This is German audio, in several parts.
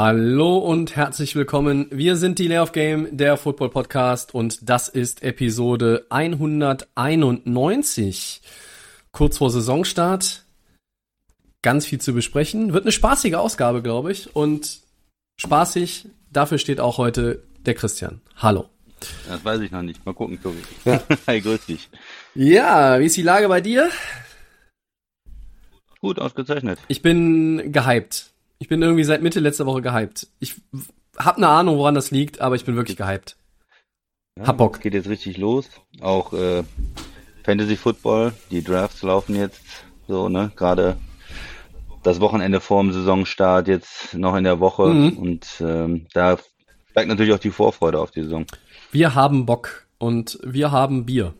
Hallo und herzlich willkommen. Wir sind die Lay of Game, der Football Podcast und das ist Episode 191. Kurz vor Saisonstart. Ganz viel zu besprechen. Wird eine spaßige Ausgabe, glaube ich. Und spaßig, dafür steht auch heute der Christian. Hallo. Das weiß ich noch nicht. Mal gucken, Tobi. Hi, grüß dich. Ja, wie ist die Lage bei dir? Gut, ausgezeichnet. Ich bin gehypt. Ich bin irgendwie seit Mitte letzter Woche gehypt. Ich habe eine Ahnung, woran das liegt, aber ich bin wirklich gehypt. Ja, Hab Bock. Geht jetzt richtig los. Auch äh, Fantasy Football, die Drafts laufen jetzt so, ne? Gerade das Wochenende vor dem Saisonstart jetzt noch in der Woche Mhm. und ähm, da steigt natürlich auch die Vorfreude auf die Saison. Wir haben Bock und wir haben Bier.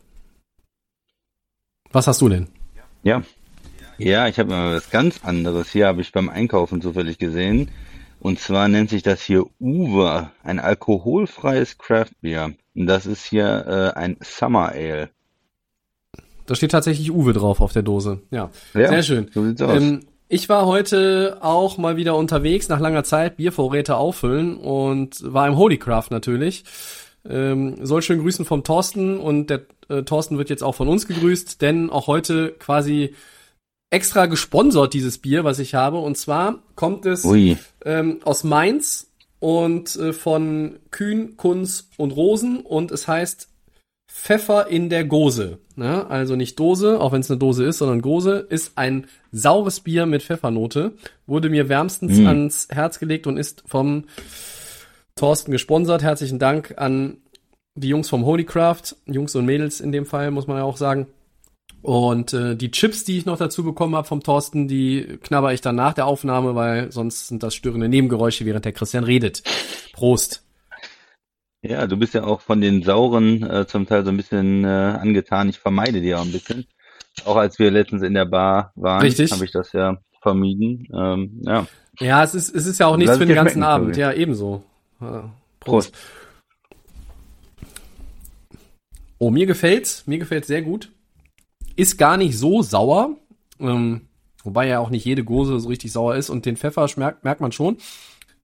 Was hast du denn? Ja. Ja, ich habe mal was ganz anderes. Hier habe ich beim Einkaufen zufällig gesehen. Und zwar nennt sich das hier Uwe, ein alkoholfreies Craft Beer. Und das ist hier äh, ein Summer Ale. Da steht tatsächlich Uwe drauf auf der Dose. Ja, Ja, sehr schön. so sieht's aus. Ähm, ich war heute auch mal wieder unterwegs, nach langer Zeit Biervorräte auffüllen und war im Holycraft natürlich. Ähm, soll schön grüßen vom Thorsten und der äh, Thorsten wird jetzt auch von uns gegrüßt, denn auch heute quasi extra gesponsert dieses Bier, was ich habe. Und zwar kommt es Ui. ähm, aus Mainz und äh, von Kühn, Kunz und Rosen und es heißt Pfeffer in der Gose. Ne? Also nicht Dose, auch wenn es eine Dose ist, sondern Gose ist ein saures Bier mit Pfeffernote. Wurde mir wärmstens Mm. ans Herz gelegt und ist vom Thorsten gesponsert. Herzlichen Dank an die Jungs vom Holycraft, Jungs und Mädels in dem Fall, muss man ja auch sagen. Und äh, die Chips, die ich noch dazu bekommen habe vom Thorsten, die knabber ich dann nach der Aufnahme, weil sonst sind das störende Nebengeräusche, während der Christian redet. Prost. Ja, du bist ja auch von den Sauren äh, zum Teil so ein bisschen äh, angetan. Ich vermeide die auch ein bisschen. Auch als wir letztens in der Bar waren, habe ich das ja vermieden. Ähm, ja, Ja, es ist, es ist ja auch nichts für den ganzen Abend. Ja, ebenso. Ja, Prost. Oh, mir gefällt's. Mir gefällt's sehr gut. Ist gar nicht so sauer. Ähm, wobei ja auch nicht jede Gose so richtig sauer ist. Und den Pfeffer schmerkt, merkt man schon.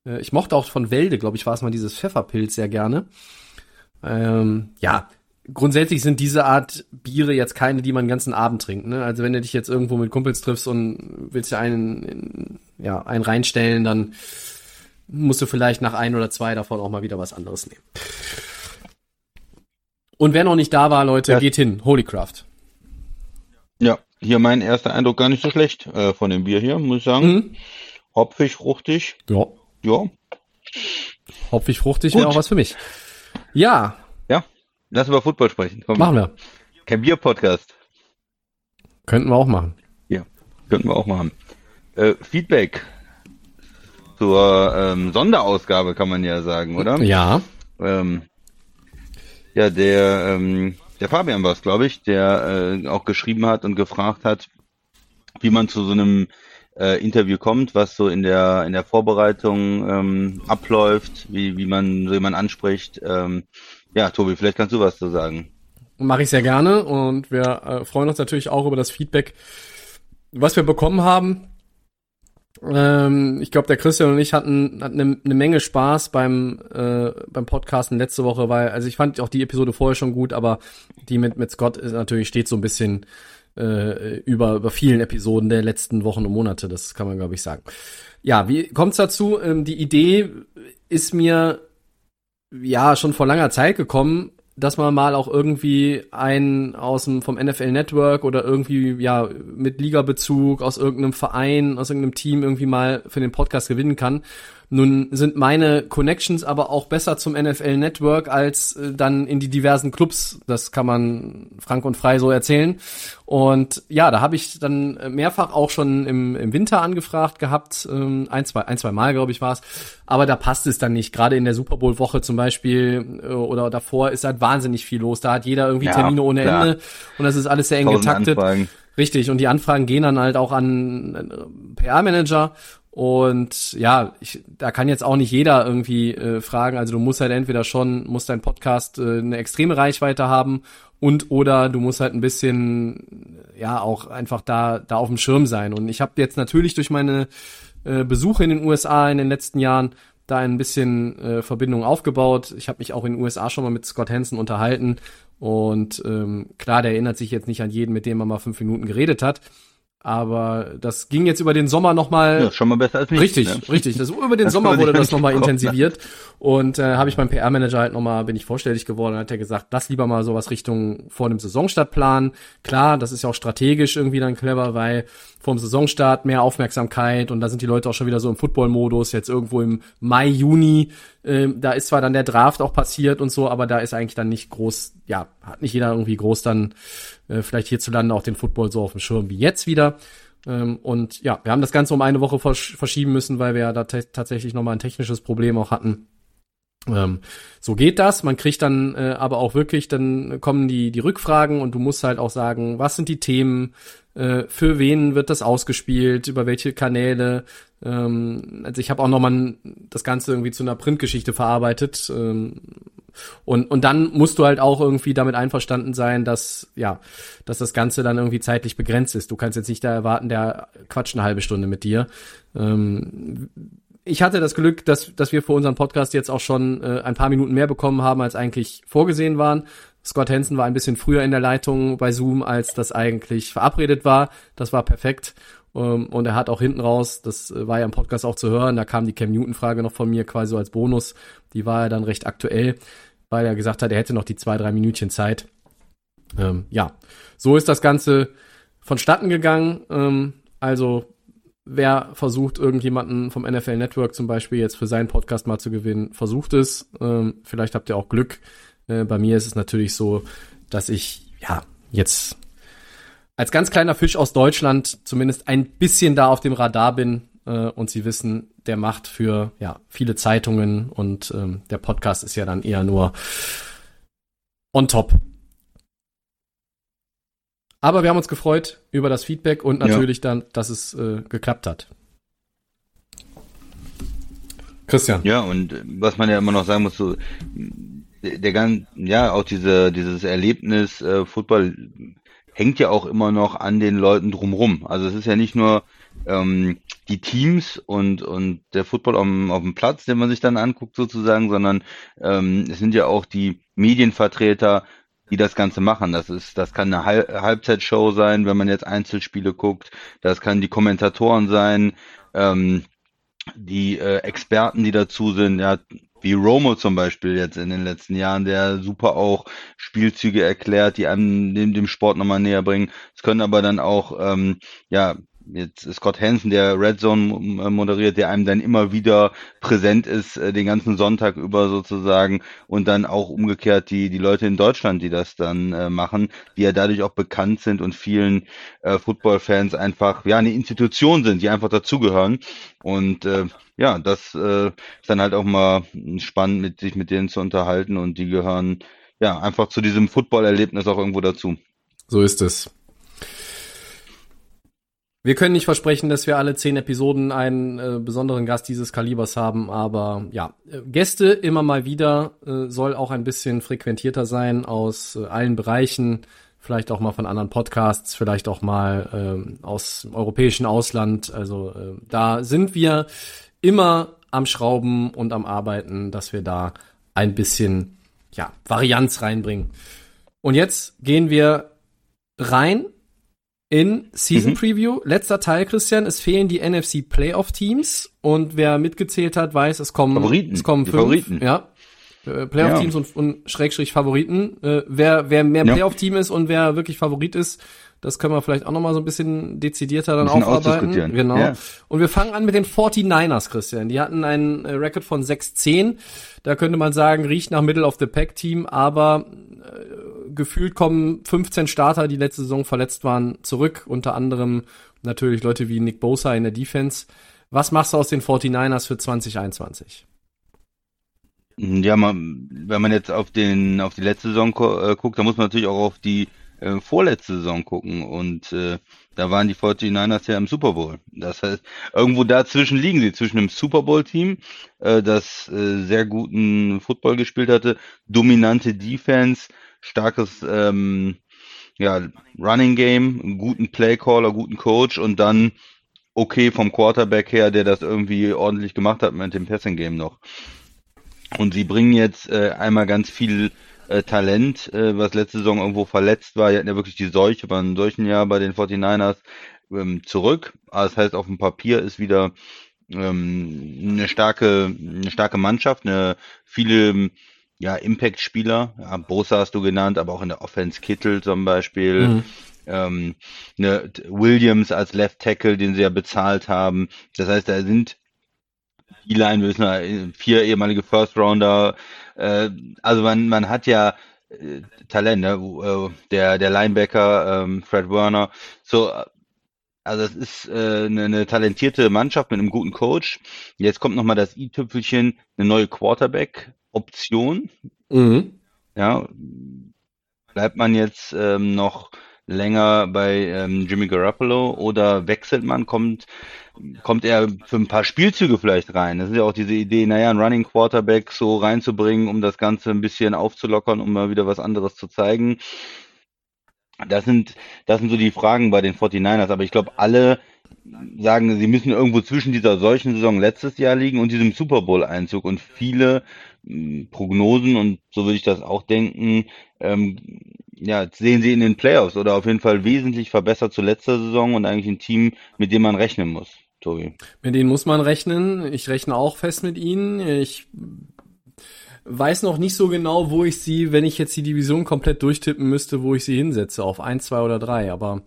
Äh, ich mochte auch von Welde, glaube ich, war es mal dieses Pfefferpilz sehr gerne. Ähm, ja, grundsätzlich sind diese Art Biere jetzt keine, die man den ganzen Abend trinkt. Ne? Also wenn du dich jetzt irgendwo mit Kumpels triffst und willst dir einen, in, ja, einen reinstellen, dann musst du vielleicht nach ein oder zwei davon auch mal wieder was anderes nehmen. Und wer noch nicht da war, Leute, Ja. geht hin. Holycraft. Ja, hier mein erster Eindruck gar nicht so schlecht äh, von dem Bier hier, muss ich sagen. Mhm. Hopfig, fruchtig. Ja. Ja, Hopfig, fruchtig wäre auch was für mich. Ja, ja. Lass über Football sprechen. Komm, machen wir. kein Bier-Podcast. Könnten wir auch machen. Könnten wir auch machen. Äh, Feedback zur ähm, Sonderausgabe kann man ja sagen, oder? Ja. Ähm, ja, der, ähm, der Fabian war es, glaube ich, der äh, auch geschrieben hat und gefragt hat, wie man zu so einem äh, Interview kommt, was so in der in der Vorbereitung ähm, abläuft, wie wie man so jemanden anspricht. Ähm, ja, Tobi, vielleicht kannst du was zu sagen. Mache ich sehr gerne und wir äh, freuen uns natürlich auch über das Feedback, was wir bekommen haben. Ähm, ich glaube, der Christian und ich hatten, hatten eine, eine Menge Spaß beim, äh, beim Podcasten letzte Woche, weil, also ich fand auch die Episode vorher schon gut, aber die mit, mit Scott ist natürlich steht so ein bisschen äh, über, über vielen Episoden der letzten Wochen und Monate, das kann man, glaube ich, sagen. Ja, wie kommt's dazu? Ähm, die Idee ist mir ja schon vor langer Zeit gekommen, dass man mal auch irgendwie einen aus dem vom NFL Network oder irgendwie ja mit Ligabezug aus irgendeinem Verein, aus irgendeinem Team irgendwie mal für den Podcast gewinnen kann. Nun sind meine Connections aber auch besser zum NFL Network als äh, dann in die diversen Clubs. Das kann man frank und frei so erzählen. Und ja, da habe ich dann mehrfach auch schon im, im Winter angefragt gehabt, ähm, ein, zwei, ein, zwei Mal, glaube ich, war es. Aber da passt es dann nicht. Gerade in der Super Bowl-Woche zum Beispiel äh, oder davor ist halt wahnsinnig viel los. Da hat jeder irgendwie Ja, Termine ohne klar. Ende und das ist alles sehr eng Tausend getaktet. Anfragen. Richtig, und die Anfragen gehen dann halt auch an äh, PR-Manager. Und ja, ich, da kann jetzt auch nicht jeder irgendwie äh, fragen. Also du musst halt entweder schon, muss dein Podcast äh, eine extreme Reichweite haben und oder du musst halt ein bisschen, ja, auch einfach da, da auf dem Schirm sein. Und ich habe jetzt natürlich durch meine äh, Besuche in den USA in den letzten Jahren da ein bisschen äh, Verbindung aufgebaut. Ich habe mich auch in den USA schon mal mit Scott Hansen unterhalten und ähm, klar, der erinnert sich jetzt nicht an jeden, mit dem er mal fünf Minuten geredet hat. Aber das ging jetzt über den Sommer nochmal Ja, schon mal besser als nicht. Richtig, ne? richtig. Das, über den Das Sommer wurde das nochmal intensiviert. Und äh, habe ich beim PR-Manager halt nochmal, bin ich vorstellig geworden, hat er gesagt, lass lieber mal sowas Richtung vor dem Saisonstart planen. Klar, das ist ja auch strategisch irgendwie dann clever, weil vor dem Saisonstart mehr Aufmerksamkeit und da sind die Leute auch schon wieder so im Football-Modus, jetzt irgendwo im Mai, Juni. Ähm, da ist zwar dann der Draft auch passiert und so, aber da ist eigentlich dann nicht groß, ja, hat nicht jeder irgendwie groß dann äh, vielleicht hierzulande auch den Football so auf dem Schirm wie jetzt wieder. Ähm, und ja, wir haben das Ganze um eine Woche versch verschieben müssen, weil wir ja da ta- tatsächlich nochmal ein technisches Problem auch hatten. Ähm, so geht das. Man kriegt dann äh, aber auch wirklich, dann kommen die, die Rückfragen und du musst halt auch sagen, was sind die Themen, äh, für wen wird das ausgespielt, über welche Kanäle. Ähm, also ich habe auch nochmal das Ganze irgendwie zu einer Printgeschichte verarbeitet. Ähm, und, und dann musst du halt auch irgendwie damit einverstanden sein, dass, ja, dass das Ganze dann irgendwie zeitlich begrenzt ist. Du kannst jetzt nicht da erwarten, der quatscht eine halbe Stunde mit dir. Ähm, ich hatte das Glück, dass, dass wir für unseren Podcast jetzt auch schon äh, ein paar Minuten mehr bekommen haben, als eigentlich vorgesehen waren. Scott Hansen war ein bisschen früher in der Leitung bei Zoom, als das eigentlich verabredet war. Das war perfekt. Ähm, und er hat auch hinten raus, das äh, war ja im Podcast auch zu hören, da kam die Cam Newton-Frage noch von mir quasi so als Bonus. Die war ja dann recht aktuell, weil er gesagt hat, er hätte noch die zwei, drei Minütchen Zeit. Ähm, ja, so ist das Ganze vonstatten gegangen. Ähm, also wer versucht, irgendjemanden vom NFL Network zum Beispiel jetzt für seinen Podcast mal zu gewinnen, versucht es. Ähm, vielleicht habt ihr auch Glück. Äh, bei mir ist es natürlich so, dass ich ja jetzt als ganz kleiner Fisch aus Deutschland zumindest ein bisschen da auf dem Radar bin äh, und sie wissen, der macht für ja viele Zeitungen und ähm, der Podcast ist ja dann eher nur on top. Aber wir haben uns gefreut über das Feedback und Ja. natürlich dann, dass es äh, geklappt hat. Christian. Ja, und äh, was man ja immer noch sagen muss, so der, der ganz, ja, auch diese, dieses Erlebnis äh, Football hängt ja auch immer noch an den Leuten drumrum. Also es ist ja nicht nur ähm, die Teams und und der Football auf dem, auf dem Platz, den man sich dann anguckt sozusagen, sondern ähm, es sind ja auch die Medienvertreter, die das Ganze machen. Das ist, das kann eine Hal Halbzeitshow sein, wenn man jetzt Einzelspiele guckt. Das kann die Kommentatoren sein. Ähm, die äh, Experten, die dazu sind, ja, wie Romo zum Beispiel jetzt in den letzten Jahren, der super auch Spielzüge erklärt, die einem dem, dem Sport nochmal näher bringen. Es können aber dann auch, ähm, ja, jetzt Scott Hansen, der Red Zone äh, moderiert, der einem dann immer wieder präsent ist, äh, den ganzen Sonntag über sozusagen und dann auch umgekehrt die, die Leute in Deutschland, die das dann äh, machen, die ja dadurch auch bekannt sind und vielen äh, Football-Fans einfach, ja, eine Institution sind, die einfach dazugehören und äh, ja, das äh, ist dann halt auch mal spannend, mit sich mit denen zu unterhalten und die gehören ja einfach zu diesem Football-Erlebnis auch irgendwo dazu. So ist es. Wir können nicht versprechen, dass wir alle zehn Episoden einen äh, besonderen Gast dieses Kalibers haben, aber ja, äh, Gäste immer mal wieder äh, soll auch ein bisschen frequentierter sein aus äh, allen Bereichen, vielleicht auch mal von anderen Podcasts, vielleicht auch mal ähm, aus dem europäischen Ausland. Also äh, da sind wir immer am Schrauben und am Arbeiten, dass wir da ein bisschen ja Varianz reinbringen. Und jetzt gehen wir rein in Season Mhm. Preview. Letzter Teil, Christian. Es fehlen die NFC Playoff Teams und wer mitgezählt hat, weiß, es kommen, Favoriten, es kommen fünf. Favoriten. Ja. Äh, Playoff-Teams Ja. und, und Schrägstrich Favoriten. Äh, wer, wer mehr Ja. Playoff-Team ist und wer wirklich Favorit ist, das können wir vielleicht auch nochmal so ein bisschen dezidierter dann Bisschen aufarbeiten. Genau. Ja. Und wir fangen an mit den 49ers, Christian. Die hatten einen äh, Record von 6-10. Da könnte man sagen, riecht nach Middle of the Pack Team, aber äh, gefühlt kommen 15 Starter, die letzte Saison verletzt waren, zurück. Unter anderem natürlich Leute wie Nick Bosa in der Defense. Was machst du aus den 49ers für 2021? Ja, man, wenn man jetzt auf den auf die letzte Saison äh, guckt, dann muss man natürlich auch auf die äh, vorletzte Saison gucken und äh, da waren die 49ers ja im Super Bowl. Das heißt, irgendwo dazwischen liegen sie, zwischen einem Super Bowl-Team, äh, das äh, sehr guten Football gespielt hatte, dominante Defense, starkes ähm, ja, Running Game, einen guten Playcaller, guten Coach und dann okay vom Quarterback her, der das irgendwie ordentlich gemacht hat mit dem Passing Game noch. Und sie bringen jetzt äh, einmal ganz viel äh, Talent, äh, was letzte Saison irgendwo verletzt war. Die hatten ja wirklich die Seuche, waren in solchen Jahr bei den 49ers ähm, zurück. Aber das heißt, auf dem Papier ist wieder ähm, eine starke, eine starke Mannschaft, eine viele ja, Impact-Spieler. Ja, Bosa hast du genannt, aber auch in der Offense Kittel zum Beispiel. Mhm. Ähm, eine Williams als Left Tackle, den sie ja bezahlt haben. Das heißt, da sind E-Line, wir wissen ja, vier ehemalige First Rounder. Äh, also man, man hat ja äh, Talent, ne? Äh, Der, der Linebacker, ähm, Fred Werner. So, äh, also es ist äh, eine, eine talentierte Mannschaft mit einem guten Coach. Jetzt kommt nochmal das i-Tüpfelchen, eine neue Quarterback-Option. Mhm. Ja, bleibt man jetzt ähm, noch länger bei ähm, Jimmy Garoppolo oder wechselt man, kommt, kommt er für ein paar Spielzüge vielleicht rein? Das ist ja auch diese Idee, naja, einen Running Quarterback so reinzubringen, um das Ganze ein bisschen aufzulockern, um mal wieder was anderes zu zeigen. Das sind, das sind so die Fragen bei den 49ers, aber ich glaube, alle sagen, sie müssen irgendwo zwischen dieser solchen Saison letztes Jahr liegen und diesem Super Bowl-Einzug und viele mh, Prognosen und so würde ich das auch denken, ähm, ja, sehen sie in den Playoffs oder auf jeden Fall wesentlich verbessert zu letzter Saison und eigentlich ein Team, mit dem man rechnen muss, Tobi. Mit denen muss man rechnen. Ich rechne auch fest mit ihnen. Ich weiß noch nicht so genau, wo ich sie, wenn ich jetzt die Division komplett durchtippen müsste, wo ich sie hinsetze, auf eins, zwei oder drei. Aber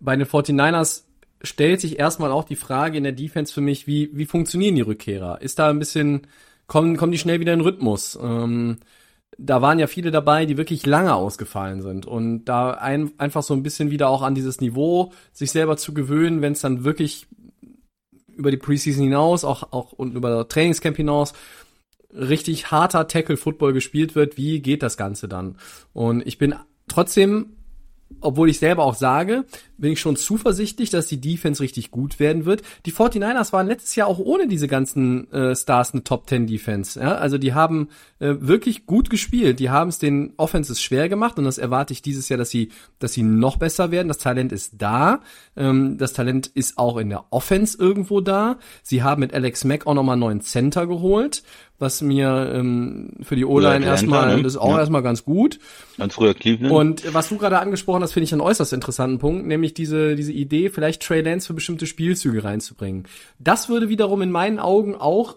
bei den 49ers stellt sich erstmal auch die Frage in der Defense für mich, wie, wie funktionieren die Rückkehrer? Ist da ein bisschen, kommen, kommen die schnell wieder in Rhythmus? Ähm, da waren ja viele dabei, die wirklich lange ausgefallen sind und da ein, einfach so ein bisschen wieder auch an dieses Niveau sich selber zu gewöhnen, wenn es dann wirklich über die Preseason hinaus, auch, auch und über das Trainingscamp hinaus richtig harter Tackle-Football gespielt wird, wie geht das Ganze dann? Und ich bin trotzdem, obwohl ich selber auch sage, bin ich schon zuversichtlich, dass die Defense richtig gut werden wird. Die 49ers waren letztes Jahr auch ohne diese ganzen äh, Stars eine Top 10 Defense. Ja? Also die haben äh, wirklich gut gespielt. Die haben es den Offenses schwer gemacht und das erwarte ich dieses Jahr, dass sie, dass sie noch besser werden. Das Talent ist da. Ähm, das Talent ist auch in der Offense irgendwo da. Sie haben mit Alex Mack auch nochmal einen neuen Center geholt, was mir ähm, für die O-Line Atlanta, erstmal, ne? das ist auch Ja. erstmal ganz gut. Ganz früher Cleveland. Und was du gerade angesprochen hast, finde ich einen äußerst interessanten Punkt, nämlich diese, diese Idee, vielleicht Trey Lance für bestimmte Spielzüge reinzubringen. Das würde wiederum in meinen Augen auch,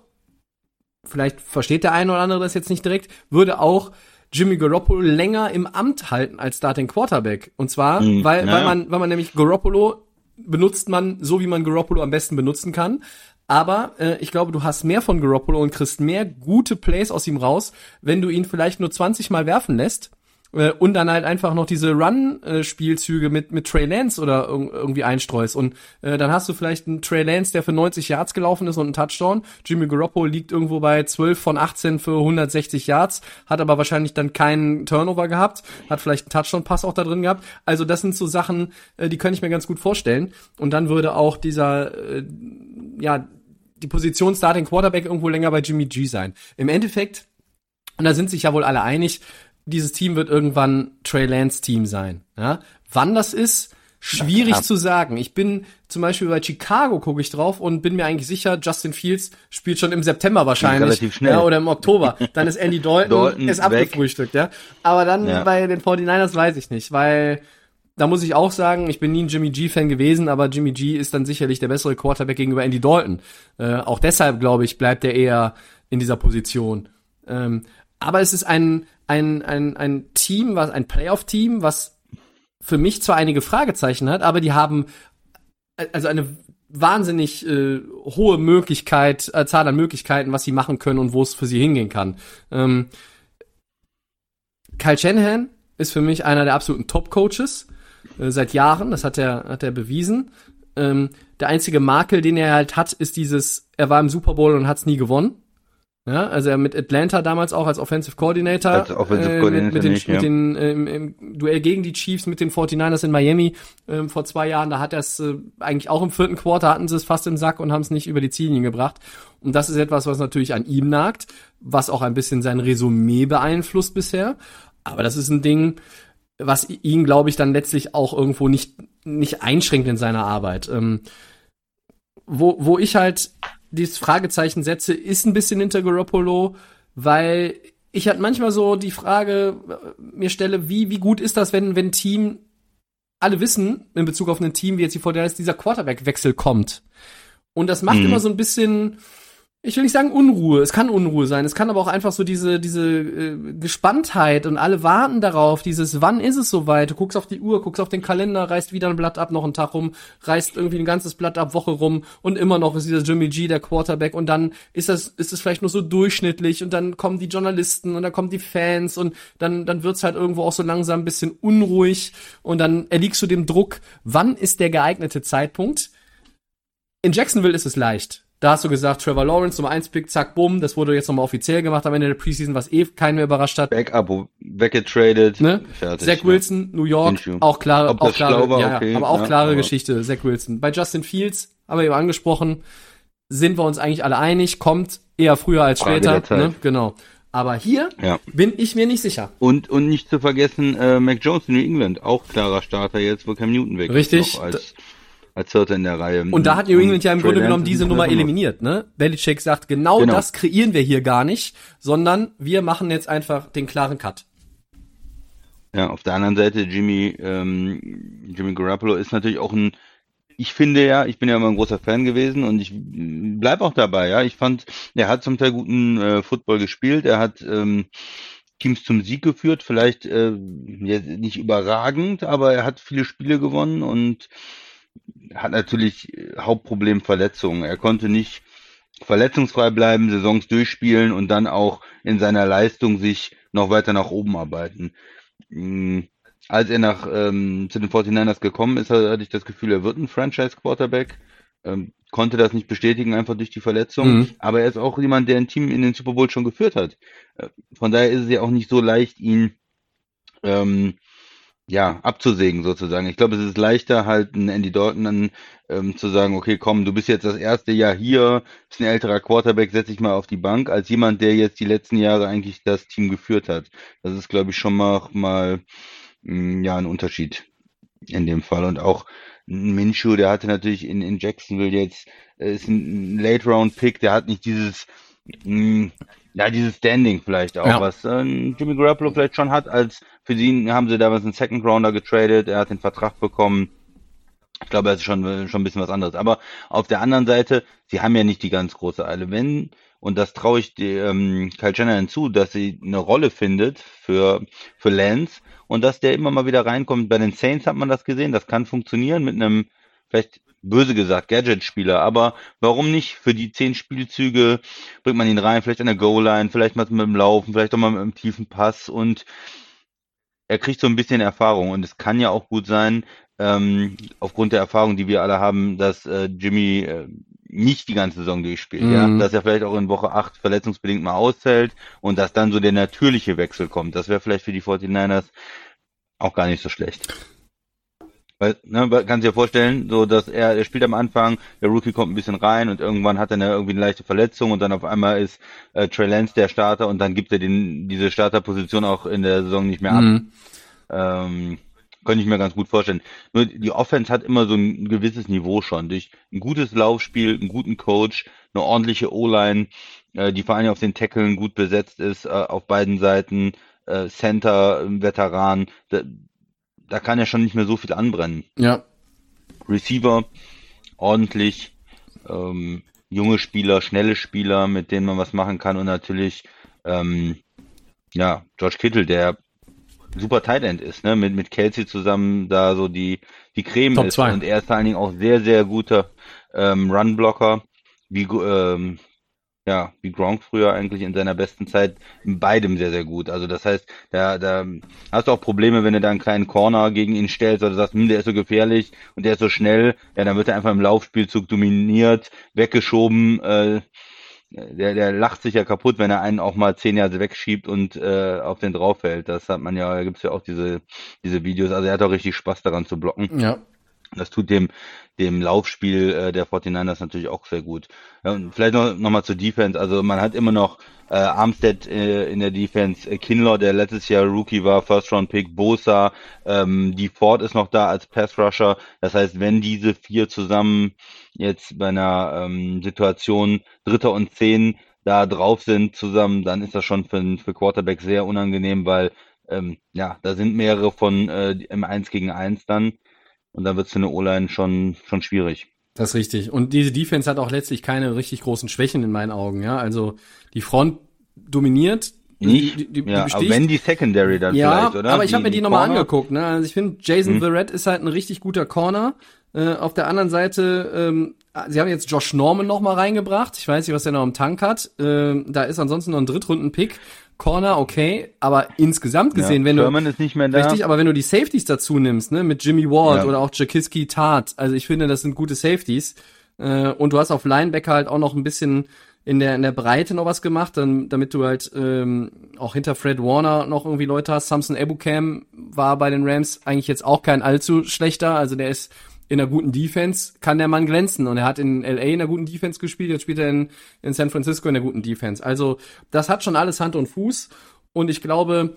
vielleicht versteht der eine oder andere das jetzt nicht direkt, würde auch Jimmy Garoppolo länger im Amt halten als Starting Quarterback. Und zwar, Hm, weil, weil man, weil man nämlich Garoppolo benutzt man so, wie man Garoppolo am besten benutzen kann. Aber äh, ich glaube, du hast mehr von Garoppolo und kriegst mehr gute Plays aus ihm raus, wenn du ihn vielleicht nur 20 Mal werfen lässt und dann halt einfach noch diese Run-Spielzüge mit mit Trey Lance oder irg- irgendwie einstreust und äh, dann hast du vielleicht einen Trey Lance, der für 90 Yards gelaufen ist und einen Touchdown. Jimmy Garoppolo liegt irgendwo bei 12 von 18 für 160 Yards, hat aber wahrscheinlich dann keinen Turnover gehabt, hat vielleicht einen Touchdown-Pass auch da drin gehabt. Also das sind so Sachen, äh, die kann ich mir ganz gut vorstellen. Und dann würde auch dieser äh, ja die Position Starting Quarterback irgendwo länger bei Jimmy G sein. Im Endeffekt und da sind sich ja wohl alle einig, dieses Team wird irgendwann Trey Lance Team sein. Ja? Wann das ist, schwierig zu sagen. Ich bin zum Beispiel bei Chicago gucke ich drauf und bin mir eigentlich sicher, Justin Fields spielt schon im September wahrscheinlich. Relativ schnell. Ja, oder im Oktober. Dann ist Andy Dalton, Dalton ist abgefrühstückt, ja. Aber dann Ja. bei den 49ers weiß ich nicht, weil da muss ich auch sagen, ich bin nie ein Jimmy G-Fan gewesen, aber Jimmy G ist dann sicherlich der bessere Quarterback gegenüber Andy Dalton. Äh, auch deshalb, glaube ich, bleibt er eher in dieser Position. Ähm, aber es ist ein, ein, ein, ein Team, was, ein Playoff-Team, was für mich zwar einige Fragezeichen hat, aber die haben also eine wahnsinnig äh, hohe Möglichkeit, äh, Zahl an Möglichkeiten, was sie machen können und wo es für sie hingehen kann. Ähm, Kyle Shanahan ist für mich einer der absoluten Top-Coaches äh, seit Jahren. Das hat er hat er bewiesen. Ähm, der einzige Makel, den er halt hat, ist dieses, er war im Super Bowl und hat es nie gewonnen. Ja, also er mit Atlanta damals auch als Offensive Coordinator, Als Offensive Coordinator äh, mit, mit den, nicht, mit ja. den äh, im, im Duell gegen die Chiefs mit den 49ers in Miami ähm, vor zwei Jahren, da hat er es äh, eigentlich auch im vierten Quarter hatten sie es fast im Sack und haben es nicht über die Ziellinie gebracht. Und das ist etwas, was natürlich an ihm nagt, was auch ein bisschen sein Resümee beeinflusst bisher. Aber das ist ein Ding, was ihn, glaube ich, dann letztlich auch irgendwo nicht nicht einschränkt in seiner Arbeit. Ähm, wo, wo ich halt dieses Fragezeichen setze, ist ein bisschen hinter Garoppolo, weil ich halt manchmal so die Frage äh, mir stelle, wie, wie gut ist das, wenn, wenn ein Team, alle wissen, in Bezug auf ein Team, wie jetzt die VD ist, dieser Quarterback-Wechsel kommt. Und das macht Mhm. immer so ein bisschen, ich will nicht sagen Unruhe, es kann Unruhe sein, es kann aber auch einfach so diese, diese äh, Gespanntheit und alle warten darauf, dieses, wann ist es soweit? Du guckst auf die Uhr, guckst auf den Kalender, reißt wieder ein Blatt ab, noch einen Tag rum, reißt irgendwie ein ganzes Blatt ab, Woche rum und immer noch ist dieser Jimmy G der Quarterback und dann ist das, ist es vielleicht nur so durchschnittlich und dann kommen die Journalisten und dann kommen die Fans und dann, dann wird's halt irgendwo auch so langsam ein bisschen unruhig und dann erliegst du dem Druck, wann ist der geeignete Zeitpunkt? In Jacksonville ist es leicht. Da hast du gesagt, Trevor Lawrence Nummer 1 Pick, zack, bumm, das wurde jetzt nochmal offiziell gemacht am Ende der Preseason, was eh keinen mehr überrascht hat. Backup weggetradet, Ne? fertig. Zach Wilson, New York, auch klare, Ob auch klare, war, ja, ja, okay, aber auch ja, klare aber- Geschichte, Zach Wilson. Bei Justin Fields, haben wir eben angesprochen, sind wir uns eigentlich alle einig, kommt eher früher als später, ne? Genau. Aber hier Ja. bin ich mir nicht sicher. Und, und nicht zu vergessen, äh, Mac Jones in New England, auch klarer Starter jetzt, wo Cam Newton weg Richtig. ist. Noch als, Vierter in der Reihe. Und da hat New England ja im Trey Grunde Lance genommen diese Nummer eliminiert, ne? Belichick sagt, genau, Genau. das kreieren wir hier gar nicht, sondern wir machen jetzt einfach den klaren Cut. Ja, auf der anderen Seite, Jimmy, ähm, Jimmy Garoppolo ist natürlich auch ein, ich finde ja, ich bin ja immer ein großer Fan gewesen und ich bleib auch dabei, ja. Ich fand, er hat zum Teil guten äh, Football gespielt, er hat ähm, Teams zum Sieg geführt, vielleicht äh, nicht überragend, aber er hat viele Spiele gewonnen und hat natürlich äh, Hauptproblem Verletzungen. Er konnte nicht verletzungsfrei bleiben, Saisons durchspielen und dann auch in seiner Leistung sich noch weiter nach oben arbeiten. Mm, Als er nach ähm, zu den 49ers gekommen ist, hatte ich das Gefühl, er wird ein Franchise-Quarterback. Ähm, konnte das nicht bestätigen, einfach durch die Verletzung. Mhm. Aber er ist auch jemand, der ein Team in den Super Bowl schon geführt hat. Äh, von daher ist es ja auch nicht so leicht, ihn ähm, ja, abzusägen sozusagen. Ich glaube, es ist leichter, halt einen Andy Dalton dann ähm, zu sagen, okay, komm, du bist jetzt das erste Jahr hier, bist ein älterer Quarterback, setz dich mal auf die Bank, als jemand, der jetzt die letzten Jahre eigentlich das Team geführt hat. Das ist, glaube ich, schon mal, mal mh, ja, ein Unterschied in dem Fall. Und auch ein Minshew, der hatte natürlich in, in Jacksonville jetzt, äh, ist ein Late-Round-Pick, der hat nicht dieses, mh, ja, dieses Standing vielleicht auch, Ja. was äh, Jimmy Garoppolo vielleicht schon hat, als für ihn haben sie damals einen Second Rounder getradet, er hat den Vertrag bekommen. Ich glaube, das ist schon, schon ein bisschen was anderes. Aber auf der anderen Seite, sie haben ja nicht die ganz große Eile. Wenn, und das traue ich die, ähm, Kyle Shanahan zu, dass sie eine Rolle findet für, für Lance und dass der immer mal wieder reinkommt. Bei den Saints hat man das gesehen, das kann funktionieren mit einem, vielleicht böse gesagt, Gadget-Spieler, aber warum nicht? Für die zehn Spielzüge bringt man ihn rein, vielleicht an der Goal-Line, vielleicht mal mit dem Laufen, vielleicht auch mal mit einem tiefen Pass und er kriegt so ein bisschen Erfahrung und es kann ja auch gut sein, ähm, aufgrund der Erfahrung, die wir alle haben, dass äh, Jimmy äh, nicht die ganze Saison durchspielt, Mhm. ja, dass er vielleicht auch in Woche 8 verletzungsbedingt mal ausfällt und dass dann so der natürliche Wechsel kommt. Das wäre vielleicht für die 49ers auch gar nicht so schlecht. Weil, ne, kannst dir vorstellen, so dass er, er spielt am Anfang, der Rookie kommt ein bisschen rein und irgendwann hat er eine, irgendwie eine leichte Verletzung und dann auf einmal ist äh, Trey Lance der Starter und dann gibt er den, diese Starterposition auch in der Saison nicht mehr ab. Mhm. Ähm, könnte ich mir ganz gut vorstellen. Nur die Offense hat immer so ein gewisses Niveau schon. Durch ein gutes Laufspiel, einen guten Coach, eine ordentliche O-Line, äh, die vor allem auf den Tackeln gut besetzt ist, äh, auf beiden Seiten, äh, Center, Veteran, da, da kann ja schon nicht mehr so viel anbrennen. Ja. Receiver, ordentlich, ähm, junge Spieler, schnelle Spieler, mit denen man was machen kann und natürlich ähm, ja, George Kittle, der super Tight End ist, ne, mit, mit Kelsey zusammen da so die, die Creme Top ist. zwei. Und er ist vor allen Dingen auch sehr, sehr guter ähm, Run-Blocker, wie, ähm, ja, wie Gronk früher eigentlich in seiner besten Zeit in beidem sehr, sehr gut. Also das heißt, da, da hast du auch Probleme, wenn du da einen kleinen Corner gegen ihn stellst oder sagst, hm, der ist so gefährlich und der ist so schnell, ja, dann wird er einfach im Laufspielzug dominiert, weggeschoben, äh, der, der lacht sich ja kaputt, wenn er einen auch mal zehn Jahre wegschiebt und äh, auf den drauf fällt. Das hat man ja, da gibt's ja auch diese, diese Videos. Also er hat auch richtig Spaß daran zu blocken. Ja. Das tut dem, dem Laufspiel äh, der 49ers natürlich auch sehr gut. Ja, und vielleicht noch, noch mal zur Defense. Also man hat immer noch äh, Armstead äh, in der Defense, äh, Kinlaw, der letztes Jahr Rookie war, First Round Pick, Bosa, ähm, die Ford ist noch da als Pass Rusher. Das heißt, wenn diese vier zusammen jetzt bei einer ähm, Situation Dritter und Zehn da drauf sind zusammen, dann ist das schon für, für Quarterback sehr unangenehm, weil ähm, ja, da sind mehrere von äh, im Eins gegen Eins dann. Und dann wird es für eine O-Line schon, schon schwierig. Das ist richtig. Und diese Defense hat auch letztlich keine richtig großen Schwächen in meinen Augen, ja. Also die Front dominiert. Nicht? Die, die, die ja, aber wenn die Secondary dann ja, vielleicht, oder? aber ich habe mir die, nochmal angeguckt. Ne? Also ich finde, Jason Hm. Verrett ist halt ein richtig guter Corner. Äh, auf der anderen Seite, ähm, sie haben jetzt Josh Norman noch mal reingebracht. Ich weiß nicht, was der noch im Tank hat. Ähm, da ist ansonsten noch ein Drittrunden-Pick. Corner, okay, aber insgesamt gesehen, ja, wenn Sherman ist nicht mehr du da. richtig, aber wenn du die Safeties dazu nimmst, ne, mit Jimmy Ward Ja. oder auch Jakiski Tart, also ich finde, das sind gute Safeties. Äh, und du hast auf Linebacker halt auch noch ein bisschen in der in der Breite noch was gemacht, dann, damit du halt ähm, auch hinter Fred Warner noch irgendwie Leute hast. Samson Ebukam war bei den Rams eigentlich jetzt auch kein allzu schlechter, also der ist in einer guten Defense kann der Mann glänzen und er hat in LA in einer guten Defense gespielt, jetzt spielt er in, in San Francisco in einer guten Defense. Also das hat schon alles Hand und Fuß und ich glaube,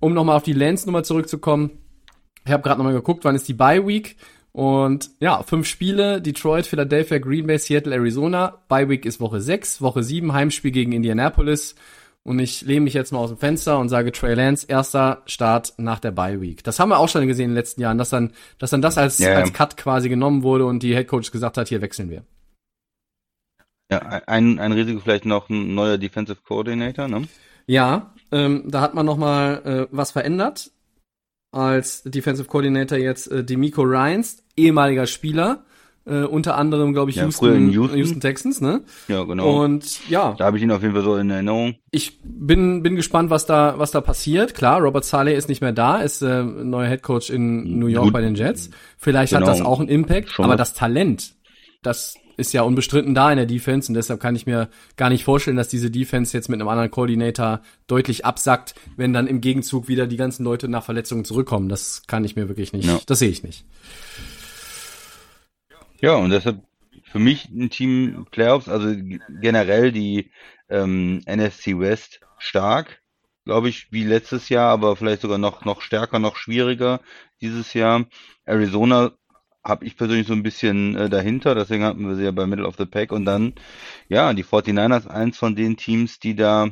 um nochmal auf die Lance-Nummer zurückzukommen, ich habe gerade nochmal geguckt, wann ist die Bye Week und ja, fünf Spiele, Detroit, Philadelphia, Green Bay, Seattle, Arizona. Bye Week ist Woche 6, Woche 7, Heimspiel gegen Indianapolis. Und ich lehne mich jetzt mal aus dem Fenster und sage Trey Lance, erster Start nach der Bye Week. Das haben wir auch schon gesehen in den letzten Jahren, dass dann, dass dann das als, ja. als Cut quasi genommen wurde und die Head Coach gesagt hat, hier wechseln wir. Ja, ein, ein Risiko vielleicht noch ein neuer Defensive Coordinator, ne? Ja, ähm, da hat man noch mal äh, was verändert. Als Defensive Coordinator jetzt äh, Demico Ryans, ehemaliger Spieler, äh, unter anderem, glaube ich, Ja, Houston, Houston. Houston Texans, ne? Ja, genau. Und ja, da habe ich ihn auf jeden Fall so in Erinnerung. ich bin, bin gespannt, was da, was da passiert. Klar, Robert Saleh ist nicht mehr da, ist äh, neuer Head Coach in New York Gut. bei den Jets. Vielleicht Genau. hat das auch einen Impact, Schon aber das Talent, das ist ja unbestritten da in der Defense und deshalb kann ich mir gar nicht vorstellen, dass diese Defense jetzt mit einem anderen Koordinator deutlich absackt, wenn dann im Gegenzug wieder die ganzen Leute nach Verletzungen zurückkommen. Das kann ich mir wirklich nicht, Ja. das sehe ich nicht. Ja, und deshalb für mich ein Team Playoffs, also generell die ähm, NFC West stark, glaube ich, wie letztes Jahr, aber vielleicht sogar noch noch stärker, noch schwieriger dieses Jahr. Arizona habe ich persönlich so ein bisschen äh, dahinter, deswegen hatten wir sie ja bei Middle of the Pack und dann ja, die 49ers eins von den Teams, die da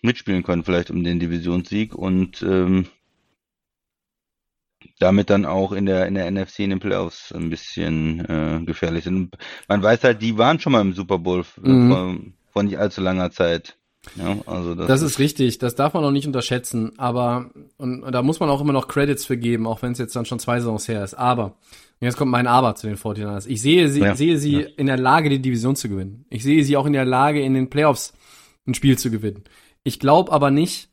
mitspielen können, vielleicht um den Divisionssieg und ähm, damit dann auch in der in der NFC in den Playoffs ein bisschen äh, gefährlich sind. Man weiß halt, die waren schon mal im Super Bowl f- Mhm. vor, vor nicht allzu langer Zeit. Ja, also das, Das ist richtig, das darf man auch nicht unterschätzen, aber und, und da muss man auch immer noch Credits für geben, auch wenn es jetzt dann schon zwei Saisons her ist. Aber, jetzt kommt mein Aber zu den 49ers. Ich sehe sie, Ja, sehe sie ja. in der Lage, die Division zu gewinnen. Ich sehe sie auch in der Lage, in den Playoffs ein Spiel zu gewinnen. Ich glaube aber nicht,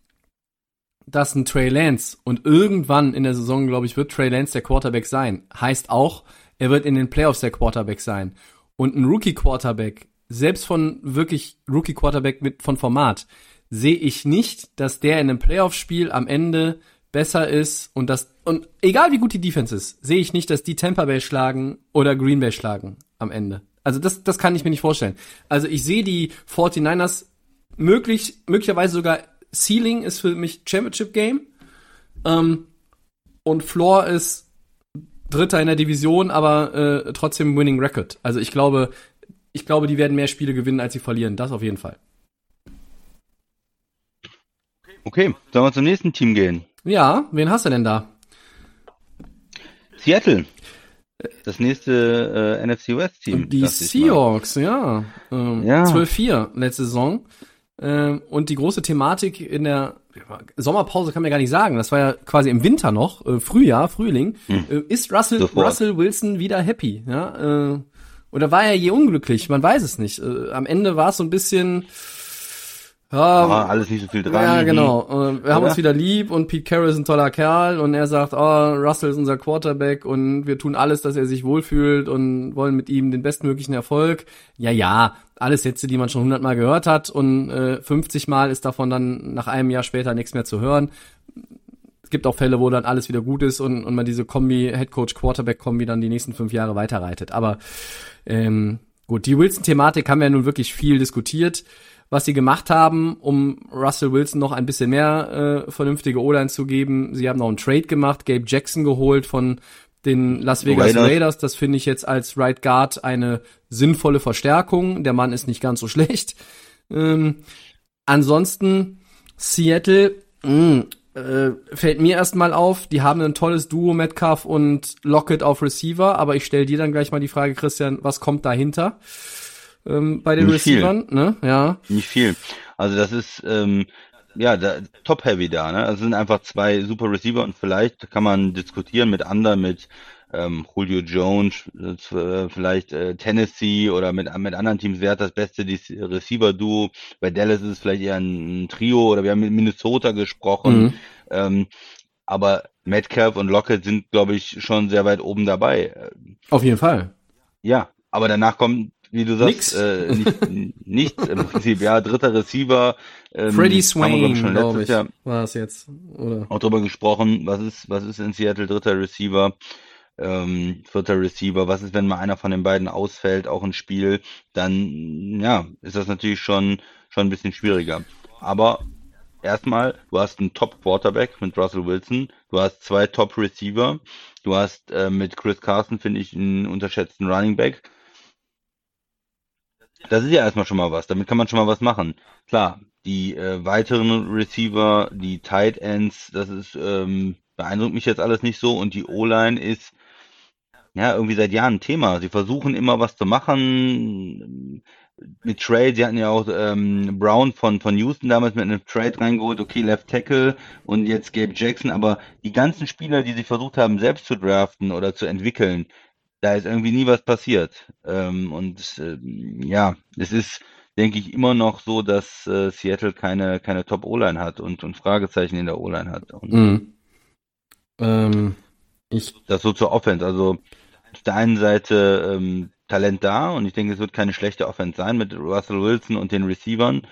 dass ein Trey Lance und irgendwann in der Saison, glaube ich, wird Trey Lance der Quarterback sein. Heißt auch, er wird in den Playoffs der Quarterback sein. Und ein Rookie Quarterback, selbst von wirklich Rookie Quarterback mit von Format, sehe ich nicht, dass der in einem Playoff-Spiel am Ende besser ist und das und egal wie gut die Defense ist, sehe ich nicht, dass die Tampa Bay schlagen oder Green Bay schlagen am Ende. Also das das kann ich mir nicht vorstellen. Also ich sehe die 49ers möglich möglicherweise sogar Ceiling ist für mich Championship Game ähm, und Floor ist Dritter in der Division, aber äh, trotzdem Winning Record. Also ich glaube, ich glaube, die werden mehr Spiele gewinnen, als sie verlieren. Das auf jeden Fall. okay, sollen wir zum nächsten Team gehen? Ja, wen hast du denn da? Seattle. Das nächste äh, NFC West Team. Die. Seahawks, ja. Ähm, Ja. 12-4 letzte Saison. Ähm, und die große Thematik in der Sommerpause kann man ja gar nicht sagen, das war ja quasi im Winter noch, äh, Frühjahr, Frühling, Hm. äh, ist Russell, Sofort. Russell Wilson wieder happy, ja, äh, oder war er je unglücklich? Man weiß es nicht. Am Ende war es so ein bisschen, ja, War alles nicht so viel dran. ja, genau. Wir haben Oder? uns wieder lieb und Pete Carroll ist ein toller Kerl und er sagt, oh, Russell ist unser Quarterback und wir tun alles, dass er sich wohlfühlt und wollen mit ihm den bestmöglichen Erfolg. Ja, ja, alles Sätze, die man schon hundertmal gehört hat und äh, 50 Mal ist davon dann nach einem Jahr später nichts mehr zu hören. Es gibt auch Fälle, wo dann alles wieder gut ist und, und man diese Kombi, Headcoach-Quarterback-Kombi dann die nächsten fünf Jahre weiterreitet. Aber ähm, gut, die Wilson-Thematik haben wir ja nun wirklich viel diskutiert was sie gemacht haben, um Russell Wilson noch ein bisschen mehr äh, vernünftige O-Line zu geben. Sie haben noch einen Trade gemacht, Gabe Jackson geholt von den Las Vegas Raiders. Raiders. Das finde ich jetzt als Right Guard eine sinnvolle Verstärkung. Der Mann ist nicht ganz so schlecht. Ähm, ansonsten Seattle mh, äh, fällt mir erstmal auf, die haben ein tolles Duo Metcalf und Lockett auf Receiver, aber ich stelle dir dann gleich mal die Frage, Christian, was kommt dahinter ähm, bei den Nicht viel. Receivern? Ne? Ja. Nicht viel. Also das ist ähm, ja da, top heavy da, ne? Also es sind einfach zwei super Receiver und vielleicht kann man diskutieren mit anderen, mit ähm, Julio Jones, äh, vielleicht äh, Tennessee oder mit, mit anderen Teams, wer hat das beste Receiver-Duo? Bei Dallas ist es vielleicht eher ein, ein Trio oder wir haben mit Minnesota gesprochen. Mhm. Ähm, aber Metcalf und Lockett sind, glaube ich, schon sehr weit oben dabei. Auf jeden Fall. Ja, aber danach kommt, wie du sagst, äh, nicht, nichts im Prinzip. Ja, dritter Receiver. Ähm, Freddie haben wir, glaub Swain, glaube ich, war es jetzt. Oder? auch drüber gesprochen. Was ist, was ist in Seattle dritter Receiver? Ähm, vierter Receiver. Was ist, wenn mal einer von den beiden ausfällt, auch ein Spiel? Dann, ja, ist das natürlich schon, schon ein bisschen schwieriger. Aber erstmal, du hast einen Top Quarterback mit Russell Wilson. Du hast zwei Top Receiver. Du hast äh, mit Chris Carson, finde ich, einen unterschätzten Running Back. Das ist ja erstmal schon mal was. Damit kann man schon mal was machen. Klar, die äh, weiteren Receiver, die Tight Ends, das ist ähm, beeindruckt mich jetzt alles nicht so. Und die O-Line ist ja irgendwie seit Jahren ein Thema. Sie versuchen immer was zu machen. Mit Trade, sie hatten ja auch ähm, Brown von, von Houston damals mit einem Trade reingeholt, okay, Left Tackle und jetzt Gabe Jackson, aber die ganzen Spieler, die sie versucht haben, selbst zu draften oder zu entwickeln, da ist irgendwie nie was passiert. Ähm, und ähm, ja, es ist, denke ich, immer noch so, dass äh, Seattle keine, keine Top-O-Line hat und, und Fragezeichen in der O-Line hat. Und Mhm. Ähm, ich, das so zur Offense. Also auf der einen Seite ähm, Talent da und ich denke, es wird keine schlechte Offense sein mit Russell Wilson und den Receivern.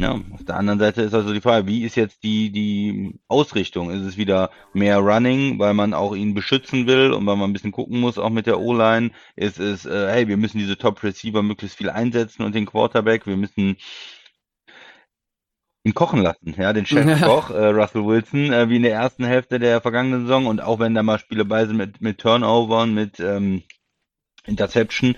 Ja, auf der anderen Seite ist also die Frage, wie ist jetzt die, die Ausrichtung? Ist es wieder mehr Running, weil man auch ihn beschützen will und weil man ein bisschen gucken muss, auch mit der O-Line? Ist es, äh, hey, wir müssen diese Top-Receiver möglichst viel einsetzen und den Quarterback, wir müssen ihn kochen lassen, ja, den Chefkoch, äh, Russell Wilson, äh, wie in der ersten Hälfte der vergangenen Saison und auch wenn da mal Spiele bei sind mit, mit Turnovern, mit ähm, Interception.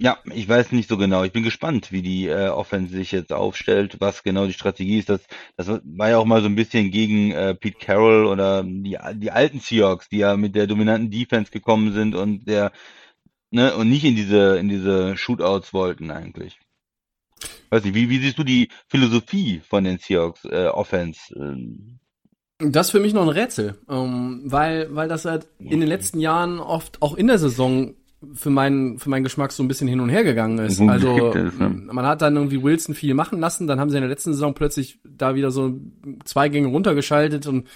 Ja, ich weiß nicht so genau. Ich bin gespannt, wie die äh, Offense sich jetzt aufstellt, was genau die Strategie ist. Das, das war ja auch mal so ein bisschen gegen äh, Pete Carroll oder die, die alten Seahawks, die ja mit der dominanten Defense gekommen sind und der ne und nicht in diese in diese Shootouts wollten eigentlich. Weiß nicht, wie, wie siehst du die Philosophie von den Seahawks äh, Offense? Ähm, das ist für mich noch ein Rätsel, ähm, weil, weil das halt in den letzten Jahren oft auch in der Saison für meinen, für meinen Geschmack so ein bisschen hin und her gegangen ist. Gut Also, ist, ne? man hat dann irgendwie Wilson viel machen lassen, dann haben sie in der letzten Saison plötzlich da wieder so zwei Gänge runtergeschaltet und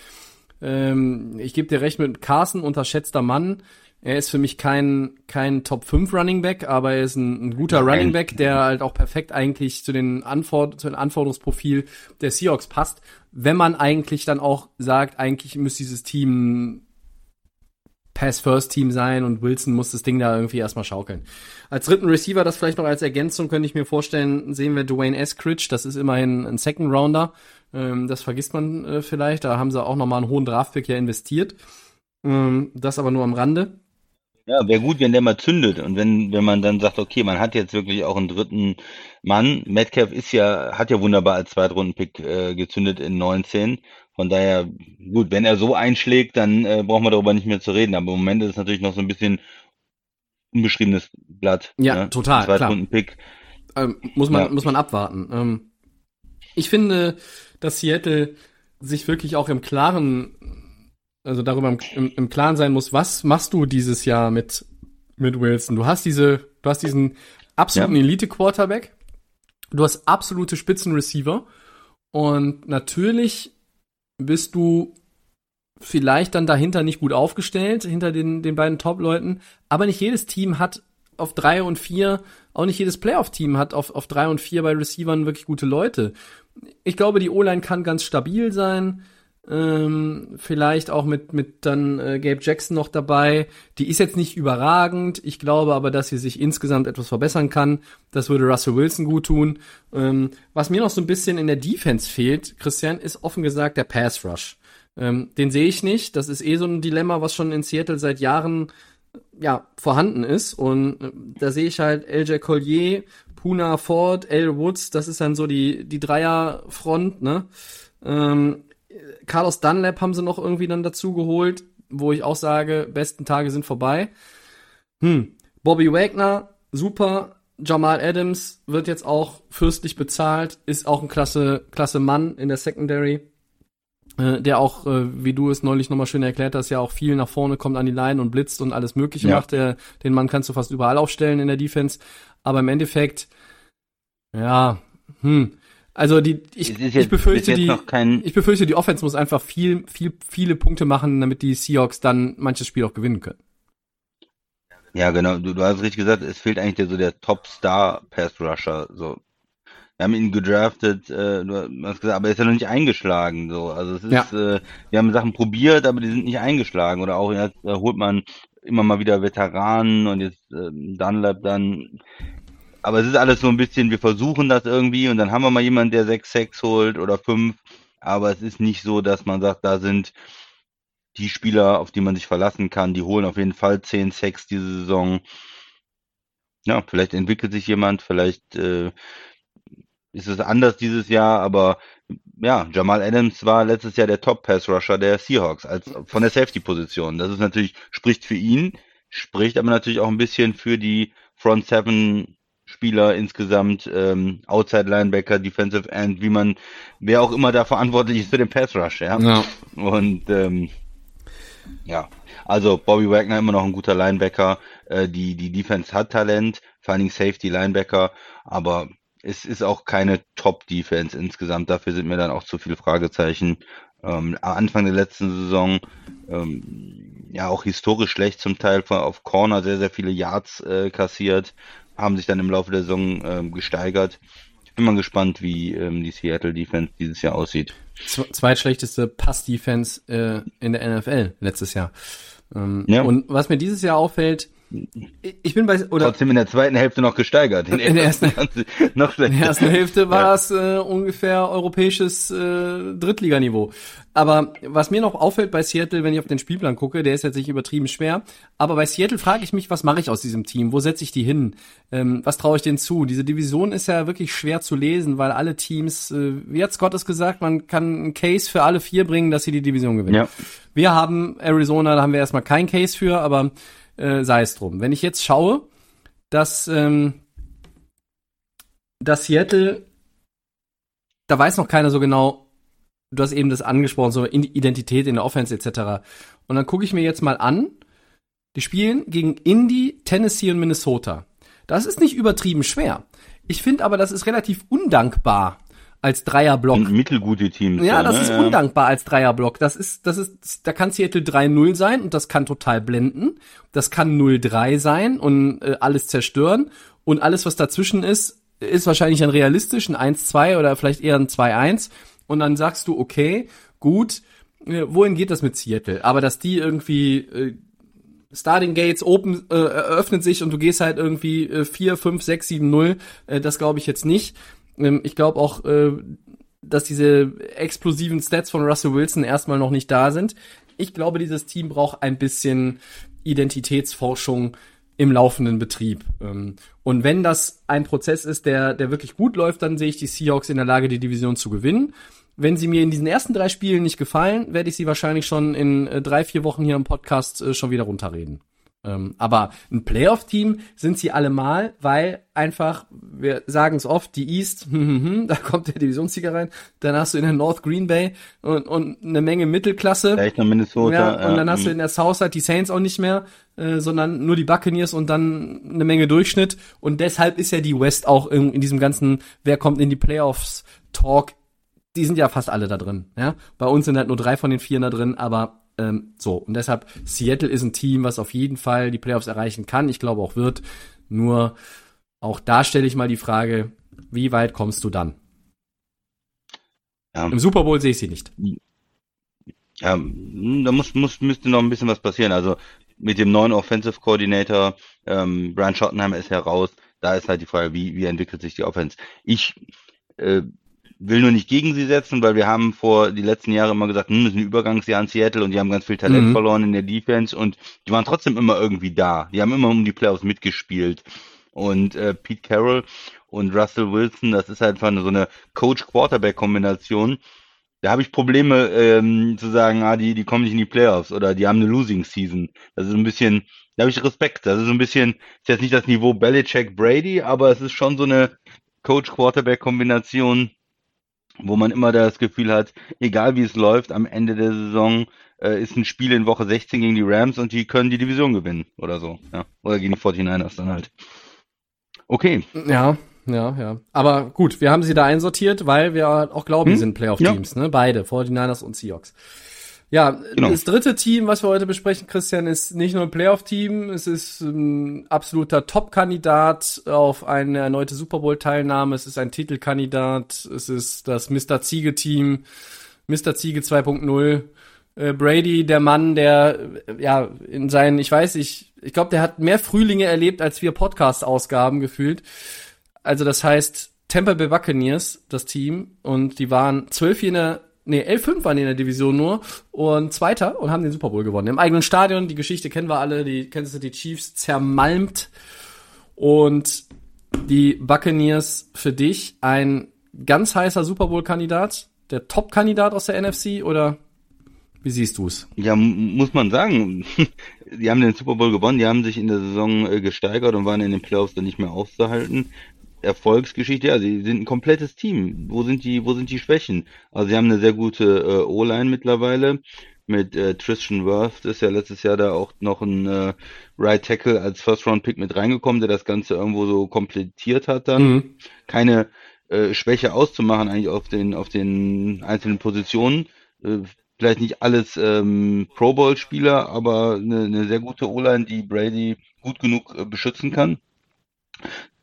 ähm, ich gebe dir recht mit Carson, unterschätzter Mann. Er ist für mich kein, kein Top 5 Running Back, aber er ist ein, ein guter Nein. Running Back, der halt auch perfekt eigentlich zu den, Anfor zu den Anforderungsprofil der Seahawks passt. Wenn man eigentlich dann auch sagt, eigentlich müsste dieses Team Pass-First-Team sein und Wilson muss das Ding da irgendwie erstmal schaukeln. Als dritten Receiver, das vielleicht noch als Ergänzung, könnte ich mir vorstellen, sehen wir Dwayne Eskridge, das ist immerhin ein Second Rounder. Ähm, das vergisst man äh, vielleicht, da haben sie auch nochmal einen hohen Draftpick ja investiert. Ähm, das aber nur am Rande. Ja, wäre gut, wenn der mal zündet und wenn, wenn man dann sagt, okay, man hat jetzt wirklich auch einen dritten Mann. Metcalf ist ja, hat ja wunderbar als Zweitrunden-Pick äh, gezündet in 19. Von daher, gut, wenn er so einschlägt, dann äh, brauchen wir darüber nicht mehr zu reden. Aber im Moment ist es natürlich noch so ein bisschen unbeschriebenes Blatt. Ja, ne? total, klar. Zweitrunden-Pick. ähm, muss man Ja. muss man abwarten. Ähm, ich finde, dass Seattle sich wirklich auch im Klaren, also darüber im, im, im Klaren sein muss, was machst du dieses Jahr mit mit Wilson? Du hast diese, du hast diesen absoluten Ja. Elite Quarterback, du hast absolute Spitzenreceiver und natürlich bist du vielleicht dann dahinter nicht gut aufgestellt, hinter den, den beiden Top-Leuten. Aber nicht jedes Team hat auf drei und vier, auch nicht jedes Playoff-Team hat auf, auf drei und vier bei Receivern wirklich gute Leute. Ich glaube, die O-Line kann ganz stabil sein. Ähm, vielleicht auch mit, mit dann äh, Gabe Jackson noch dabei. Die ist jetzt nicht überragend. Ich glaube aber, dass sie sich insgesamt etwas verbessern kann. Das würde Russell Wilson gut tun. Ähm, was mir noch so ein bisschen in der Defense fehlt, Christian, ist offen gesagt der Pass Rush. Ähm, den sehe ich nicht. Das ist eh so ein Dilemma, was schon in Seattle seit Jahren ja vorhanden ist. Und äh, da sehe ich halt LJ Collier, Puna Ford, L. Woods. Das ist dann so die die Dreierfront. Ne? Ähm, Carlos Dunlap haben sie noch irgendwie dann dazu geholt, wo ich auch sage, besten Tage sind vorbei. Hm. Bobby Wagner, super. Jamal Adams wird jetzt auch fürstlich bezahlt, ist auch ein klasse, klasse Mann in der Secondary äh, der auch, äh, wie du es neulich nochmal schön erklärt hast, ja auch viel nach vorne kommt an die Line und blitzt und alles Mögliche Ja. macht. Der, den Mann kannst du fast überall aufstellen in der Defense. Aber im Endeffekt, ja, hm. Also die, ich, ist ich jetzt, befürchte jetzt die, kein, ich befürchte die Offense muss einfach viel, viel, viele Punkte machen, damit die Seahawks dann manches Spiel auch gewinnen können. Ja, genau. Du, du hast richtig gesagt, es fehlt eigentlich der, so der Top-Star-Pass-Rusher. So. Wir haben ihn gedraftet, äh, du hast gesagt, aber er ist ja noch nicht eingeschlagen. So. Also es ist, Ja. äh, wir haben Sachen probiert, aber die sind nicht eingeschlagen. Oder auch jetzt äh, holt man immer mal wieder Veteranen und jetzt äh, Dunlap dann. Aber es ist alles so ein bisschen, wir versuchen das irgendwie und dann haben wir mal jemanden, der sechs Sacks holt oder fünf. Aber es ist nicht so, dass man sagt, da sind die Spieler, auf die man sich verlassen kann, die holen auf jeden Fall 10 Sacks diese Saison. Ja, vielleicht entwickelt sich jemand, vielleicht äh, ist es anders dieses Jahr, aber ja, Jamal Adams war letztes Jahr der Top-Pass-Rusher der Seahawks als von der Safety-Position. Das ist natürlich, spricht für ihn, spricht aber natürlich auch ein bisschen für die Front Seven Spieler insgesamt, ähm, Outside Linebacker, Defensive End, wie man, wer auch immer da verantwortlich ist für den Pass Rush, ja. Ja. Und ähm, ja, also Bobby Wagner immer noch ein guter Linebacker. Äh, die, die Defense hat Talent, vor allen Dingen Safety Linebacker, aber es ist auch keine Top-Defense insgesamt. Dafür sind mir dann auch zu viele Fragezeichen. Ähm, Anfang der letzten Saison ähm, ja auch historisch schlecht zum Teil auf Corner sehr, sehr viele Yards äh, kassiert, haben sich dann im Laufe der Saison ähm, gesteigert. Ich bin mal gespannt, wie ähm, die Seattle Defense dieses Jahr aussieht. Zweitschlechteste Pass-Defense äh, in der NFL letztes Jahr. Ähm, Ja. Und was mir dieses Jahr auffällt, ich- bin bei, oder Trotzdem in der zweiten Hälfte noch gesteigert. In der ersten- noch In der ersten Hälfte war es äh, ungefähr europäisches äh, Drittliganiveau. Aber was mir noch auffällt bei Seattle, wenn ich auf den Spielplan gucke, der ist jetzt nicht übertrieben schwer, aber bei Seattle frage ich mich, was mache ich aus diesem Team? Wo setze ich die hin? Ähm, was traue ich denen zu? Diese Division ist ja wirklich schwer zu lesen, weil alle Teams, äh, wie hat Scott es gesagt, man kann einen Case für alle vier bringen, dass sie die Division gewinnen. Ja. Wir haben Arizona, da haben wir erstmal keinen Case für, aber äh, sei es drum. Wenn ich jetzt schaue, dass, ähm, dass Seattle, da weiß noch keiner so genau, du hast eben das angesprochen, so Identität in der Offense etc. Und dann gucke ich mir jetzt mal an, die spielen gegen Indy, Tennessee und Minnesota. Das ist nicht übertrieben schwer. Ich finde aber, das ist relativ undankbar als Dreierblock. Und mittelgute Teams. Ja, da, das ne? ist undankbar als Dreierblock. Das ist, das ist, da kann Seattle 3-0 sein und das kann total blenden. Das kann 0-3 sein und äh, alles zerstören. Und alles, was dazwischen ist, ist wahrscheinlich dann realistisch, ein 1-2 oder vielleicht eher ein 2-1. Und dann sagst du, okay, gut, äh, wohin geht das mit Seattle? Aber dass die irgendwie äh, Starting Gates open äh, eröffnet sich und du gehst halt irgendwie äh, 4, 5, 6, 7, 0, äh, das glaube ich jetzt nicht. Ähm, ich glaube auch, äh, dass diese explosiven Stats von Russell Wilson erstmal noch nicht da sind. Ich glaube, dieses Team braucht ein bisschen Identitätsforschung im laufenden Betrieb. Ähm, Und wenn das ein Prozess ist, der, der wirklich gut läuft, dann sehe ich die Seahawks in der Lage, die Division zu gewinnen. Wenn sie mir in diesen ersten drei Spielen nicht gefallen, werde ich sie wahrscheinlich schon in äh, drei, vier Wochen hier im Podcast äh, schon wieder runterreden. Ähm, aber ein Playoff-Team sind sie allemal, weil einfach, wir sagen es oft, die East, hm, hm, hm, da kommt der Divisionssieger rein, dann hast du in der North Green Bay und, und eine Menge Mittelklasse. Vielleicht noch Minnesota. Ja, und dann hast du in der Southside die Saints auch nicht mehr, äh, sondern nur die Buccaneers und dann eine Menge Durchschnitt. Und deshalb ist ja die West auch in, in diesem ganzen, wer kommt in die Playoffs Talk, die sind ja fast alle da drin. Ja, bei uns sind halt nur drei von den vier da drin, aber ähm, so, und deshalb, Seattle ist ein Team, was auf jeden Fall die Playoffs erreichen kann. Ich glaube auch wird. Nur auch da stelle ich mal die Frage, wie weit kommst du dann? Ja. Im Super Bowl sehe ich sie nicht. Ja, da muss, muss, müsste noch ein bisschen was passieren. Also mit dem neuen Offensive Coordinator, ähm, Brian Schottenheimer ist heraus. Da ist halt die Frage, wie, wie entwickelt sich die Offense? Ich äh, will nur nicht gegen sie setzen, weil wir haben vor die letzten Jahre immer gesagt, hm, das ist ein Übergangsjahr in Seattle und die haben ganz viel Talent mhm. verloren in der Defense und die waren trotzdem immer irgendwie da. Die haben immer um die Playoffs mitgespielt. Und äh, Pete Carroll und Russell Wilson, das ist halt einfach so eine Coach-Quarterback-Kombination. Da habe ich Probleme ähm, zu sagen, ah, die, die kommen nicht in die Playoffs oder die haben eine Losing Season. Das ist ein bisschen, da habe ich Respekt. Das ist so ein bisschen, ist jetzt nicht das Niveau Belichick Brady, aber es ist schon so eine Coach-Quarterback-Kombination, wo man immer das Gefühl hat, egal wie es läuft, am Ende der Saison äh, ist ein Spiel in Woche 16 gegen die Rams und die können die Division gewinnen oder so. Ja. Oder gegen die 49ers dann halt. Okay. Ja, ja, ja. Aber gut, wir haben sie da einsortiert, weil wir auch glauben, hm? die sind Playoff-Teams, ja. ne? Beide, 49ers und Seahawks. Ja, genau. das dritte Team, was wir heute besprechen, Christian, ist nicht nur ein Playoff-Team, es ist ein absoluter Top-Kandidat auf eine erneute Super Bowl-Teilnahme, es ist ein Titelkandidat, es ist das Mr. Ziege-Team, Mr. Ziege 2.0. Äh, Brady, der Mann, der ja in seinen, ich weiß nicht, ich glaube, der hat mehr Frühlinge erlebt, als wir Podcast-Ausgaben gefühlt. Also das heißt, Tampa Bay Buccaneers, das Team, und die waren zwölf in der nee, 11-5 waren in der Division nur und Zweiter und haben den Super Bowl gewonnen. Im eigenen Stadion, die Geschichte kennen wir alle, die Kansas City Chiefs zermalmt und die Buccaneers für dich ein ganz heißer Super Bowl-Kandidat, der Top-Kandidat aus der NFC oder wie siehst du es? Ja, muss man sagen, die haben den Super Bowl gewonnen, die haben sich in der Saison äh, gesteigert und waren in den Playoffs dann nicht mehr aufzuhalten. Erfolgsgeschichte, ja, sie sind ein komplettes Team. Wo sind die, wo sind die Schwächen? Also sie haben eine sehr gute äh, O-Line mittlerweile. Mit äh, Tristan Worth ist ja letztes Jahr da auch noch ein äh, Right Tackle als First Round Pick mit reingekommen, der das Ganze irgendwo so komplettiert hat dann. Mhm. Keine äh, Schwäche auszumachen eigentlich auf den auf den einzelnen Positionen. Äh, vielleicht nicht alles ähm, Pro Bowl Spieler, aber eine, eine sehr gute O-Line, die Brady gut genug äh, beschützen kann.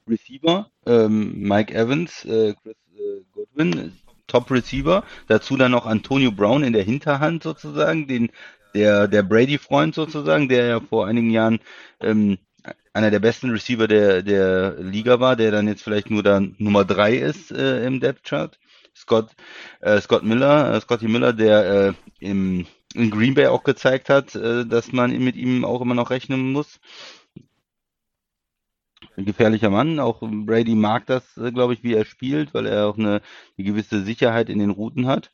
Receiver, ähm, Mike Evans, äh, Chris äh, Godwin, Top Receiver, dazu dann noch Antonio Brown in der Hinterhand sozusagen, den der der Brady-Freund sozusagen, der ja vor einigen Jahren ähm, einer der besten Receiver der der Liga war, der dann jetzt vielleicht nur dann Nummer drei ist äh, im Depth Chart. Scott äh, Scott Miller, äh, Scotty Miller, der äh, im in Green Bay auch gezeigt hat, äh, dass man mit ihm auch immer noch rechnen muss ein gefährlicher Mann. Auch Brady mag das, äh, glaube ich, wie er spielt, weil er auch eine, eine gewisse Sicherheit in den Routen hat.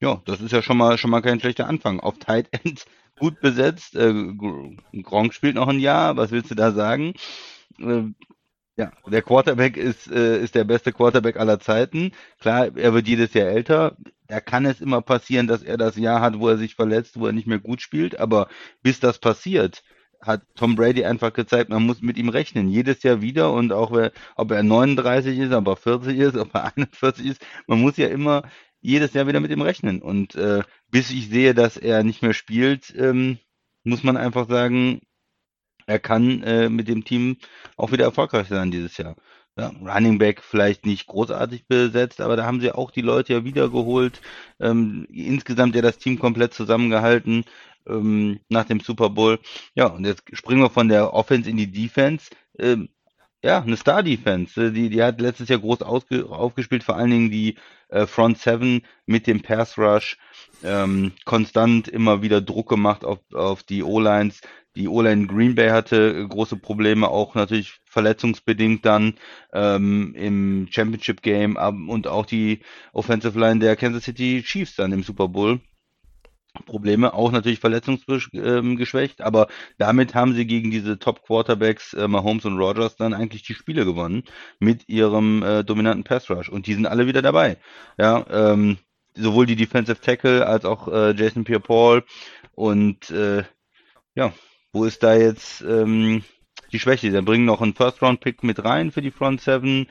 Ja, das ist ja schon mal schon mal kein schlechter Anfang. Auf Tight End gut besetzt. Äh, Gronk spielt noch ein Jahr. Was willst du da sagen? Äh, ja, der Quarterback ist, äh, ist der beste Quarterback aller Zeiten. Klar, er wird jedes Jahr älter. Da kann es immer passieren, dass er das Jahr hat, wo er sich verletzt, wo er nicht mehr gut spielt. Aber bis das passiert, hat Tom Brady einfach gezeigt, man muss mit ihm rechnen, jedes Jahr wieder und auch ob er 39 ist, ob er 40 ist, ob er 41 ist, man muss ja immer jedes Jahr wieder mit ihm rechnen und äh, bis ich sehe, dass er nicht mehr spielt, ähm, muss man einfach sagen, er kann äh, mit dem Team auch wieder erfolgreich sein dieses Jahr. Ja, Running Back vielleicht nicht großartig besetzt, aber da haben sie auch die Leute ja wiedergeholt. Ähm, insgesamt ja das Team komplett zusammengehalten ähm, nach dem Super Bowl. Ja, und jetzt springen wir von der Offense in die Defense. Ähm, ja, eine Star-Defense. Äh, die, die hat letztes Jahr groß aufgespielt, vor allen Dingen die äh, Front Seven mit dem Pass Rush. Ähm, konstant immer wieder Druck gemacht auf, auf die O-Lines. Die O-Line Green Bay hatte große Probleme, auch natürlich verletzungsbedingt dann ähm, im Championship Game und auch die Offensive Line der Kansas City Chiefs dann im Super Bowl Probleme, auch natürlich verletzungsgeschwächt, aber damit haben sie gegen diese Top-Quarterbacks äh, Mahomes und Rogers dann eigentlich die Spiele gewonnen mit ihrem äh, dominanten Pass-Rush und die sind alle wieder dabei. Ja, ähm, sowohl die Defensive Tackle als auch äh, Jason Pierre-Paul und äh, ja, wo ist da jetzt ähm, die Schwäche? Sie bringen noch einen First-Round-Pick mit rein für die Front Seven.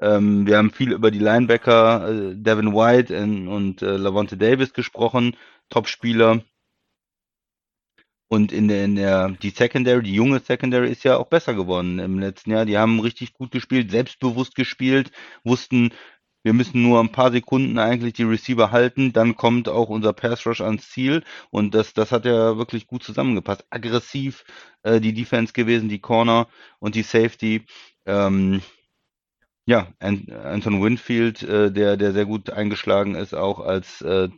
Ähm, wir haben viel über die Linebacker äh, Devin White und, und äh, Lavonte Davis gesprochen, Top-Spieler. Und in der, in der, die Secondary, die junge Secondary ist ja auch besser geworden im letzten Jahr. Die haben richtig gut gespielt, selbstbewusst gespielt, wussten, wir müssen nur ein paar Sekunden eigentlich die Receiver halten, dann kommt auch unser Pass Rush ans Ziel und das, das hat ja wirklich gut zusammengepasst. Aggressiv äh, die Defense gewesen, die Corner und die Safety. Ähm, ja, Anton Winfield, äh, der, der sehr gut eingeschlagen ist, auch als äh,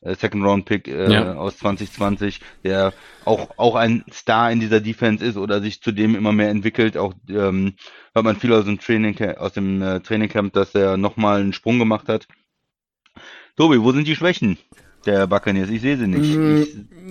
äh, Second Round Pick äh, ja. aus 2020, der auch auch ein Star in dieser Defense ist oder sich zudem immer mehr entwickelt. Auch ähm, hört man viel aus dem Training aus dem äh, Trainingcamp, dass er nochmal einen Sprung gemacht hat. Tobi, wo sind die Schwächen? der Buccaneers. Ich sehe sie nicht. Mm,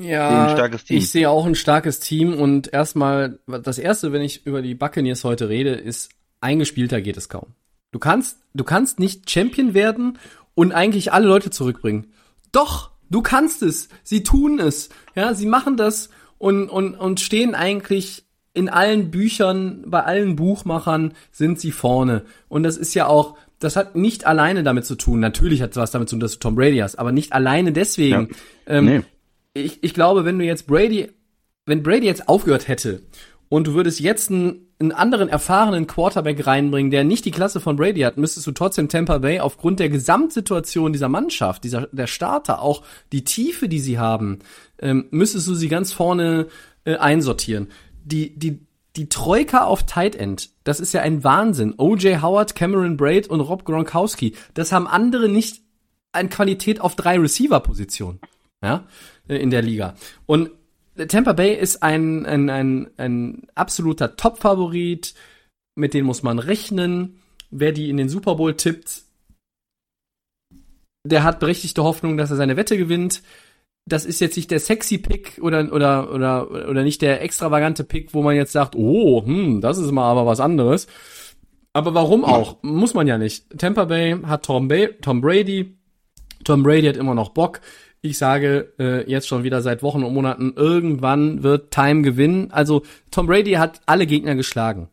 ich ja, sehe ein starkes Team. Ich sehe auch ein starkes Team und erstmal, das erste, wenn ich über die Buccaneers heute rede, ist, eingespielter geht es kaum. Du kannst, du kannst nicht Champion werden und eigentlich alle Leute zurückbringen. Doch, du kannst es. Sie tun es. Ja, sie machen das und, und, und stehen eigentlich in allen Büchern, bei allen Buchmachern sind sie vorne. Und das ist ja auch, das hat nicht alleine damit zu tun. Natürlich hat es was damit zu tun, dass du Tom Brady hast, aber nicht alleine deswegen. Ja. Ähm, nee. ich, ich glaube, wenn du jetzt Brady, wenn Brady jetzt aufgehört hätte und du würdest jetzt einen, einen anderen erfahrenen Quarterback reinbringen, der nicht die Klasse von Brady hat, müsstest du trotzdem Tampa Bay aufgrund der Gesamtsituation dieser Mannschaft, dieser der Starter, auch die Tiefe, die sie haben, ähm, müsstest du sie ganz vorne äh, einsortieren. Die die die Troika auf Tight End, das ist ja ein Wahnsinn. O.J. Howard, Cameron Braid und Rob Gronkowski, das haben andere nicht an Qualität auf drei Receiver-Positionen, ja, äh, in der Liga. Und Tampa Bay ist ein, ein, ein, ein absoluter Top-Favorit, mit denen muss man rechnen. Wer die in den Super Bowl tippt, der hat berechtigte Hoffnung, dass er seine Wette gewinnt. Das ist jetzt nicht der sexy Pick oder oder oder oder nicht der extravagante Pick, wo man jetzt sagt, oh, hm, das ist mal aber was anderes. Aber warum auch? Muss man ja nicht. Tampa Bay hat Tom, Bay, Tom Brady. Tom Brady hat immer noch Bock. Ich sage äh, jetzt schon wieder seit Wochen und Monaten, irgendwann wird Time gewinnen. Also Tom Brady hat alle Gegner geschlagen.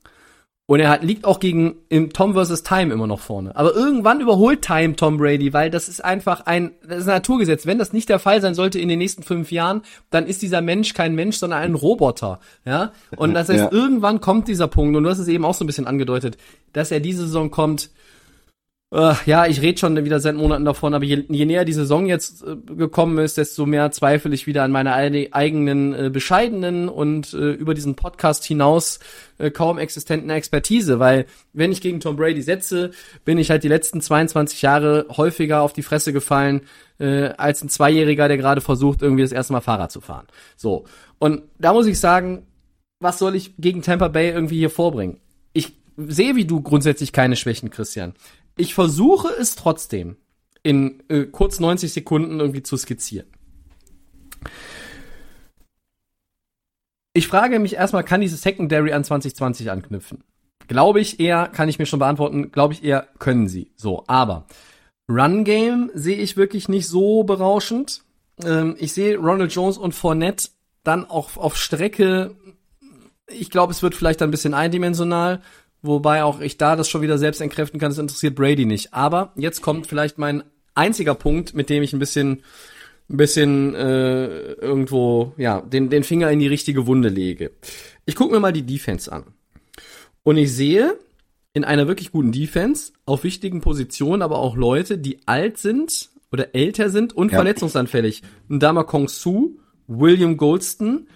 Und er hat, liegt auch gegen im Tom vs. Time immer noch vorne. Aber irgendwann überholt Time Tom Brady, weil das ist einfach ein, das ist ein Naturgesetz. Wenn das nicht der Fall sein sollte in den nächsten fünf Jahren, dann ist dieser Mensch kein Mensch, sondern ein Roboter. Ja. Und das heißt, ja. irgendwann kommt dieser Punkt, und du hast es eben auch so ein bisschen angedeutet, dass er diese Saison kommt, Ja, ich rede schon wieder seit Monaten davon, aber je, je näher die Saison jetzt äh, gekommen ist, desto mehr zweifle ich wieder an meiner eigenen äh, bescheidenen und äh, über diesen Podcast hinaus äh, kaum existenten Expertise, weil wenn ich gegen Tom Brady setze, bin ich halt die letzten 22 Jahre häufiger auf die Fresse gefallen äh, als ein Zweijähriger, der gerade versucht, irgendwie das erste Mal Fahrrad zu fahren. So. Und da muss ich sagen, was soll ich gegen Tampa Bay irgendwie hier vorbringen? Ich sehe wie du grundsätzlich keine Schwächen, Christian ich versuche es trotzdem in äh, kurz 90 Sekunden irgendwie zu skizzieren. Ich frage mich erstmal, kann diese Secondary an 2020 anknüpfen? Glaube ich eher, kann ich mir schon beantworten, glaube ich eher, können sie. So, aber Run Game sehe ich wirklich nicht so berauschend. Ähm, ich sehe Ronald Jones und Fournette dann auch auf Strecke. Ich glaube, es wird vielleicht ein bisschen eindimensional. Wobei auch ich da das schon wieder selbst entkräften kann, das interessiert Brady nicht. Aber jetzt kommt vielleicht mein einziger Punkt, mit dem ich ein bisschen, ein bisschen äh, irgendwo, ja, den, den Finger in die richtige Wunde lege. Ich gucke mir mal die Defense an. Und ich sehe in einer wirklich guten Defense auf wichtigen Positionen aber auch Leute, die alt sind oder älter sind und ja. verletzungsanfällig. Ndama Kong Su, William Goldston,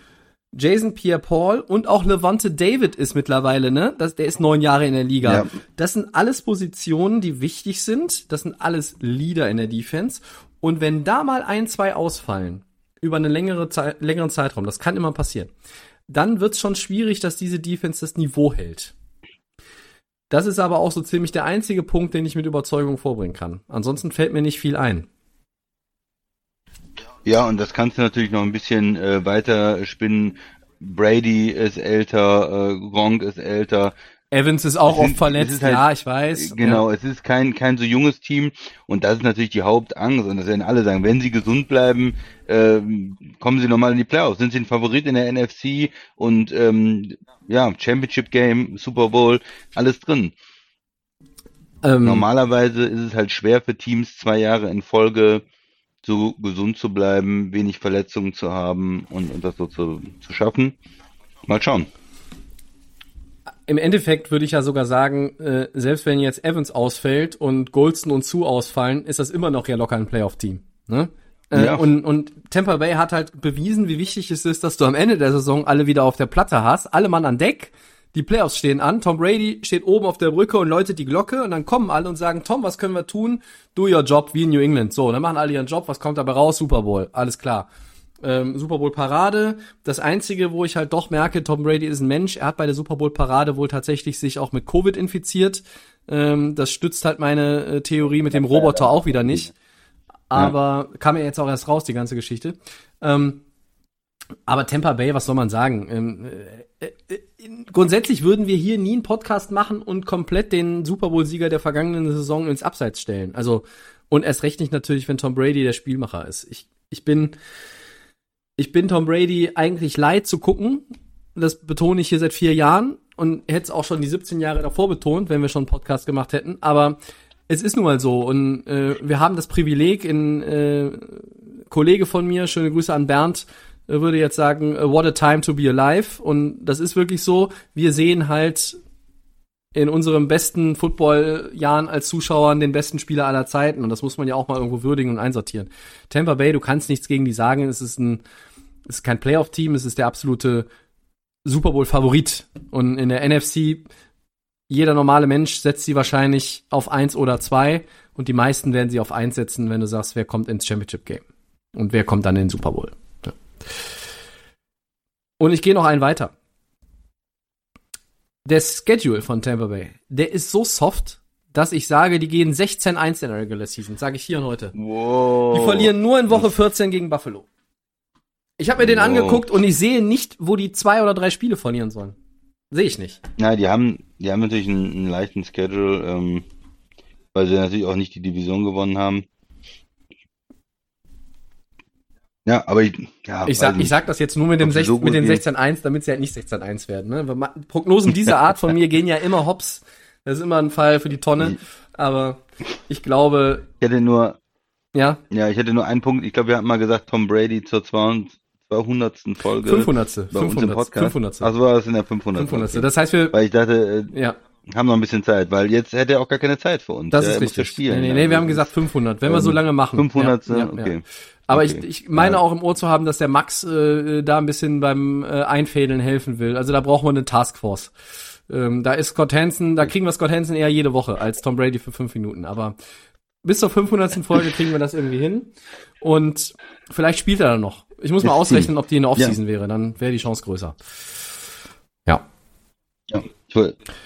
Jason Pierre-Paul und auch Levante David ist mittlerweile, ne? Das, der ist neun Jahre in der Liga. Ja. Das sind alles Positionen, die wichtig sind. Das sind alles Leader in der Defense. Und wenn da mal ein, zwei ausfallen, über einen längere Zeit, längeren Zeitraum, das kann immer passieren, dann wird's schon schwierig, dass diese Defense das Niveau hält. Das ist aber auch so ziemlich der einzige Punkt, den ich mit Überzeugung vorbringen kann. Ansonsten fällt mir nicht viel ein. Ja, und das kannst du natürlich noch ein bisschen äh, weiter spinnen. Brady ist älter, äh, Gronk ist älter. Evans ist auch Es oft verletzt, halt- ja, ich weiß. Genau, Ja. es ist kein, kein so junges Team und das ist natürlich die Hauptangst und das werden alle sagen, wenn sie gesund bleiben, ähm, kommen sie nochmal in die Playoffs, sind sie ein Favorit in der NFC und ähm, ja, Championship Game, Super Bowl, alles drin. Ähm, Normalerweise ist es halt schwer für Teams, zwei Jahre in Folge so gesund zu bleiben, wenig Verletzungen zu haben und, und das so zu, zu schaffen. Mal schauen. Im Endeffekt würde ich ja sogar sagen, äh, selbst wenn jetzt Evans ausfällt und Goldston und Sue ausfallen, ist das immer noch ja locker ein Playoff-Team. Ne? Äh, Ja. und, und Tampa Bay hat halt bewiesen, wie wichtig es ist, dass du am Ende der Saison alle wieder auf der Platte hast, alle Mann an Deck, die Playoffs stehen an, Tom Brady steht oben auf der Brücke und läutet die Glocke und dann kommen alle und sagen, Tom, was können wir tun? Do your job wie in New England. So, dann machen alle ihren Job, was kommt dabei raus? Super Bowl, alles klar ähm, Super Bowl Parade. Das einzige, wo ich halt doch merke, Tom Brady ist ein Mensch. Er hat bei der Super Bowl Parade wohl tatsächlich sich auch mit Covid infiziert. Ähm, das stützt halt meine äh, Theorie mit dem Roboter auch wieder nicht. Aber kam ja jetzt auch erst raus, die ganze Geschichte. Ähm, aber Tampa Bay, was soll man sagen? Äh, äh, grundsätzlich würden wir hier nie einen Podcast machen und komplett den Super Bowl-Sieger der vergangenen Saison ins Abseits stellen. Also, und erst recht nicht natürlich, wenn Tom Brady der Spielmacher ist. Ich, ich bin, ich bin Tom Brady eigentlich leid zu gucken. Das betone ich hier seit vier Jahren und hätte es auch schon die 17 Jahre davor betont, wenn wir schon einen Podcast gemacht hätten. Aber es ist nun mal so und äh, wir haben das Privileg, in äh, Kollege von mir, schöne Grüße an Bernd, würde jetzt sagen, äh, what a time to be alive. Und das ist wirklich so. Wir sehen halt in unserem besten Football-Jahren als Zuschauern den besten Spieler aller Zeiten. Und das muss man ja auch mal irgendwo würdigen und einsortieren. Tampa Bay, du kannst nichts gegen die sagen. Es ist ein, es ist kein Playoff-Team, es ist der absolute Super Bowl-Favorit. Und in der NFC, jeder normale Mensch setzt sie wahrscheinlich auf eins oder zwei. Und die meisten werden sie auf eins setzen, wenn du sagst, wer kommt ins Championship-Game. Und wer kommt dann in den Super Bowl. Und ich gehe noch einen weiter. Der Schedule von Tampa Bay, der ist so soft, dass ich sage, die gehen 16-1 in der Regular Season, sage ich hier und heute. Wow. Die verlieren nur in Woche 14 gegen Buffalo. Ich habe mir den Wow. angeguckt und ich sehe nicht, wo die zwei oder drei Spiele verlieren sollen. Sehe ich nicht. Ja, die haben, die haben natürlich einen, einen leichten Schedule, ähm, weil sie natürlich auch nicht die Division gewonnen haben. Ja, aber ich, ja, Ich sag, weiß ich sag das jetzt nur mit dem Ob sie 16, so mit den gut gehen? 16-1, damit sie halt nicht 16-1 werden. Ne? Prognosen dieser Art von mir gehen ja immer hops. Das ist immer ein Fall für die Tonne. Aber ich glaube, ich hätte nur, ja, ja, ich hätte nur einen Punkt. Ich glaube, wir hatten mal gesagt, Tom Brady zur 200. 200. Folge 500. bei uns im 500. Podcast. 500. Also war das in der 500. 500. Okay. Das heißt, wir, Weil ich dachte, äh, ja, haben noch ein bisschen Zeit, weil jetzt hätte er auch gar keine Zeit für uns. das er ist ja richtig. spielen. nee, nee, nee, wir haben gesagt 500, wenn wir so Ähm, lange machen. 500. Ja, ja, okay. Ja. Aber Okay. ich, ich meine Ja. auch im Ohr zu haben, dass der Max äh, da ein bisschen beim äh, Einfädeln helfen will. Also da brauchen wir eine Taskforce. Ähm, da ist Scott Hansen, da kriegen wir Scott Hansen eher jede Woche als Tom Brady für fünf Minuten. Aber bis zur 500. Folge kriegen wir das irgendwie hin. Und vielleicht spielt er dann noch. Ich muss mal ausrechnen, ob die in der Offseason wäre. Dann wäre die Chance größer. Ja. Ja,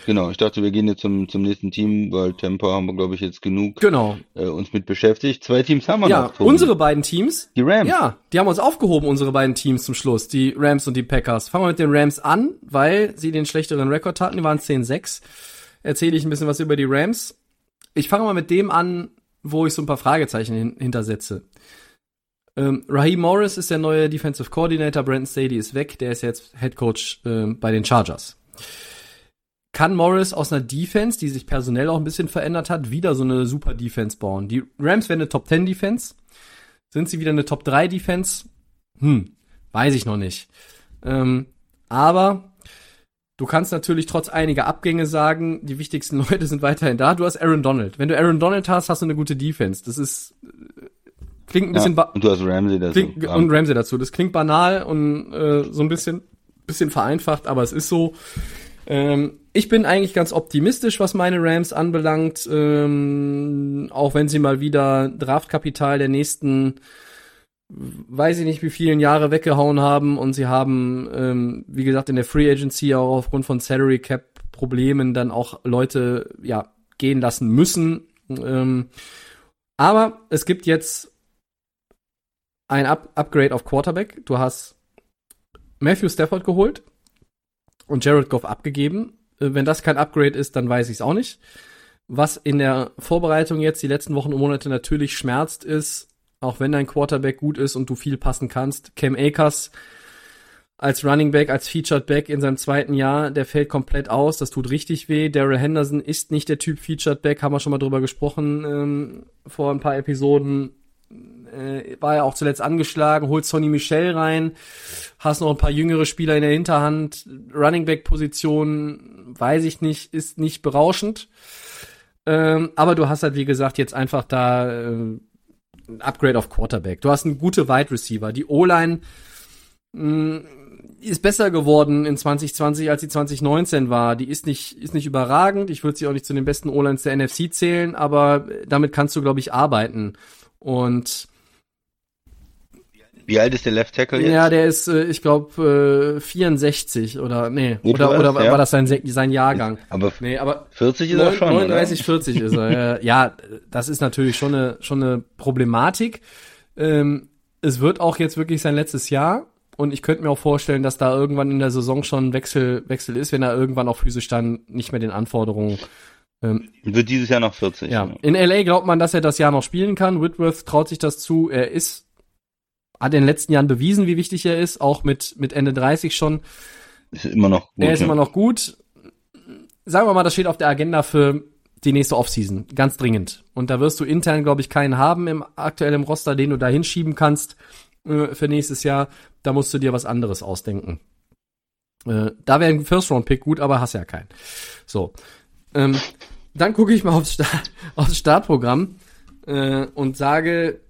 genau. Ich dachte, wir gehen jetzt zum, zum nächsten Team, weil Tampa haben wir, glaube ich, jetzt genug Genau. äh, uns mit beschäftigt. Zwei Teams haben wir Ja, noch. Tobi. unsere beiden Teams. Die Rams. Ja, die haben uns aufgehoben, unsere beiden Teams zum Schluss, die Rams und die Packers. Fangen wir mit den Rams an, weil sie den schlechteren Rekord hatten, die waren 10-6. Erzähle ich ein bisschen was über die Rams. Ich fange mal mit dem an, wo ich so ein paar Fragezeichen hin hintersetze. Ähm, Raheem Morris ist der neue Defensive Coordinator, Brandon Staley ist weg, der ist jetzt Head Coach ähm, bei den Chargers. Kann Morris aus einer Defense, die sich personell auch ein bisschen verändert hat, wieder so eine super Defense bauen? Die Rams werden eine Top 10 Defense. Sind sie wieder eine Top 3 Defense? Hm, weiß ich noch nicht. Ähm, aber du kannst natürlich trotz einiger Abgänge sagen, die wichtigsten Leute sind weiterhin da. Du hast Aaron Donald. Wenn du Aaron Donald hast, hast du eine gute Defense. Das ist äh, klingt ein bisschen Ja, und du hast Ramsey dazu. klingt, und Ramsey dazu. Das klingt banal und äh, so ein bisschen bisschen vereinfacht, aber es ist so. Ähm, ich bin eigentlich ganz optimistisch, was meine Rams anbelangt, ähm, auch wenn sie mal wieder Draftkapital der nächsten, weiß ich nicht wie vielen Jahre weggehauen haben und sie haben, ähm, wie gesagt, in der Free Agency auch aufgrund von Salary Cap Problemen dann auch Leute ja gehen lassen müssen. Ähm, aber es gibt jetzt ein Up Upgrade auf Quarterback. Du hast Matthew Stafford geholt und Jared Goff abgegeben. Äh, wenn das kein Upgrade ist, dann weiß ich es auch nicht. Was in der Vorbereitung jetzt die letzten Wochen und Monate natürlich schmerzt, ist, auch wenn dein Quarterback gut ist und du viel passen kannst, Cam Akers als Running Back, als Featured Back in seinem zweiten Jahr, der fällt komplett aus. Das tut richtig weh. Daryl Henderson ist nicht der Typ Featured Back, haben wir schon mal drüber gesprochen ähm, vor ein paar Episoden. Äh, war ja auch zuletzt angeschlagen, holt Sonny Michel rein, hast noch ein paar jüngere Spieler in der Hinterhand. Running Back Position, weiß ich nicht, ist nicht berauschend. Ähm, aber du hast halt, wie gesagt, jetzt einfach da äh, ein Upgrade auf Quarterback. Du hast einen gute Wide Receiver. Die O-Line mm, ist besser geworden in 2020, als sie 2019 war. Die ist nicht, ist nicht überragend. Ich würde sie auch nicht zu den besten O-Lines der NFC zählen, aber damit kannst du, glaube ich, arbeiten. Und wie alt ist der Left Tackle jetzt? Ja, der ist, äh, ich glaube, äh, 64 oder nee, Gut oder oder ja. war das sein sein Jahrgang? Aber Nee, aber 40 ist er schon, 39, 40 ist er. Ja, das ist natürlich schon eine schon eine Problematik. Ähm, es wird auch jetzt wirklich sein letztes Jahr und ich könnte mir auch vorstellen, dass da irgendwann in der Saison schon ein Wechsel Wechsel ist, wenn er irgendwann auch physisch dann nicht mehr den Anforderungen ähm, Wird dieses Jahr noch 40. ja, in LA glaubt man, dass er das Jahr noch spielen kann. Whitworth traut sich das zu. Er ist, hat in den letzten Jahren bewiesen, wie wichtig er ist, auch mit, mit Ende 30 schon. Ist immer noch gut. er ist ja. immer noch gut. Sagen wir mal, das steht auf der Agenda für die nächste Offseason. Ganz dringend. Und da wirst du intern, glaube ich, keinen haben im aktuellen Roster, den du da hinschieben kannst äh, für nächstes Jahr. Da musst du dir was anderes ausdenken. Äh, da wäre ein First-Round-Pick gut, aber hast ja keinen. So. Ähm, dann gucke ich mal aufs, Start, aufs Startprogramm äh, und sage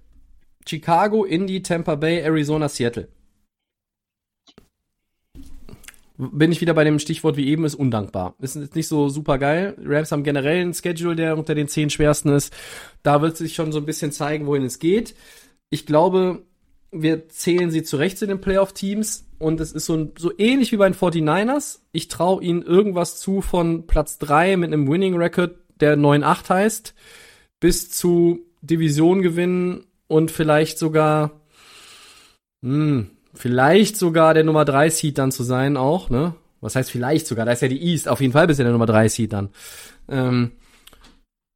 Chicago, Indy, Tampa Bay, Arizona, Seattle. Bin ich wieder bei dem Stichwort wie eben, ist undankbar. Ist nicht so super geil. Rams haben generell einen Schedule, der unter den zehn schwersten ist. Da wird sich schon so ein bisschen zeigen, wohin es geht. Ich glaube, wir zählen sie zurecht zu den Playoff-Teams und es ist so, ein, so ähnlich wie bei den 49ers. Ich traue ihnen irgendwas zu von Platz 3 mit einem Winning-Record, der 9-8 heißt, bis zu Division gewinnen und vielleicht sogar, hm, vielleicht sogar der Nummer 3 Seed dann zu sein auch, ne? Was heißt vielleicht sogar? Da ist ja die East, auf jeden Fall bist du der Nummer 3 Seed dann. Ähm,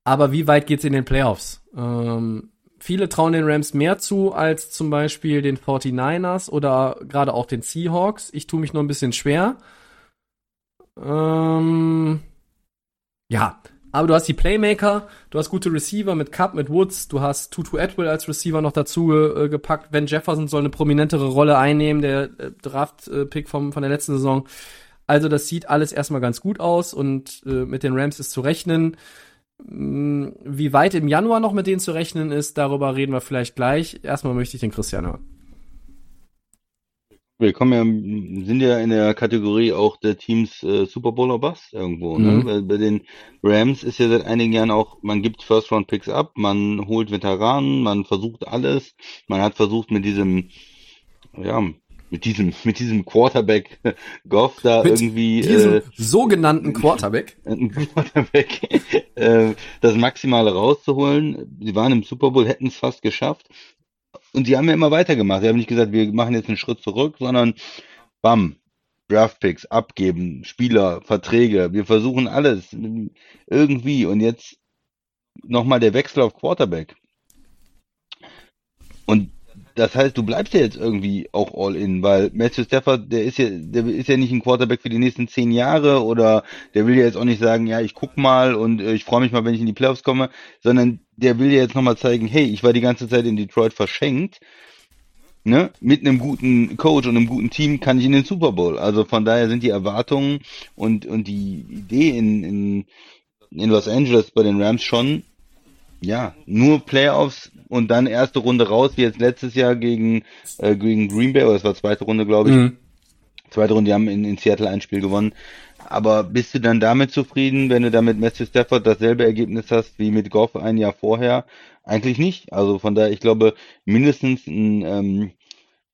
aber wie weit geht's in den Playoffs? Ähm, viele trauen den Rams mehr zu als zum Beispiel den 49ers oder gerade auch den Seahawks. Ich tue mich nur ein bisschen schwer. Ähm, ja, aber du hast die Playmaker, du hast gute Receiver mit Cup, mit Woods, du hast Tutu Atwell als Receiver noch dazu äh, gepackt. Ben Jefferson soll eine prominentere Rolle einnehmen, der äh, Draft-Pick vom von der letzten Saison. Also das sieht alles erstmal ganz gut aus und äh, mit den Rams ist zu rechnen. Mm, Wie weit im Januar noch mit denen zu rechnen ist, darüber reden wir vielleicht gleich. Erstmal möchte ich den Christian hören. Wir kommen ja, sind ja in der Kategorie auch der Teams äh, Super Bowl or Bust irgendwo. Ne? Mhm. Weil bei den Rams ist ja seit einigen Jahren auch, man gibt First Round Picks ab, man holt Veteranen, man versucht alles. Man hat versucht mit diesem, ja, mit diesem, mit diesem Quarterback Goff da Mit irgendwie diesem äh, sogenannten Quarterback. Quarterback äh, das Maximale rauszuholen. Sie waren im Super Bowl, hätten es fast geschafft. Und sie haben ja immer weitergemacht. Sie haben nicht gesagt, wir machen jetzt einen Schritt zurück, sondern bam, Draftpicks abgeben, Spieler, Verträge. Wir versuchen alles irgendwie. Und jetzt nochmal der Wechsel auf Quarterback. Und das heißt, du bleibst ja jetzt irgendwie auch all in, weil Matthew Stafford, der ist ja, der ist ja nicht ein Quarterback für die nächsten zehn Jahre oder der will ja jetzt auch nicht sagen, ja, ich guck mal und äh, ich freue mich mal, wenn ich in die Playoffs komme, sondern der will ja jetzt nochmal zeigen, hey, ich war die ganze Zeit in Detroit verschenkt, ne, mit einem guten Coach und einem guten Team kann ich in den Super Bowl. Also von daher sind die Erwartungen und, und die Idee in, in, in Los Angeles bei den Rams schon, ja, nur Playoffs und dann erste Runde raus, wie jetzt letztes Jahr gegen, äh, gegen Green Bay, oder das war zweite Runde, glaube ich. Mhm. Zweite Runde, die haben in, in Seattle ein Spiel gewonnen. Aber bist du dann damit zufrieden, wenn du dann mit Matthew Stafford dasselbe Ergebnis hast wie mit Goff ein Jahr vorher? Eigentlich nicht. Also von daher, ich glaube, mindestens ein, ähm,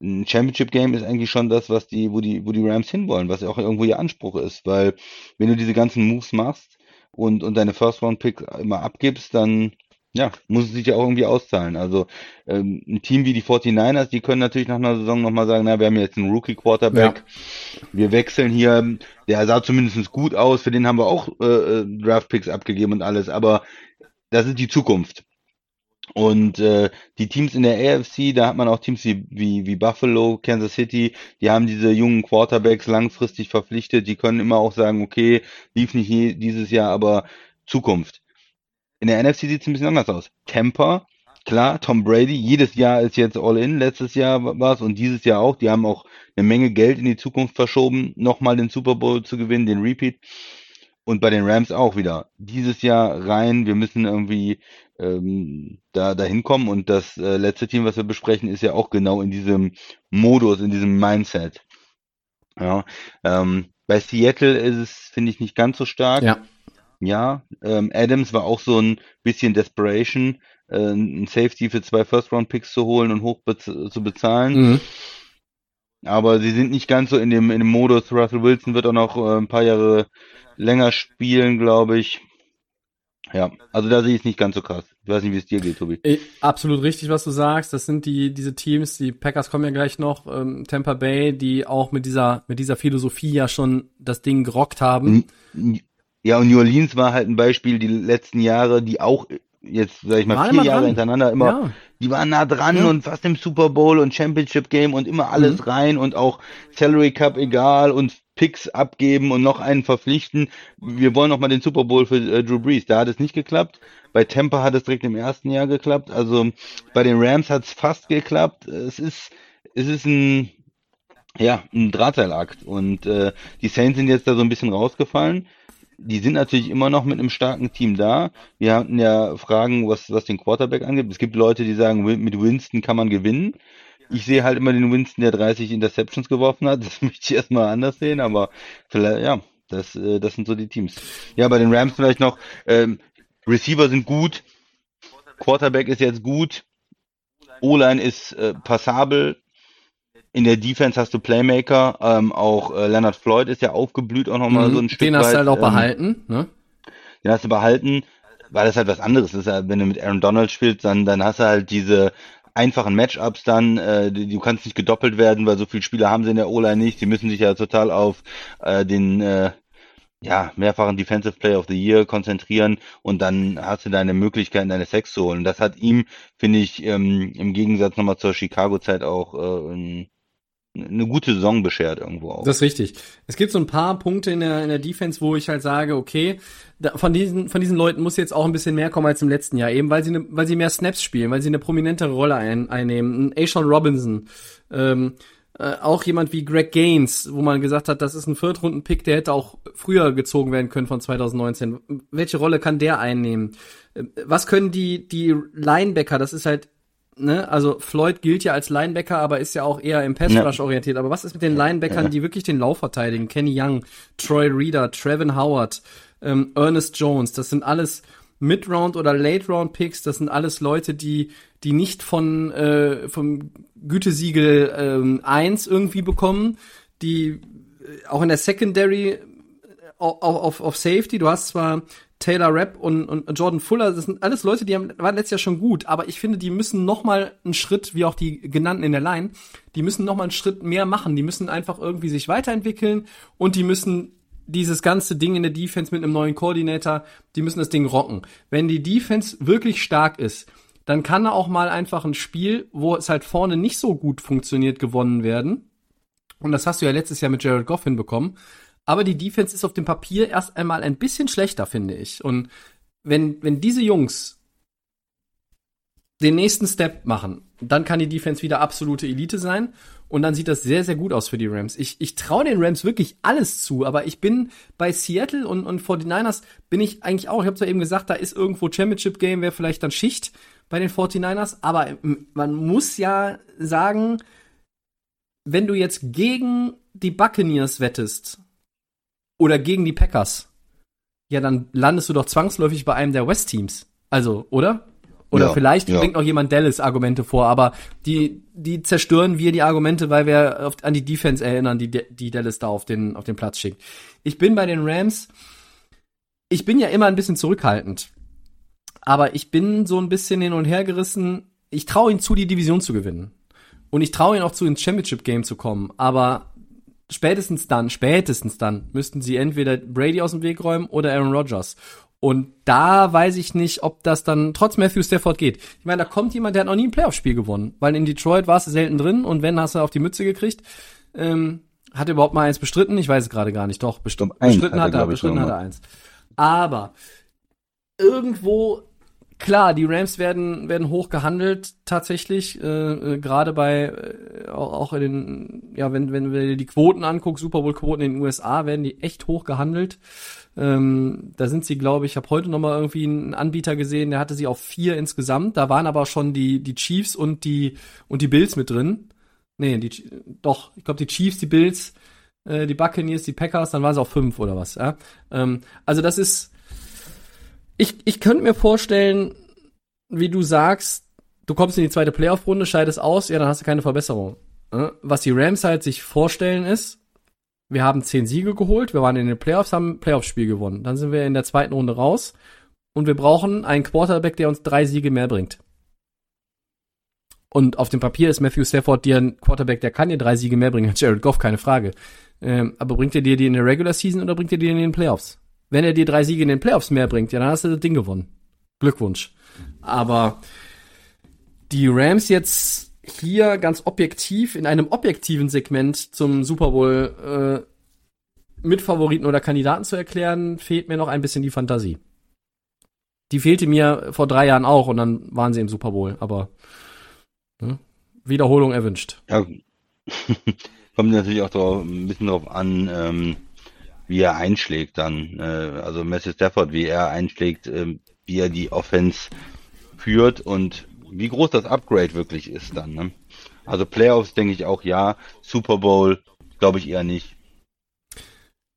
ein Championship Game ist eigentlich schon das, was die, wo die, wo die Rams hinwollen, was ja auch irgendwo ihr Anspruch ist, weil wenn du diese ganzen Moves machst und, und deine First Round Pick immer abgibst, dann ja, muss es sich ja auch irgendwie auszahlen. Also ähm, ein Team wie die 49ers, die können natürlich nach einer Saison nochmal sagen, na, wir haben jetzt einen Rookie-Quarterback, wir wechseln hier, der sah zumindest gut aus, für den haben wir auch äh, äh, Draft-Picks abgegeben und alles, aber das ist die Zukunft. Und äh, die Teams in der AFC, da hat man auch Teams wie, wie, wie Buffalo, Kansas City, die haben diese jungen Quarterbacks langfristig verpflichtet, die können immer auch sagen, okay, lief nicht je, dieses Jahr, aber Zukunft. In der NFC sieht es ein bisschen anders aus. Tampa, klar, Tom Brady, jedes Jahr ist jetzt All-In, letztes Jahr war es und dieses Jahr auch. Die haben auch eine Menge Geld in die Zukunft verschoben, nochmal den Super Bowl zu gewinnen, den Repeat. Und bei den Rams auch wieder. Dieses Jahr rein, wir müssen irgendwie ähm, da dahin kommen und das äh, letzte Team, was wir besprechen, ist ja auch genau in diesem Modus, in diesem Mindset. Ja, ähm, bei Seattle ist es, finde ich, nicht ganz so stark. Ja. Ja, ähm, Adams war auch so ein bisschen Desperation, äh, ein Safety für zwei First-Round-Picks zu holen und hoch bez zu bezahlen. Mhm. Aber sie sind nicht ganz so in dem, in dem Modus. Russell Wilson wird auch noch äh, ein paar Jahre länger spielen, glaube ich. Ja, also da sehe ich es nicht ganz so krass. Ich weiß nicht, wie es dir geht, Tobi. Eh, Absolut richtig, was du sagst. Das sind die diese Teams, die Packers kommen ja gleich noch, ähm, Tampa Bay, die auch mit dieser mit dieser Philosophie ja schon das Ding gerockt haben. Ja, und New Orleans war halt ein Beispiel die letzten Jahre, die auch jetzt, sag ich mal, vier Jahre dran. hintereinander immer, Ja. die waren nah dran Ja. und fast im Super Bowl und Championship Game und immer alles Mhm. rein und auch Salary Cup egal und Picks abgeben und noch einen verpflichten. Wir wollen noch mal den Super Bowl für äh, Drew Brees. Da hat es nicht geklappt. Bei Tampa hat es direkt im ersten Jahr geklappt. Also bei den Rams hat es fast geklappt. Es ist, es ist ein, ja, ein Drahtseilakt. Und äh, die Saints sind jetzt da so ein bisschen rausgefallen. Die sind natürlich immer noch mit einem starken Team da. Wir hatten ja Fragen, was, was den Quarterback angeht. Es gibt Leute, die sagen, mit Winston kann man gewinnen. Ich sehe halt immer den Winston, der 30 Interceptions geworfen hat. Das möchte ich erstmal anders sehen, aber vielleicht, ja, das, äh, das sind so die Teams. Ja, bei den Rams vielleicht noch, ähm, Receiver sind gut, Quarterback ist jetzt gut, O-Line ist äh, passabel, in der Defense hast du Playmaker, ähm, auch äh, Leonard Floyd ist ja aufgeblüht auch nochmal so ein Mhm. Stück Den hast du halt auch ähm, behalten, ne? den hast du behalten, weil das halt was anderes ist. Ja, Wenn du mit Aaron Donald spielst, dann, dann hast du halt diese einfachen Matchups dann, äh, du kannst nicht gedoppelt werden, weil so viele Spieler haben sie in der O-Line nicht. Die müssen sich ja total auf äh, den äh, ja, mehrfachen Defensive Player of the Year konzentrieren und dann hast du deine Möglichkeiten, deine Sex zu holen. Das hat ihm, finde ich, ähm, im Gegensatz nochmal zur Chicago-Zeit auch äh, eine gute Saison beschert irgendwo auch. Das ist richtig. Es gibt so ein paar Punkte in der, in der Defense, wo ich halt sage, okay, da, von diesen, von diesen Leuten muss jetzt auch ein bisschen mehr kommen als im letzten Jahr, eben weil sie, ne, weil sie mehr Snaps spielen, weil sie eine prominentere Rolle ein, einnehmen. Ein Ashawn Robinson, ähm, äh, auch jemand wie Greg Gaines, wo man gesagt hat, das ist ein Viertrunden-Pick, der hätte auch früher gezogen werden können von 2019. Welche Rolle kann der einnehmen? Äh, Was können die, die Linebacker, das ist halt ne, also Floyd gilt ja als Linebacker, aber ist ja auch eher im Pass Ja. Rush orientiert. Aber was ist mit den Linebackern, Ja. die wirklich den Lauf verteidigen? Kenny Young, Troy Reader, Trevin Howard, ähm, Ernest Jones, das sind alles Mid-Round oder Late-Round-Picks, das sind alles Leute, die, die nicht von, äh, vom Gütesiegel ähm, 1 irgendwie bekommen, die äh, auch in der Secondary auf, auf, auf Safety. Du hast zwar Taylor Rapp und, und Jordan Fuller, das sind alles Leute, die haben, waren letztes Jahr schon gut, aber ich finde, die müssen noch mal einen Schritt, wie auch die genannten in der Line, die müssen noch mal einen Schritt mehr machen. Die müssen einfach irgendwie sich weiterentwickeln und die müssen dieses ganze Ding in der Defense mit einem neuen Koordinator, die müssen das Ding rocken. Wenn die Defense wirklich stark ist, dann kann da auch mal einfach ein Spiel, wo es halt vorne nicht so gut funktioniert, gewonnen werden. Und das hast du ja letztes Jahr mit Jared Goff hinbekommen. Aber die Defense ist auf dem Papier erst einmal ein bisschen schlechter, finde ich. Und wenn, wenn diese Jungs den nächsten Step machen, dann kann die Defense wieder absolute Elite sein. Und dann sieht das sehr, sehr gut aus für die Rams. Ich, ich traue den Rams wirklich alles zu, aber ich bin bei Seattle und, und 49ers bin ich eigentlich auch, ich habe ja eben gesagt, da ist irgendwo Championship Game, wäre vielleicht dann Schicht bei den 49ers, aber ähm, man muss ja sagen, wenn du jetzt gegen die Buccaneers wettest oder gegen die Packers, ja, dann landest du doch zwangsläufig bei einem der West-Teams. Also, oder? Oder Ja, vielleicht ja. bringt noch jemand Dallas Argumente vor, aber die, die zerstören wir die Argumente, weil wir auf, an die Defense erinnern, die, die Dallas da auf den, auf den Platz schickt. Ich bin bei den Rams, ich bin ja immer ein bisschen zurückhaltend. Aber ich bin so ein bisschen hin und her gerissen. Ich traue ihnen zu, die Division zu gewinnen. Und ich traue ihnen auch zu, ins Championship Game zu kommen. Aber spätestens dann, spätestens dann, müssten sie entweder Brady aus dem Weg räumen oder Aaron Rodgers. Und da weiß ich nicht, ob das dann trotz Matthew Stafford geht. Ich meine, da kommt jemand, der hat noch nie ein Playoff-Spiel gewonnen. Weil in Detroit war es selten drin und wenn, hast du auf die Mütze gekriegt. Ähm, hat er überhaupt mal eins bestritten? Ich weiß es gerade gar nicht. Doch, bestimmt. Bestritten hat er, bestritten hat er eins. Aber irgendwo klar, die Rams werden werden hoch gehandelt tatsächlich, äh, äh, gerade bei äh, auch, in den ja, wenn wenn wir die Quoten anguckst, Super Bowl Quoten in den USA werden die echt hoch gehandelt. Ähm, da sind sie, glaube ich, habe heute noch mal irgendwie einen Anbieter gesehen, der hatte sie auf vier insgesamt. Da waren aber schon die die Chiefs und die und die Bills mit drin. Nee, die doch, ich glaube die Chiefs, die Bills, äh, die Buccaneers, die Packers, dann waren es auch fünf oder was. Ja? Ähm, also das ist ich, ich könnte mir vorstellen, wie du sagst, du kommst in die zweite Playoff-Runde, scheidest aus, ja, dann hast du keine Verbesserung. Was die Rams halt sich vorstellen ist, wir haben zehn Siege geholt, wir waren in den Playoffs, haben ein Playoff-Spiel gewonnen. Dann sind wir in der zweiten Runde raus und wir brauchen einen Quarterback, der uns drei Siege mehr bringt. Und auf dem Papier ist Matthew Stafford dir ein Quarterback, der kann dir drei Siege mehr bringen Jared Goff, keine Frage. Ähm, aber bringt er dir die in der Regular Season oder bringt er dir die in den Playoffs? Wenn er dir drei Siege in den Playoffs mehr bringt, ja, dann hast du das Ding gewonnen. Glückwunsch. Aber die Rams jetzt hier ganz objektiv in einem objektiven Segment zum Super Bowl äh, Mitfavoriten oder Kandidaten zu erklären, fehlt mir noch ein bisschen die Fantasie. Die fehlte mir vor drei Jahren auch und dann waren sie im Super Bowl, aber ne, Wiederholung erwünscht. Ja, kommt natürlich auch drauf, ein bisschen drauf an, ähm, wie er einschlägt dann. Äh, also Messi Stafford, wie er einschlägt, äh, wie er die Offense führt und wie groß das Upgrade wirklich ist dann. Ne? Also Playoffs denke ich auch ja, Super Bowl glaube ich eher nicht.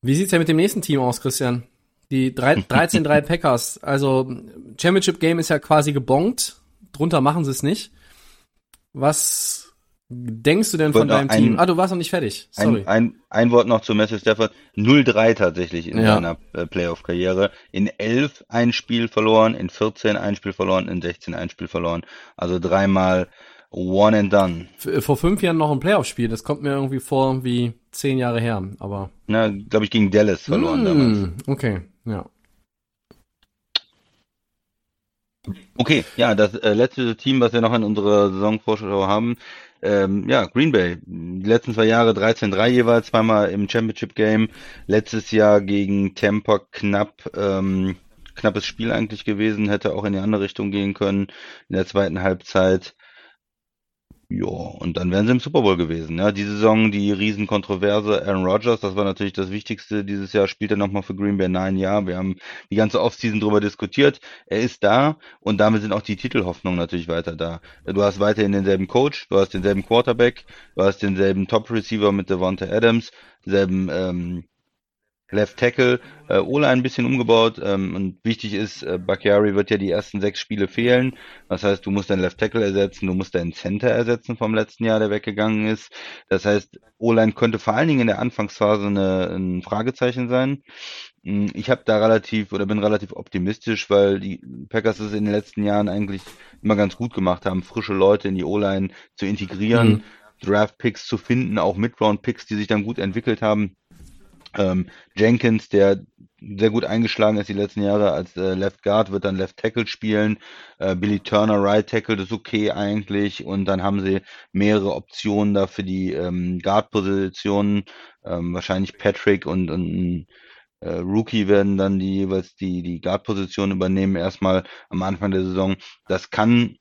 Wie sieht's ja mit dem nächsten Team aus, Christian? Die 13-3 Packers. Also Championship Game ist ja quasi gebongt. Drunter machen sie es nicht. Was denkst du denn von deinem ein, Team? Ah, du warst noch nicht fertig. Sorry. Ein, ein, ein Wort noch zu Matthew Stafford. 0-3 tatsächlich in ja. seiner äh, Playoff-Karriere. In 11 ein Spiel verloren, in 14 ein Spiel verloren, in 16 ein Spiel verloren. Also dreimal one and done. Äh, vor fünf Jahren noch ein Playoff-Spiel. Das kommt mir irgendwie vor wie zehn Jahre her. Aber. Na, glaube ich, gegen Dallas verloren mm, damals. Okay, ja. Okay, ja, das äh, letzte Team, was wir noch in unserer Saisonvorschau haben, ähm, ja, Green Bay. Die letzten zwei Jahre 13-3 jeweils, zweimal im Championship Game. Letztes Jahr gegen Tampa knapp, ähm, knappes Spiel eigentlich gewesen, hätte auch in die andere Richtung gehen können in der zweiten Halbzeit. Ja, und dann wären sie im Super Bowl gewesen. Ja, die Saison, die Riesenkontroverse, Aaron Rodgers, das war natürlich das Wichtigste dieses Jahr, spielt er nochmal für Green Bay nein Jahr. Wir haben die ganze Offseason drüber diskutiert. Er ist da und damit sind auch die Titelhoffnungen natürlich weiter da. Du hast weiterhin denselben Coach, du hast denselben Quarterback, du hast denselben Top Receiver mit Devonta Adams, denselben ähm, Left Tackle, äh, Ola ein bisschen umgebaut ähm, und wichtig ist, äh, Bakiari wird ja die ersten sechs Spiele fehlen. Das heißt, du musst deinen Left Tackle ersetzen, du musst deinen Center ersetzen vom letzten Jahr, der weggegangen ist. Das heißt, O-Line könnte vor allen Dingen in der Anfangsphase eine, ein Fragezeichen sein. Hm, ich habe da relativ oder bin relativ optimistisch, weil die Packers es in den letzten Jahren eigentlich immer ganz gut gemacht haben, frische Leute in die O-Line zu integrieren, mhm. Draft-Picks zu finden, auch Mid-Round-Picks, die sich dann gut entwickelt haben. Ähm, Jenkins, der sehr gut eingeschlagen ist die letzten Jahre als äh, Left Guard, wird dann Left Tackle spielen. Äh, Billy Turner, Right Tackle, das ist okay eigentlich. Und dann haben sie mehrere Optionen da für die ähm, Guard-Positionen. Ähm, wahrscheinlich Patrick und, und äh, Rookie werden dann die jeweils die, die Guard-Position übernehmen, erstmal am Anfang der Saison. Das kann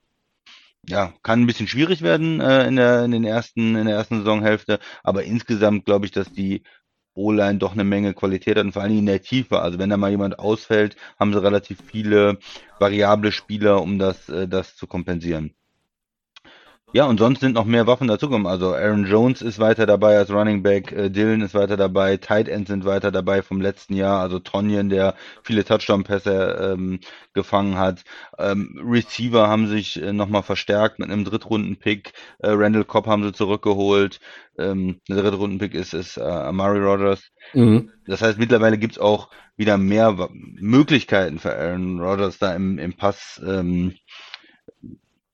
ja, kann ein bisschen schwierig werden äh, in der in den ersten in der ersten Saisonhälfte, aber insgesamt glaube ich, dass die O-Line doch eine Menge Qualität hat und vor allem in der Tiefe. Also wenn da mal jemand ausfällt, haben sie relativ viele variable Spieler, um das, äh, das zu kompensieren. Ja, und sonst sind noch mehr Waffen dazugekommen. Also Aaron Jones ist weiter dabei als Running Back, äh, Dylan ist weiter dabei, Tight Ends sind weiter dabei vom letzten Jahr, also Tonyan, der viele Touchdown-Pässe ähm, gefangen hat. Ähm, Receiver haben sich äh, nochmal verstärkt mit einem Drittrunden-Pick. Äh, Randall Cobb haben sie zurückgeholt. Ähm, der Drittrunden-Pick ist, ist äh, Amari Rogers. Mhm. Das heißt, mittlerweile gibt's auch wieder mehr Möglichkeiten für Aaron Rodgers da im, im Pass, ähm,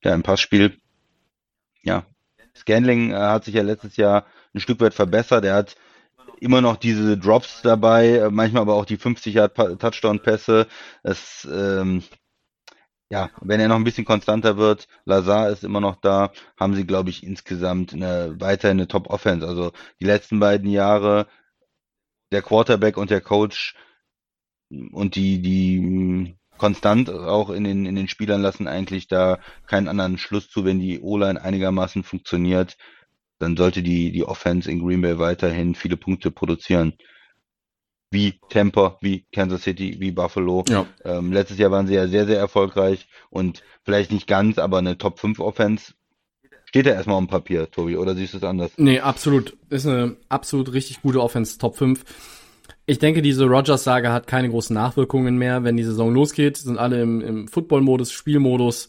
ja, im Passspiel. Ja, Scanling äh, hat sich ja letztes Jahr ein Stück weit verbessert. Er hat immer noch diese Drops dabei, äh, manchmal aber auch die 50 Yard Touchdown-Pässe. Das, ähm, ja, wenn er noch ein bisschen konstanter wird, Lazar ist immer noch da, haben sie, glaube ich, insgesamt eine, weiterhin eine Top-Offense. Also die letzten beiden Jahre der Quarterback und der Coach und die, die konstant auch in den, in den Spielern lassen eigentlich da keinen anderen Schluss zu, wenn die O-Line einigermaßen funktioniert, dann sollte die, die Offense in Green Bay weiterhin viele Punkte produzieren. Wie Tampa, wie Kansas City, wie Buffalo. Ja. Ähm, letztes Jahr waren sie ja sehr, sehr erfolgreich und vielleicht nicht ganz, aber eine Top 5 Offense steht ja erstmal auf dem Papier, Tobi, oder siehst du es anders? Nee, absolut. Ist eine absolut richtig gute Offense, Top 5. Ich denke, diese Rogers-Sage hat keine großen Nachwirkungen mehr. Wenn die Saison losgeht, sind alle im, im Football-Modus, Spielmodus.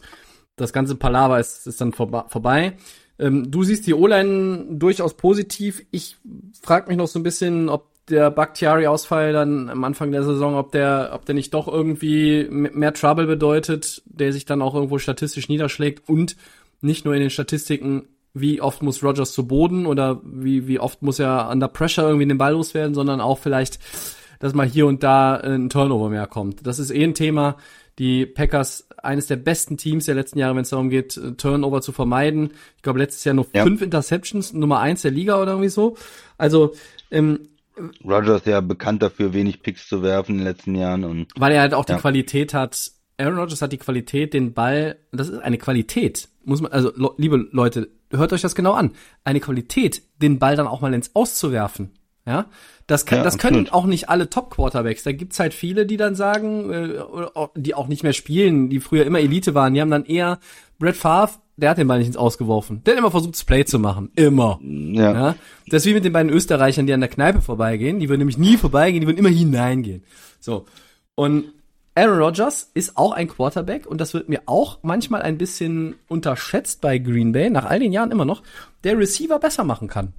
Das ganze Palaver ist, ist dann vorbei. Ähm, du siehst die O-Line durchaus positiv. Ich frage mich noch so ein bisschen, ob der Bakhtiari-Ausfall dann am Anfang der Saison, ob der, ob der nicht doch irgendwie mehr Trouble bedeutet, der sich dann auch irgendwo statistisch niederschlägt und nicht nur in den Statistiken, wie oft muss Rogers zu Boden oder wie, wie oft muss er under pressure irgendwie den Ball loswerden, sondern auch vielleicht, dass mal hier und da ein Turnover mehr kommt. Das ist eh ein Thema. Die Packers, eines der besten Teams der letzten Jahre, wenn es darum geht, äh, Turnover zu vermeiden. Ich glaube, letztes Jahr nur Ja. fünf Interceptions, Nummer eins der Liga oder irgendwie so. Also, ähm, Rogers ist ja bekannt dafür, wenig Picks zu werfen in den letzten Jahren und weil er halt auch die Ja. Qualität hat. Aaron Rodgers hat die Qualität, den Ball, das ist eine Qualität, muss man, also liebe Leute, hört euch das genau an. Eine Qualität, den Ball dann auch mal ins Auszuwerfen. Ja, das, kann, Ja, das können absolut. auch nicht alle Top-Quarterbacks. Da gibt's halt viele, die dann sagen, äh, die auch nicht mehr spielen, die früher immer Elite waren. Die haben dann eher Brett Favre, der hat den Ball nicht ins Ausgeworfen. Der hat immer versucht, das Play zu machen. Immer. ja. Ja, das ist wie mit den beiden Österreichern, die an der Kneipe vorbeigehen. Die würden nämlich nie vorbeigehen, die würden immer hineingehen. So. Und Aaron Rodgers ist auch ein Quarterback und das wird mir auch manchmal ein bisschen unterschätzt bei Green Bay, nach all den Jahren immer noch, der Receiver besser machen kann.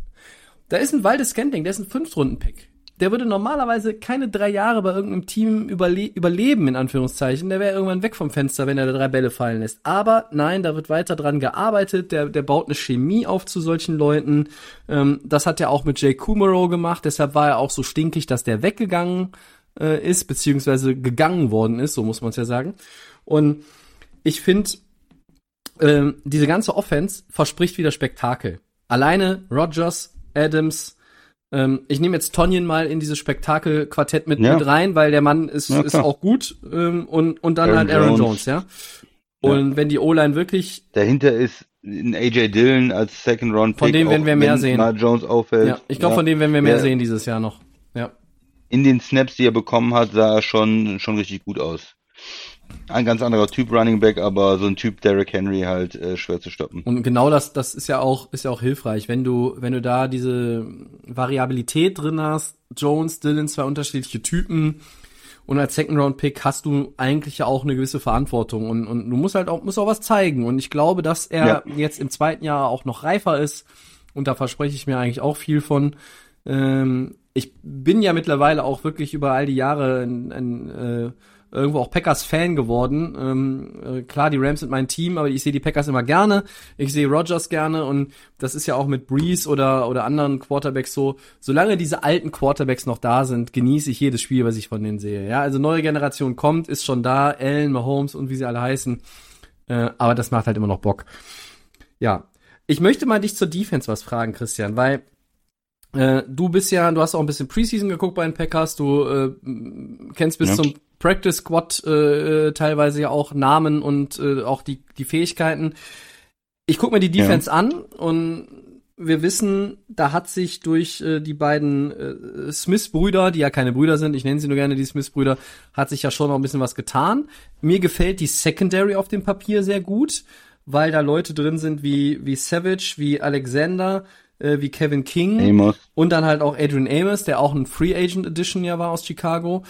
Da ist ein Waldes Scantling, der ist ein Fünftrunden-Pick. Der würde normalerweise keine drei Jahre bei irgendeinem Team überle überleben, in Anführungszeichen. Der wäre irgendwann weg vom Fenster, wenn er da drei Bälle fallen lässt. Aber nein, da wird weiter dran gearbeitet. Der, der baut eine Chemie auf zu solchen Leuten. Ähm, das hat er auch mit Jay Kumaro gemacht. Deshalb war er auch so stinkig, dass der weggegangen äh, ist, beziehungsweise gegangen worden ist, so muss man es ja sagen. Und ich finde, ähm, diese ganze Offense verspricht wieder Spektakel. Alleine Rogers, Adams, ähm, ich nehme jetzt Tonyan mal in dieses Spektakelquartett mit, Ja. mit rein, weil der Mann ist, Ja, ist auch gut ähm, und, und dann Aaron halt Aaron Jones, Jones. ja. Und wenn die O-Line wirklich, Dahinter ist ein AJ Dillon als Second Round Pick. Von dem werden wir mehr sehen. Mal Jones auffällt. ja, ich glaube, Ja. von dem werden wir mehr sehen dieses Jahr noch. Ja. In den Snaps, die er bekommen hat, sah er schon, schon richtig gut aus. Ein ganz anderer Typ Running Back, aber so ein Typ Derrick Henry halt äh, schwer zu stoppen. Und genau das, das ist ja auch, ist ja auch hilfreich, wenn du, wenn du da diese Variabilität drin hast, Jones, Dylan, zwei unterschiedliche Typen und als Second Round Pick hast du eigentlich ja auch eine gewisse Verantwortung und, und du musst halt auch, musst auch was zeigen und ich glaube, dass er Ja. jetzt im zweiten Jahr auch noch reifer ist und da verspreche ich mir eigentlich auch viel von. Ähm, ich bin ja mittlerweile auch wirklich über all die Jahre ein, ein äh, irgendwo auch Packers-Fan geworden. Ähm, äh, klar, die Rams sind mein Team, aber ich sehe die Packers immer gerne. Ich sehe Rodgers gerne und das ist ja auch mit Breeze oder, oder anderen Quarterbacks so. Solange diese alten Quarterbacks noch da sind, genieße ich jedes Spiel, was ich von denen sehe. Ja, also neue Generation kommt, ist schon da. Allen, Mahomes und wie sie alle heißen. Äh, aber das macht halt immer noch Bock. Ja. Ich möchte mal dich zur Defense was fragen, Christian, weil äh, du bist ja, du hast auch ein bisschen Preseason geguckt bei den Packers, du äh, kennst bis Ja. zum Practice Squad äh, teilweise ja auch Namen und äh, auch die, die Fähigkeiten. Ich guck mir die Ja. Defense an und wir wissen, da hat sich durch äh, die beiden äh, Smith-Brüder, die ja keine Brüder sind, ich nenne sie nur gerne die Smith-Brüder, hat sich ja schon noch ein bisschen was getan. Mir gefällt die Secondary auf dem Papier sehr gut. weil da Leute drin sind wie, wie Savage, wie Alexander, äh, wie Kevin King Amos. und dann halt auch Adrian Amos, der auch ein Free Agent Edition ja war aus Chicago.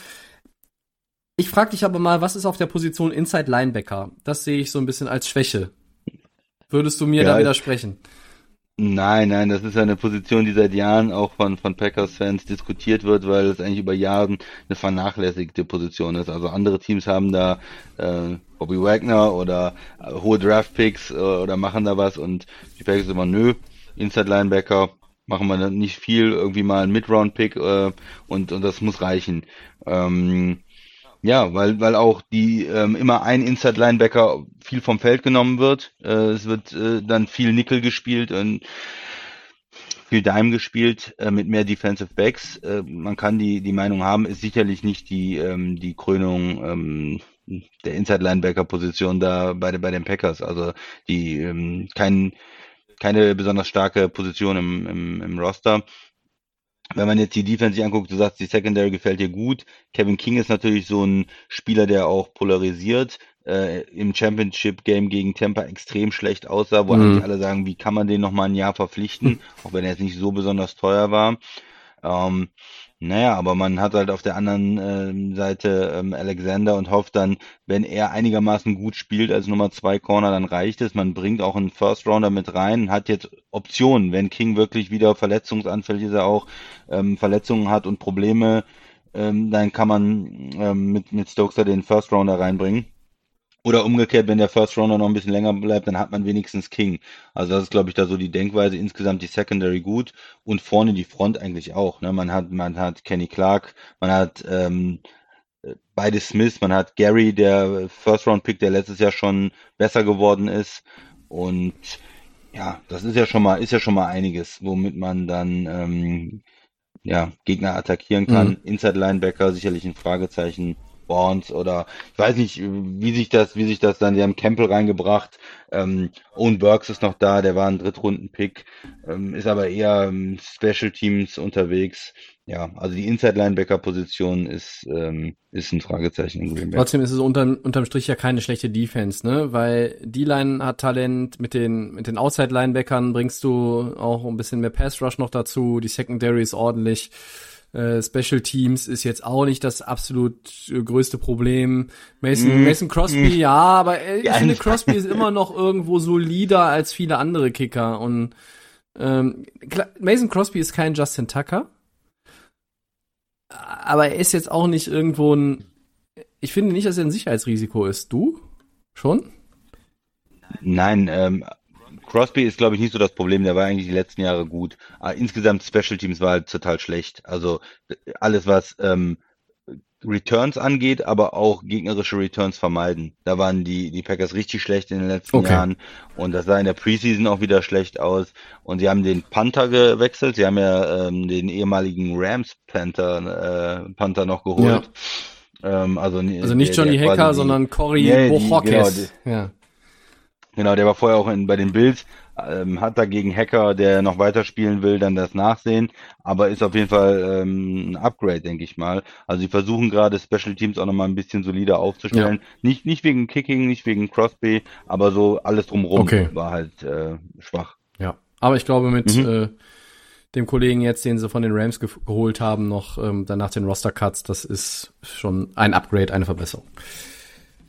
Ich frage dich aber mal, was ist auf der Position Inside Linebacker? Das sehe ich so ein bisschen als Schwäche. Würdest du mir Ja, da widersprechen? Nein, nein, das ist ja eine Position, die seit Jahren auch von, von Packers-Fans diskutiert wird, weil es eigentlich über Jahren eine vernachlässigte Position ist. Also andere Teams haben da äh, Bobby Wagner oder äh, hohe Draft-Picks äh, oder machen da was und die Packers immer, nö, Inside-Linebacker machen wir nicht viel, irgendwie mal ein Mid-Round-Pick äh, und, und das muss reichen. Ähm, ja, weil, weil auch die ähm, immer ein Inside Linebacker viel vom Feld genommen wird. Äh, es wird äh, dann viel Nickel gespielt und viel Dime gespielt äh, mit mehr Defensive Backs. Äh, man kann die die Meinung haben, ist sicherlich nicht die ähm, die Krönung ähm, der Inside Linebacker Position da bei, bei den Packers. Also die ähm, kein, keine besonders starke Position im, im, im Roster. Wenn man jetzt die Defense sich anguckt, du sagst, die Secondary gefällt dir gut. Kevin King ist natürlich so ein Spieler, der auch polarisiert. Äh, Im Championship Game gegen Tampa extrem schlecht aussah, wo Mhm. eigentlich alle sagen, wie kann man den noch mal ein Jahr verpflichten, auch wenn er jetzt nicht so besonders teuer war. Ähm, naja, aber man hat halt auf der anderen ähm, Seite ähm, Alexander und hofft dann, wenn er einigermaßen gut spielt als Nummer zwei Corner, dann reicht es. Man bringt auch einen First Rounder mit rein, hat jetzt Optionen, wenn King wirklich wieder verletzungsanfällig ist, er auch ähm, Verletzungen hat und Probleme, ähm, dann kann man ähm, mit, mit Stokes den First Rounder reinbringen. Oder umgekehrt, wenn der First Rounder noch ein bisschen länger bleibt, dann hat man wenigstens King. Also das ist, glaube ich, da so die Denkweise. Insgesamt die Secondary gut und vorne die Front eigentlich auch. Ne? Man hat, man hat Kenny Clark, man hat ähm, beide Smiths, man hat Gary, der First Round Pick, der letztes Jahr schon besser geworden ist. Und ja, das ist ja schon mal, ist ja schon mal einiges, womit man dann ähm, ja, Gegner attackieren kann. Mhm. Inside Linebacker sicherlich ein Fragezeichen. Barnes oder ich weiß nicht, wie sich das, wie sich das dann, die haben Campbell reingebracht. Ähm, Owen Burks ist noch da, der war ein Drittrunden-Pick, ähm, ist aber eher ähm, Special Teams unterwegs. Ja, also die Inside Linebacker Position ist ähm, ist ein Fragezeichen. Trotzdem ist es unterm, unterm Strich ja keine schlechte Defense, ne? Weil die Line hat Talent, mit den, mit den Outside-Linebackern bringst du auch ein bisschen mehr Pass-Rush noch dazu, die Secondary ist ordentlich. Äh, Special Teams ist jetzt auch nicht das absolut äh, größte Problem. Mason, Mm, Mason Crosby, ja, aber äh, ich Ja, finde. Crosby ist immer noch irgendwo solider als viele andere Kicker und ähm, Mason Crosby ist kein Justin Tucker, aber er ist jetzt auch nicht irgendwo ein. Ich finde nicht, dass er ein Sicherheitsrisiko ist. Du? Schon? Nein, ähm, Crosby ist, glaube ich, nicht so das Problem. Der war eigentlich die letzten Jahre gut. Aber insgesamt Special Teams war halt total schlecht. Also alles, was ähm, Returns angeht, aber auch gegnerische Returns vermeiden. Da waren die, die Packers richtig schlecht in den letzten Okay. Jahren. Und das sah in der Preseason auch wieder schlecht aus. Und sie haben den Panther gewechselt. Sie haben ja ähm, den ehemaligen Rams Panther, äh, Panther noch geholt. Ähm, also, Also nicht der- Johnny der Hacker, sondern Cory Nee, Bochokes. genau, ja. Genau, der war vorher auch in, bei den Bills, ähm, hat da gegen Hacker, der noch weiterspielen will, dann das Nachsehen, aber ist auf jeden Fall ähm, ein Upgrade, denke ich mal. Also sie versuchen gerade Special Teams auch nochmal ein bisschen solider aufzustellen. Nicht, nicht wegen Kicking, nicht wegen Crosby, aber so alles drumrum Okay. war halt äh, schwach. ja. Aber ich glaube, mit Mhm. äh, dem Kollegen jetzt, den sie von den Rams ge geholt haben, noch ähm, danach den Roster-Cuts, das ist schon ein Upgrade, eine Verbesserung.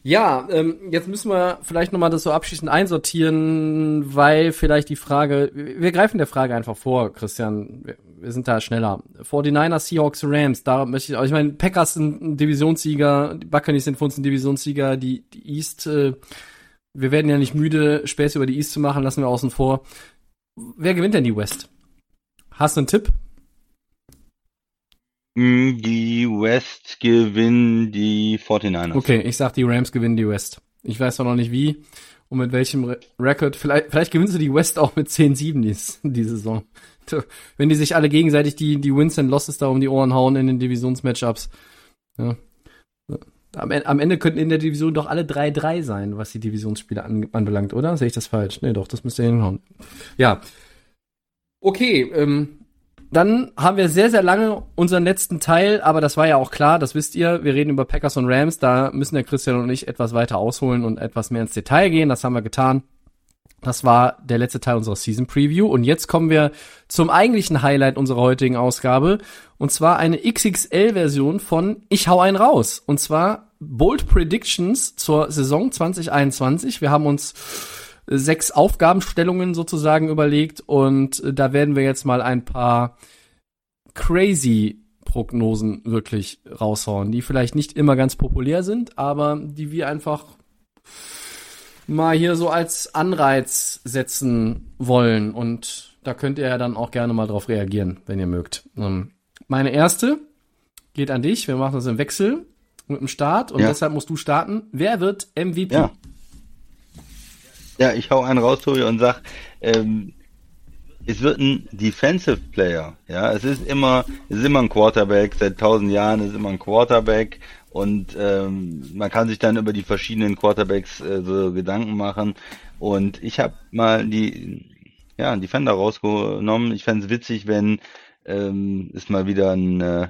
Ja, ähm, jetzt müssen wir vielleicht nochmal das so abschließend einsortieren, weil vielleicht die Frage, wir greifen der Frage einfach vor, Christian, wir, sind da schneller. 49ers, Seahawks, Rams, da möchte ich, aber ich meine, Packers sind ein Divisionssieger, die Buccaneers sind für uns ein Divisionssieger, die, die East, äh, wir werden ja nicht müde, Späße über die East zu machen, lassen wir außen vor. Wer gewinnt denn die West? Hast du einen Tipp? Die West gewinnen die 49ers. Okay, ich sag, die Rams gewinnen die West. Ich weiß noch nicht wie und mit welchem Re Record. Vielleicht, vielleicht gewinnen sie die West auch mit 10-7 dies, die Saison. Wenn die sich alle gegenseitig die, die Wins and Losses da um die Ohren hauen in den Divisionsmatchups. Ja. Am, am Ende könnten in der Division doch alle 3-3 sein, was die Divisionsspiele an, anbelangt, oder? Sehe ich das falsch? Nee, doch, das müsste hinhauen. Ja. Okay, ähm, dann haben wir sehr, sehr lange unseren letzten Teil, aber das war ja auch klar, das wisst ihr. Wir reden über Packers und Rams, da müssen der Christian und ich etwas weiter ausholen und etwas mehr ins Detail gehen. Das haben wir getan. Das war der letzte Teil unserer Season Preview. Und jetzt kommen wir zum eigentlichen Highlight unserer heutigen Ausgabe. Und zwar eine XXL-Version von Ich hau einen raus. Und zwar Bold Predictions zur Saison 2021. Wir haben uns sechs Aufgabenstellungen sozusagen überlegt und da werden wir jetzt mal ein paar crazy Prognosen wirklich raushauen, die vielleicht nicht immer ganz populär sind, aber die wir einfach mal hier so als Anreiz setzen wollen. Und da könnt ihr ja dann auch gerne mal drauf reagieren, wenn ihr mögt. Ähm, meine erste geht an dich. Wir machen das im Wechsel mit dem Start und Ja. deshalb musst du starten. Wer wird MVP? Ja. Ja, ich hau einen raus, Tobi, und sag, ähm, es wird ein Defensive Player. Ja, es ist immer, es ist immer ein Quarterback. Seit tausend Jahren ist immer ein Quarterback. Und ähm, man kann sich dann über die verschiedenen Quarterbacks äh, so Gedanken machen. Und ich habe mal die, ja, einen Defender rausgenommen. Ich fände witzig, wenn ähm, es mal wieder ein äh,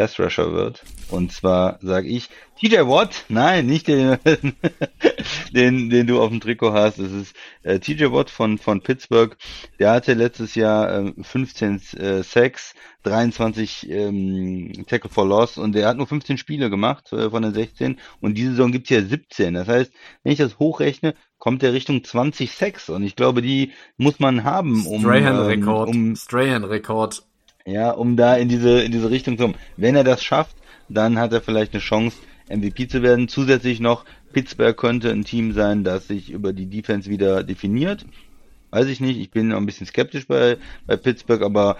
Pass Rusher wird. Und zwar sage ich TJ Watt, nein, nicht den, den, den du auf dem Trikot hast. Es ist äh, TJ Watt von, von Pittsburgh. Der hatte letztes Jahr ähm, 15 äh, Sacks, 23 ähm, Tackle for Loss und der hat nur 15 Spiele gemacht äh, von den 16 und diese Saison gibt's ja 17. Das heißt, wenn ich das hochrechne, kommt der Richtung 20 Sacks und ich glaube, die muss man haben, um, ähm, Strahan-Rekord. um Strahan-Rekord. Ja, um da in diese, in diese Richtung zu kommen. Wenn er das schafft, dann hat er vielleicht eine Chance, MVP zu werden. Zusätzlich noch, Pittsburgh könnte ein Team sein, das sich über die Defense wieder definiert. Weiß ich nicht, ich bin noch ein bisschen skeptisch bei, bei Pittsburgh, aber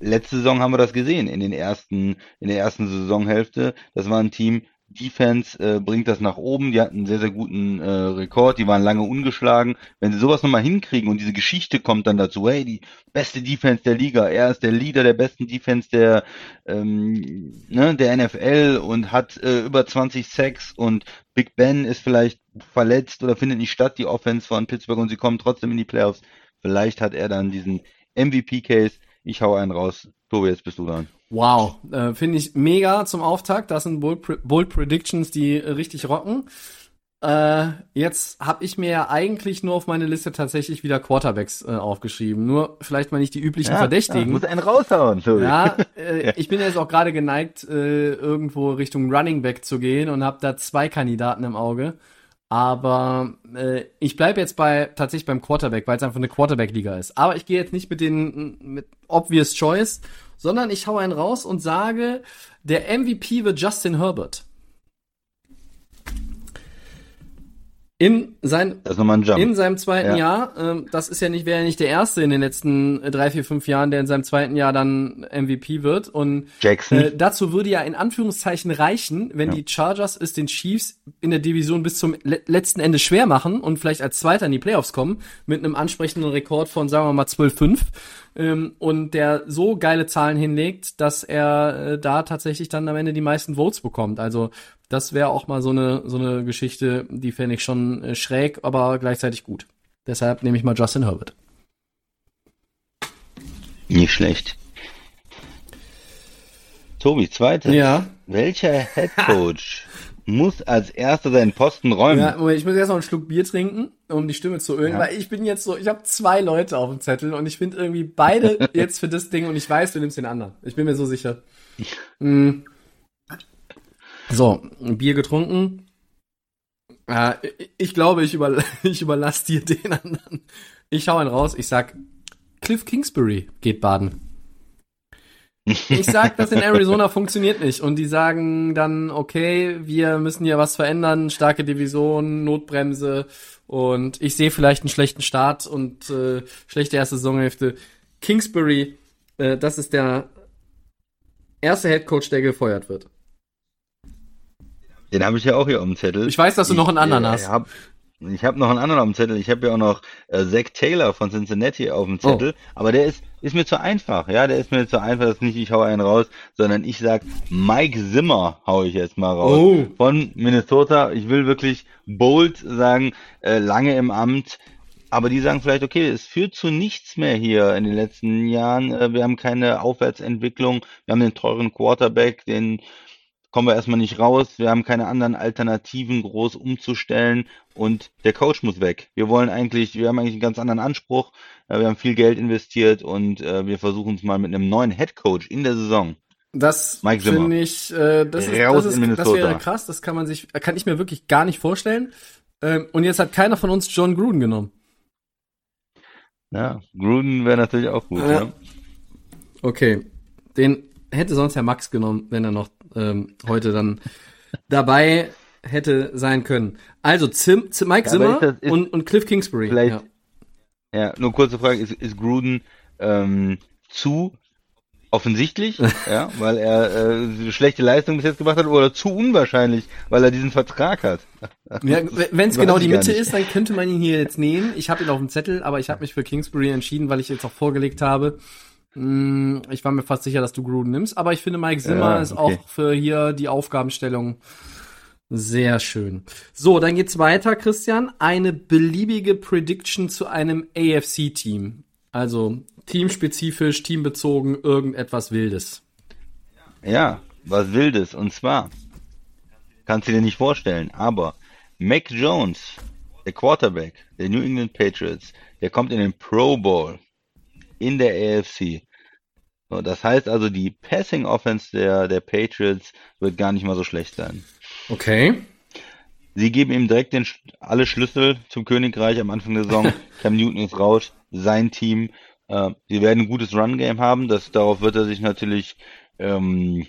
letzte Saison haben wir das gesehen, in den ersten, in der ersten Saisonhälfte. Das war ein Team, Defense äh, bringt das nach oben, die hatten einen sehr, sehr guten äh, Rekord, die waren lange ungeschlagen. Wenn sie sowas nochmal hinkriegen und diese Geschichte kommt dann dazu, hey, die beste Defense der Liga, er ist der Leader der besten Defense der, ähm, ne, der NFL und hat äh, über 20 Sacks und Big Ben ist vielleicht verletzt oder findet nicht statt, die Offense von Pittsburgh und sie kommen trotzdem in die Playoffs. Vielleicht hat er dann diesen MVP-Case. Ich hau einen raus. Tobi, jetzt bist du dran. Wow, äh, finde ich mega zum Auftakt. Das sind Bold, Pre- Bold Predictions, die richtig rocken. Äh, jetzt habe ich mir ja eigentlich nur auf meine Liste tatsächlich wieder Quarterbacks äh, aufgeschrieben. Nur vielleicht mal nicht die üblichen Ja, Verdächtigen. muss einen raushauen, Tobi. Ja, äh, ich bin jetzt auch gerade geneigt, äh, irgendwo Richtung Running Back zu gehen und habe da zwei Kandidaten im Auge. Aber äh, ich bleibe jetzt bei tatsächlich beim Quarterback, weil es einfach eine Quarterback-Liga ist. Aber ich gehe jetzt nicht mit den mit obvious choice, sondern ich hau einen raus und sage, der MVP wird Justin Herbert. In sein in seinem zweiten Ja. Jahr, ähm, das ist ja nicht, wäre ja nicht der erste in den letzten äh, drei, vier, fünf Jahren, der in seinem zweiten Jahr dann MVP wird. Und Jackson. äh, dazu würde ja in Anführungszeichen reichen, wenn die Chargers es den Chiefs in der Division bis zum le letzten Ende schwer machen und vielleicht als Zweiter in die Playoffs kommen, mit einem ansprechenden Rekord von, sagen wir mal, 12-5. Ähm, und der so geile Zahlen hinlegt, dass er äh, da tatsächlich dann am Ende die meisten Votes bekommt. Also das wäre auch mal so eine, so eine Geschichte, die fände ich schon äh, schräg, aber gleichzeitig gut. Deshalb nehme ich mal Justin Herbert. Nicht schlecht. Tobi, zweites. Ja. Welcher Head Coach muss als erster seinen Posten räumen? Ja, Moment, ich muss erst noch einen Schluck Bier trinken, um die Stimme zu ölen, Ja. weil ich bin jetzt so, ich habe zwei Leute auf dem Zettel und ich finde irgendwie beide jetzt für das Ding und ich weiß, du nimmst den anderen. Ich bin mir so sicher. Mm. So, Bier getrunken. Äh, ich- ich glaube, ich, über, ich überlasse dir den anderen. Ich hau einen raus, ich sag, Cliff Kingsbury geht baden. Ich sag, das in Arizona funktioniert nicht. Und die sagen dann, okay, wir müssen hier was verändern, starke Division, Notbremse. Und ich sehe vielleicht einen schlechten Start und äh, schlechte erste Saisonhälfte. Kingsbury, äh, das ist der erste Headcoach, der gefeuert wird. Den habe ich ja auch hier auf dem Zettel. Ich weiß, dass du noch einen anderen äh, hast. Hab, ich habe noch einen anderen auf dem Zettel. Ich habe ja auch noch äh, Zach Taylor von Cincinnati auf dem Zettel. Oh. Aber der ist, ist mir zu einfach. Ja, der ist mir zu einfach. Das ist nicht, ich hau einen raus, sondern ich sag, Mike Zimmer hau ich jetzt mal raus. Oh. Von Minnesota. Ich will wirklich bold sagen, äh, lange im Amt. Aber die sagen vielleicht, okay, es führt zu nichts mehr hier in den letzten Jahren. Äh, Wir haben keine Aufwärtsentwicklung. Wir haben den teuren Quarterback, den kommen wir erstmal nicht raus. Wir haben keine anderen Alternativen groß umzustellen und der Coach muss weg. Wir wollen eigentlich, wir haben eigentlich einen ganz anderen Anspruch. Äh, wir haben viel Geld investiert und äh, wir versuchen es mal mit einem neuen Head Coach in der Saison. Das finde ich, äh, das, ist, Raus das, in ist, das wäre krass, das kann man sich, kann ich mir wirklich gar nicht vorstellen. Ähm, und jetzt hat keiner von uns John Gruden genommen. Ja, Gruden wäre natürlich auch gut. Ja. Ja. Okay. Den hätte sonst Herr Max genommen, wenn er noch ähm, heute dann dabei hätte sein können. Also Zim, Zim, Mike Zimmer ist ist und, und Cliff Kingsbury. vielleicht- ja. Ja, nur kurze Frage, ist, ist Gruden ähm, zu offensichtlich, ja, weil er äh, eine schlechte Leistung bis jetzt gemacht hat oder zu unwahrscheinlich, weil er diesen Vertrag hat? Ja, wenn es genau die Mitte nicht. ist, dann könnte man ihn hier jetzt nehmen. Ich habe ihn auf dem Zettel, aber ich habe mich für Kingsbury entschieden, weil ich jetzt auch vorgelegt habe. Hm, Ich war mir fast sicher, dass du Gruden nimmst, aber ich finde Mike Zimmer Ja, ist okay. auch für hier die Aufgabenstellung sehr schön. So, dann geht's weiter, Christian. Eine beliebige Prediction zu einem AFC-Team. Also teamspezifisch, teambezogen, irgendetwas Wildes. Ja, was Wildes. Und zwar, kannst du dir nicht vorstellen, aber Mac Jones, der Quarterback der New England Patriots, der kommt in den Pro Bowl in der AFC. So, das heißt also, die Passing Offense der, der Patriots wird gar nicht mal so schlecht sein. Okay. Sie geben ihm direkt den, alle Schlüssel zum Königreich am Anfang der Saison. Cam Newton ist raus, sein Team. Äh, sie werden ein gutes Run-Game haben. Das, darauf wird er sich natürlich ähm,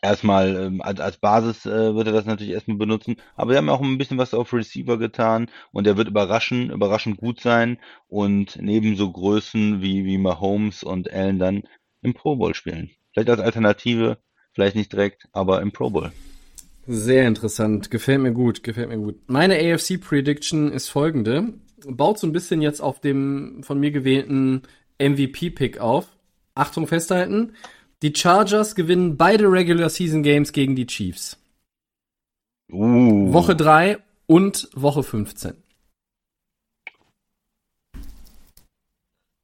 erstmal ähm, als, als Basis äh, wird er das natürlich erstmal benutzen. Aber sie haben auch ein bisschen was auf Receiver getan und er wird überraschen, überraschend gut sein und neben so Größen wie, wie Mahomes und Allen dann im Pro Bowl spielen. Vielleicht als Alternative, vielleicht nicht direkt, aber im Pro Bowl. Sehr interessant. Gefällt mir gut, gefällt mir gut. Meine AFC Prediction ist folgende. Baut so ein bisschen jetzt auf dem von mir gewählten MVP-Pick auf. Achtung festhalten. Die Chargers gewinnen beide Regular Season Games gegen die Chiefs. Uh. Woche 3 und Woche 15.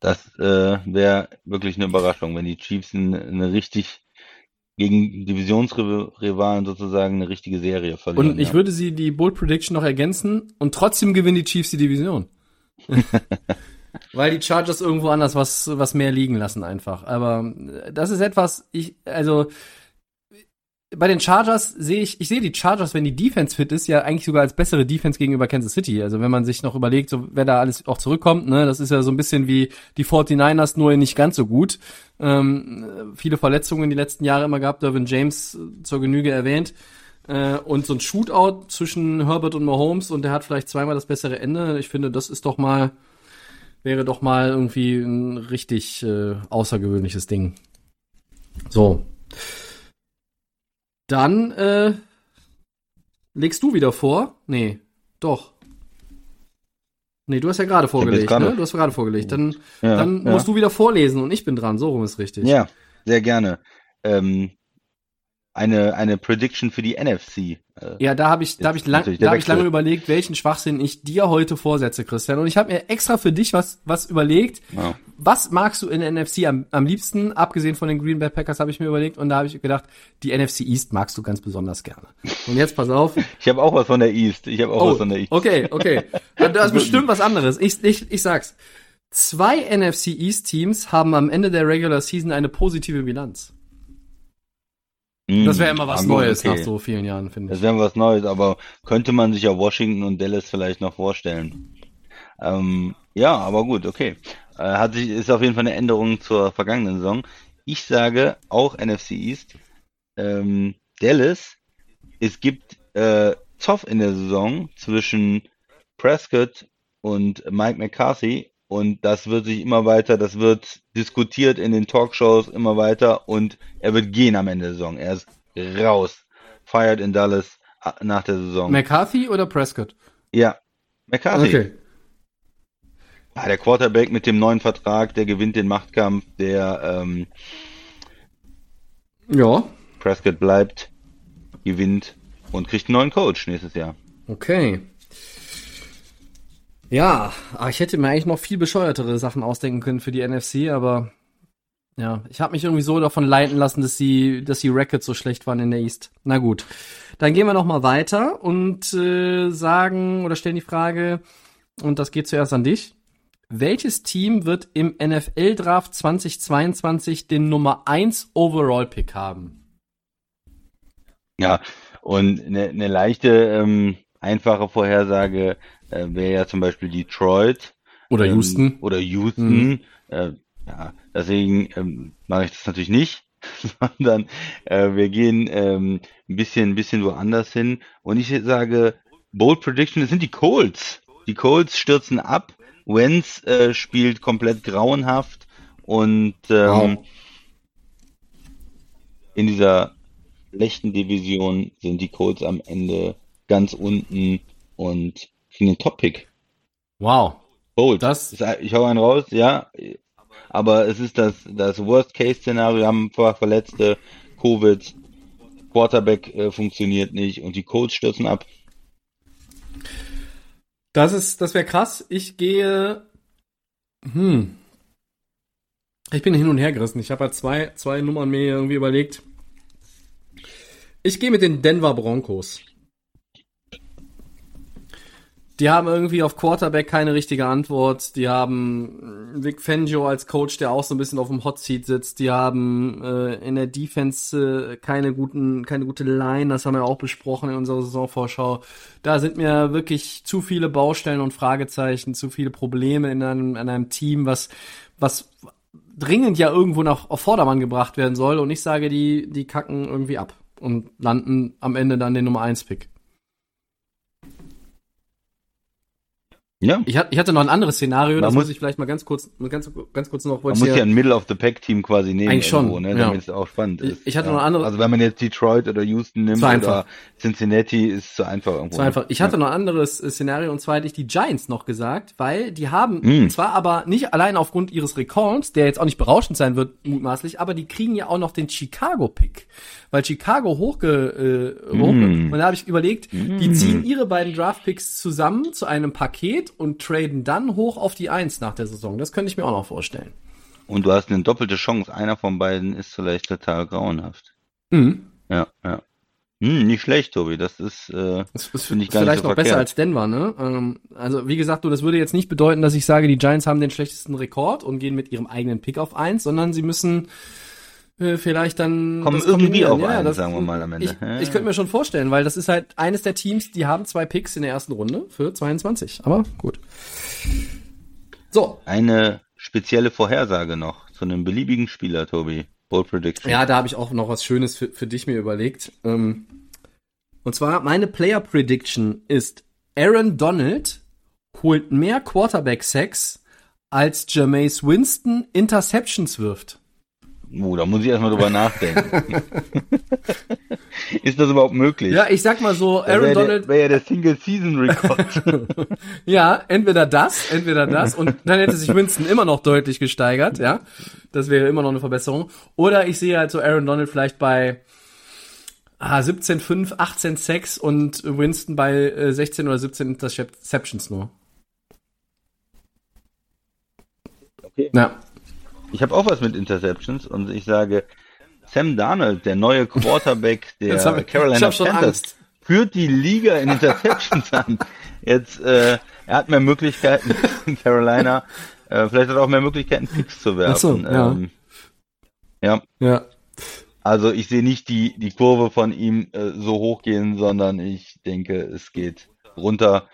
Das äh, wäre wirklich eine Überraschung, wenn die Chiefs eine, eine richtig gegen Divisionsrivalen sozusagen eine richtige Serie verlieren. Und ich ja. würde sie die Bold Prediction noch ergänzen und trotzdem gewinnen die Chiefs die Division. Weil die Chargers irgendwo anders was, was mehr liegen lassen einfach. Aber das ist etwas, ich, also, bei den Chargers sehe ich, ich sehe die Chargers, wenn die Defense fit ist, ja eigentlich sogar als bessere Defense gegenüber Kansas City. Also wenn man sich noch überlegt, so, wer da alles auch zurückkommt, ne, das ist ja so ein bisschen wie die 49ers, nur nicht ganz so gut. Ähm, äh, viele Verletzungen die letzten Jahre immer gehabt, Dervin James äh, zur Genüge erwähnt. Äh, und so ein Shootout zwischen Herbert und Mahomes und der hat vielleicht zweimal das bessere Ende. Ich finde, das ist doch mal, wäre doch mal irgendwie ein richtig äh, außergewöhnliches Ding. So. Dann äh, legst du wieder vor? Nee, doch. Nee, du hast ja gerade vorgelegt, ne? Du hast gerade vorgelegt. Dann, Ja, dann ja. musst du wieder vorlesen und ich bin dran. So rum ist richtig. Ja, sehr gerne. Ähm, eine, eine Prediction für die NFC. Äh, Ja, da habe ich, da habe ich, lang, da hab ich lange überlegt, welchen Schwachsinn ich dir heute vorsetze, Christian. Und ich habe mir extra für dich was, was überlegt. Ja. Was magst du in der NFC am, am liebsten? Abgesehen von den Green Bay Packers habe ich mir überlegt. Und da habe ich gedacht, die NFC East magst du ganz besonders gerne. Und jetzt pass auf. Ich habe auch was von der East. Ich habe auch was von der East. Oh, okay, okay. Ja, Du hast bestimmt was anderes. Ich, ich, ich sag's. Zwei NFC East Teams haben am Ende der Regular Season eine positive Bilanz. Mm, Das wäre immer was gut, Neues okay. nach so vielen Jahren, finde Das ich. wäre was Neues, aber könnte man sich ja Washington und Dallas vielleicht noch vorstellen. Ähm, ja, aber gut, okay. Äh, hat sich, ist auf jeden Fall eine Änderung zur vergangenen Saison. Ich sage auch NFC East. Ähm, Dallas, es gibt äh, Zoff in der Saison zwischen Prescott und Mike McCarthy und das wird sich immer weiter, das wird diskutiert in den Talkshows immer weiter und er wird gehen am Ende der Saison. Er ist raus. Fired in Dallas äh, nach der Saison. McCarthy oder Prescott? ja. McCarthy. Okay. Ja, der Quarterback mit dem neuen Vertrag, der gewinnt den Machtkampf, der ähm, Ja, Prescott bleibt, gewinnt und kriegt einen neuen Coach nächstes Jahr. Okay. Ja, aber ich hätte mir eigentlich noch viel bescheuertere Sachen ausdenken können für die NFC, aber Ja, ich habe mich irgendwie so davon leiten lassen, dass die, dass die Rackets so schlecht waren in der East. Na gut, dann gehen wir noch mal weiter und äh, sagen oder stellen die Frage, und das geht zuerst an dich. Welches Team wird im NFL Draft 2022 den Nummer 1 Overall Pick haben? Ja, und eine, eine leichte, ähm, einfache Vorhersage äh, wäre ja zum Beispiel Detroit. Oder Houston. Ähm, oder Houston. Mhm. Äh, ja, deswegen ähm, mache ich das natürlich nicht, sondern äh, wir gehen ähm, ein bisschen, ein bisschen woanders hin. Und ich sage, Bold Prediction, das sind die Colts. Die Colts stürzen ab. Wentz äh, spielt komplett grauenhaft und ähm, Wow. in dieser schlechten Division sind die Colts am Ende ganz unten und kriegen einen Top-Pick. Wow. Bold. Das- ich hau einen raus, ja. Aber es ist das, das Worst-Case-Szenario. Wir haben paar Verletzte, Covid, Quarterback äh, funktioniert nicht und die Colts stürzen ab. Das ist, das wäre krass. Ich gehe, hm. Ich bin hin und her gerissen. Ich habe halt zwei, zwei Nummern mir irgendwie überlegt. Ich gehe mit den Denver Broncos. Die haben irgendwie auf Quarterback keine richtige Antwort. Die haben äh, Vic Fangio als Coach, der auch so ein bisschen auf dem Hot Seat sitzt. Die haben äh, in der Defense äh, keine guten, keine gute Line. Das haben wir auch besprochen in unserer Saisonvorschau. Da sind mir wirklich zu viele Baustellen und Fragezeichen, zu viele Probleme in einem, in einem Team, was, was dringend ja irgendwo noch auf Vordermann gebracht werden soll. Und ich sage, die, die kacken irgendwie ab und landen am Ende dann den Nummer 1 Pick. Ja. Ich, hat- ich hatte noch ein anderes Szenario, Man das muss- muss ich vielleicht mal ganz kurz, ganz, ganz kurz noch Man muss ja ein Middle-of-the-Pack-Team quasi nehmen. Eigentlich schon, irgendwo, ne, ja. damit es auch spannend Ich- ist. ich hatte ja. noch andere- Also wenn man jetzt Detroit oder Houston nimmt Zu oder Cincinnati, ist zu einfach irgendwo. So einfach. Ich hatte noch ein anderes äh, Szenario und zwar hätte ich die Giants noch gesagt, weil die haben Mm. zwar aber nicht allein aufgrund ihres Rekords, der jetzt auch nicht berauschend sein wird, mutmaßlich, aber die kriegen ja auch noch den Chicago-Pick. Weil Chicago hochge, äh, hochge Mm. und da habe ich überlegt, die ziehen ihre beiden Draft-Picks zusammen zu einem Paket und traden dann hoch auf die Eins nach der Saison. Das könnte ich mir auch noch vorstellen. Und du hast eine doppelte Chance. Einer von beiden ist vielleicht total grauenhaft. Mhm. Ja, ja. Hm, nicht schlecht, Tobi. Das ist, äh, Das ist Finde ich gar nicht vielleicht so noch besser verkehrt. als Denver, ne? Ähm, also wie gesagt, du, das würde jetzt nicht bedeuten, dass ich sage, die Giants haben den schlechtesten Rekord und gehen mit ihrem eigenen Pick auf eins, sondern sie müssen vielleicht dann Kommen das irgendwie kombinieren. auf eins, sagen wir mal am Ende. Ich, Ja. ich könnte mir schon vorstellen, weil das ist halt eines der Teams, die haben zwei Picks in der ersten Runde für 22. Aber gut. So, eine spezielle Vorhersage noch zu einem beliebigen Spieler, Tobi. Bold Prediction. Ja, da habe ich auch noch was Schönes für, für dich mir überlegt. Ähm, und zwar, meine Player Prediction ist, Aaron Donald holt mehr Quarterback-Sacks, als Jameis Winston Interceptions wirft. Uh, da muss ich erstmal drüber nachdenken. ist das überhaupt möglich? Ja, ich sag mal so, Aaron wäre Donald, der, wär ja der Single-Season-Record. ja, entweder das, entweder das, und dann hätte sich Winston immer noch deutlich gesteigert, ja. Das wäre immer noch eine Verbesserung. Oder ich sehe halt so Aaron Donald vielleicht bei ah, 17,5, 18,6 und Winston bei äh, 16 oder 17 Interceptions nur. Okay. Ja. Ich habe auch was mit Interceptions und ich sage, Sam Darnold, der neue Quarterback der hab Carolina Panthers, führt die Liga in Interceptions an. Jetzt, äh, er hat mehr Möglichkeiten in Carolina. Äh, vielleicht hat er auch mehr Möglichkeiten, Picks zu werfen. Ach so, ja. Ähm, ja, Ja. also ich sehe nicht die, die Kurve von ihm äh, so hochgehen, sondern ich denke, es geht runter.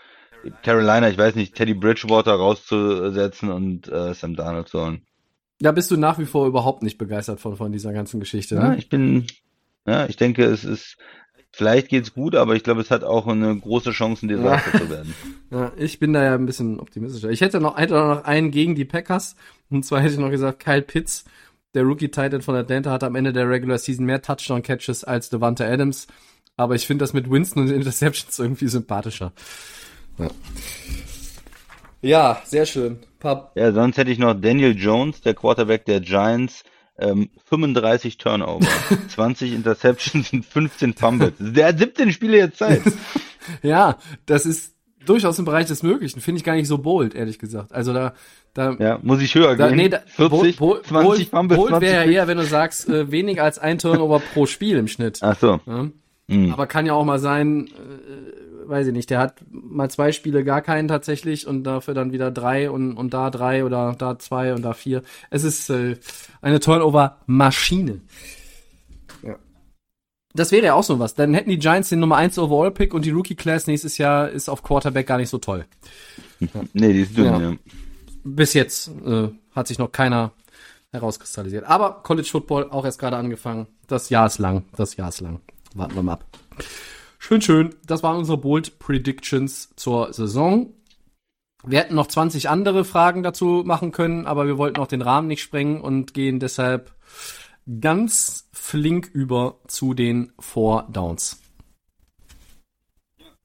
Carolina, ich weiß nicht, Teddy Bridgewater rauszusetzen und äh, Sam Darnold zu holen. Da bist du nach wie vor überhaupt nicht begeistert von, von dieser ganzen Geschichte, Ja, ne? ich bin, ja, ich denke, es ist, vielleicht geht's gut, aber ich glaube, es hat auch eine große Chance, ein Desaster zu werden. Ja, ich bin da ja ein bisschen optimistischer. Ich hätte noch, hätte noch einen gegen die Packers. Und zwar hätte ich noch gesagt, Kyle Pitts, der Rookie Titan von Atlanta, hat am Ende der Regular Season mehr Touchdown Catches als Devante Adams. Aber ich finde das mit Winston und Interceptions irgendwie sympathischer. Ja, ja sehr schön. Paar, Ja, sonst hätte ich noch Daniel Jones, der Quarterback der Giants, ähm, 35 Turnover, 20 Interceptions und 15 Fumbles. Der hat 17 Spiele jetzt Zeit. ja, das ist durchaus im Bereich des Möglichen. Finde ich gar nicht so bold, ehrlich gesagt. Also da, Da, Ja, muss ich höher da, gehen? nee, da, 40, Bold, 20 Fumbles, Bold 20 wäre ja eher, wenn du sagst, äh, weniger als ein Turnover pro Spiel im Schnitt. Ach so. Ja? Hm. Aber kann ja auch mal sein, äh, weiß ich nicht, der hat mal zwei Spiele gar keinen tatsächlich und dafür dann wieder drei und, und da drei oder da zwei und da vier. Es ist äh, eine Turnover-Maschine. Ja. Das wäre ja auch so was. Dann hätten die Giants den Nummer 1 Overall-Pick und die Rookie-Class nächstes Jahr ist auf Quarterback gar nicht so toll. Nee, die ist dünn, Ja. ja. Bis jetzt äh, hat sich noch keiner herauskristallisiert. Aber College Football auch erst gerade angefangen. Das Jahr ist lang. Das Jahr ist lang. Warten wir mal ab. Schön, schön. Das waren unsere Bold Predictions zur Saison. Wir hätten noch 20 andere Fragen dazu machen können, aber wir wollten auch den Rahmen nicht sprengen und gehen deshalb ganz flink über zu den Four Downs.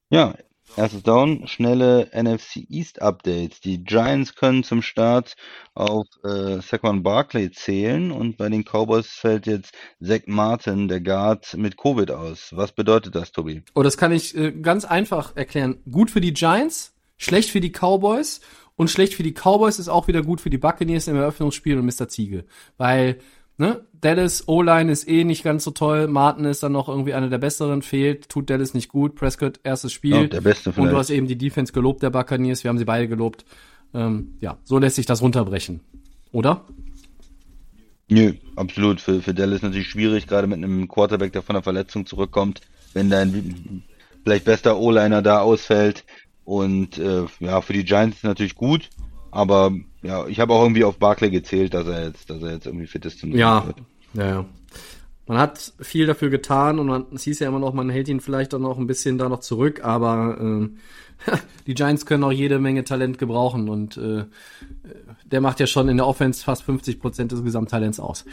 Ja, erstes Down, schnelle NFC East Updates. Die Giants können zum Start auf äh, Saquon Barkley zählen und bei den Cowboys fällt jetzt Zach Martin, der Guard, mit Covid aus. Was bedeutet das, Tobi? Oh, das kann ich äh, ganz einfach erklären. Gut für die Giants, schlecht für die Cowboys und schlecht für die Cowboys ist auch wieder gut für die Buccaneers im Eröffnungsspiel und Mr. Ziegel. Weil, ne, Dallas O-Line ist eh nicht ganz so toll, Martin ist dann noch irgendwie einer der besseren, fehlt, tut Dallas nicht gut, Prescott erstes Spiel. Ja, der Beste und vielleicht. du hast eben die Defense gelobt der Buccaneers, wir haben sie beide gelobt. Ähm, ja, so lässt sich das runterbrechen. Oder? Nö, absolut. Für, für Dallas natürlich schwierig, gerade mit einem Quarterback, der von der Verletzung zurückkommt, wenn dein vielleicht bester O-Liner da ausfällt. Und äh, ja, für die Giants natürlich gut, aber ja, ich habe auch irgendwie auf Barkley gezählt, dass er jetzt, dass er jetzt irgendwie fit ist zum Ja, wird. ja, ja. Man hat viel dafür getan und man, es hieß ja immer noch, man hält ihn vielleicht dann noch ein bisschen da noch zurück, aber ähm, die Giants können auch jede Menge Talent gebrauchen und äh, der macht ja schon in der Offense fast 50 Prozent des Gesamttalents aus.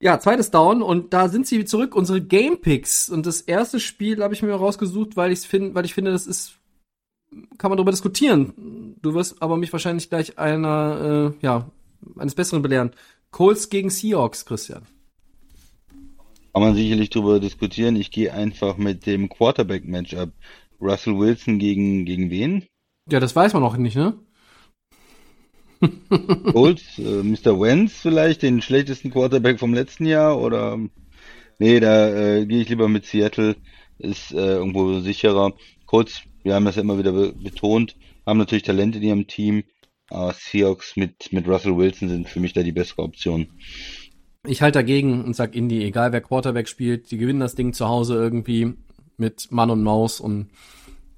Ja, zweites Down und da sind sie zurück, unsere Game Picks. Und das erste Spiel habe ich mir rausgesucht, weil ich finde, weil ich finde, das ist, kann man darüber diskutieren. Du wirst aber mich wahrscheinlich gleich einer, äh, ja, eines Besseren belehren. Colts gegen Seahawks, Christian. Kann man sicherlich drüber diskutieren. Ich gehe einfach mit dem Quarterback-Matchup. Russell Wilson gegen, gegen wen? Ja, das weiß man noch nicht, ne? Colts, äh, Mr. Wentz vielleicht, den schlechtesten Quarterback vom letzten Jahr oder nee, da äh, gehe ich lieber mit Seattle, ist äh, irgendwo sicherer. Colts, wir haben das ja immer wieder be betont, haben natürlich Talent in ihrem Team, aber Seahawks mit, mit Russell Wilson sind für mich da die bessere Option. Ich halte dagegen und sag Indy, egal wer Quarterback spielt, die gewinnen das Ding zu Hause irgendwie mit Mann und Maus und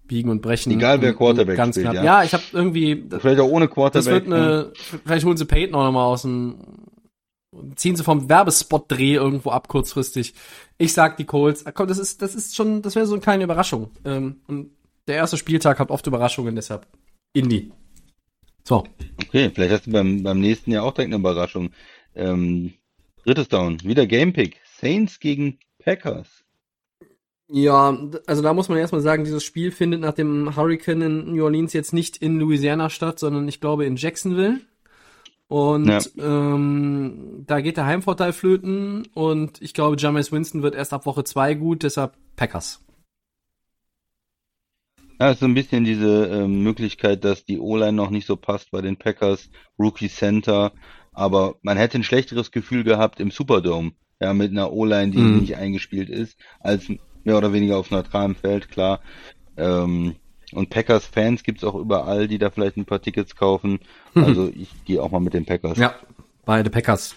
biegen und brechen. Egal, wer Quarterback ganz spielt, knapp. ja. Ja, ich habe irgendwie Vielleicht auch ohne das Quarterback. wird eine vielleicht holen sie Peyton auch noch mal aus dem ziehen sie vom Werbespot-Dreh irgendwo ab kurzfristig. Ich sag die Colts. Komm, das ist das ist schon das wäre so eine kleine Überraschung. Ähm, und der erste Spieltag hat oft Überraschungen, deshalb Indy. So, Okay, vielleicht hast du beim, beim nächsten Jahr auch direkt eine Überraschung. Ähm, drittes Down, wieder Gamepick. Saints gegen Packers. Ja, also da muss man erstmal sagen, dieses Spiel findet nach dem Hurricane in New Orleans jetzt nicht in Louisiana statt, sondern ich glaube in Jacksonville. Und Ja. ähm, da geht der Heimvorteil flöten und ich glaube, Jameis Winston wird erst ab Woche zwei gut, deshalb Packers. Ja, ist so ein bisschen diese ähm, Möglichkeit, dass die O-Line noch nicht so passt bei den Packers, Rookie Center, aber man hätte ein schlechteres Gefühl gehabt im Superdome, ja, mit einer O-Line, die Mhm. nicht eingespielt ist, als mehr oder weniger auf neutralem Feld, klar. Ähm, und Packers-Fans gibt's auch überall, die da vielleicht ein paar Tickets kaufen. Also ich gehe auch mal mit den Packers. Ja, beide Packers.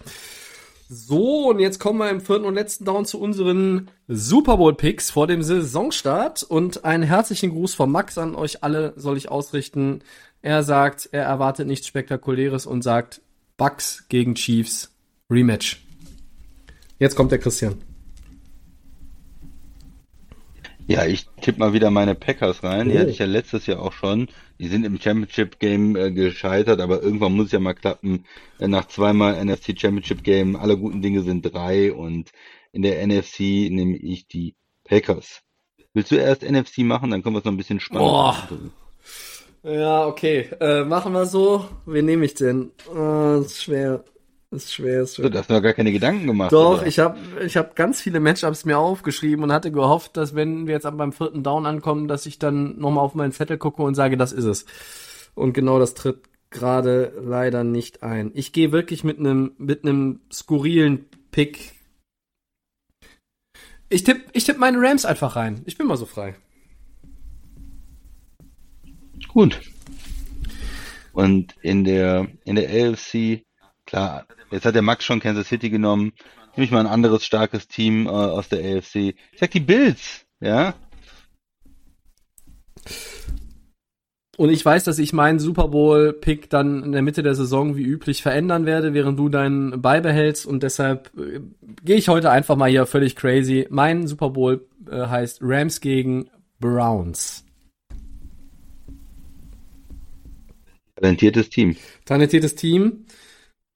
So, und jetzt kommen wir im vierten und letzten Down zu unseren Super Bowl Picks vor dem Saisonstart. Und einen herzlichen Gruß von Max an euch alle soll ich ausrichten. Er sagt, er erwartet nichts Spektakuläres und sagt Bucks gegen Chiefs Rematch. Jetzt kommt der Christian. Ja, ich tippe mal wieder meine Packers rein. Die Oh. hatte ich ja letztes Jahr auch schon. Die sind im Championship Game äh, gescheitert, aber irgendwann muss es ja mal klappen. Äh, nach zweimal NFC Championship Game, alle guten Dinge sind drei und in der NFC nehme ich die Packers. Willst du erst NFC machen, dann können wir es noch ein bisschen spannender Boah. machen. Ja, okay. Äh, machen wir so. Wen nehme ich denn? Oh, ist schwer. Ist schwer, ist So, du hast mir gar keine Gedanken gemacht. Doch, oder? ich habe ich hab ganz viele Matchups mir aufgeschrieben und hatte gehofft, dass wenn wir jetzt beim vierten Down ankommen, dass ich dann nochmal auf meinen Zettel gucke und sage, das ist es. Und genau das tritt gerade leider nicht ein. Ich gehe wirklich mit einem mit einem skurrilen Pick. Ich tippe ich tipp meine Rams einfach rein. Ich bin mal so frei. Gut. Und in der in der AFC, klar, jetzt hat der Max schon Kansas City genommen. Nehme ich mal ein anderes starkes Team äh, aus der AFC. Ich sag die Bills, ja. Und ich weiß, dass ich meinen Super Bowl-Pick dann in der Mitte der Saison wie üblich verändern werde, während du deinen beibehältst. Und deshalb äh, gehe ich heute einfach mal hier völlig crazy. Mein Super Bowl äh, heißt Rams gegen Browns. Talentiertes Team. Talentiertes Team.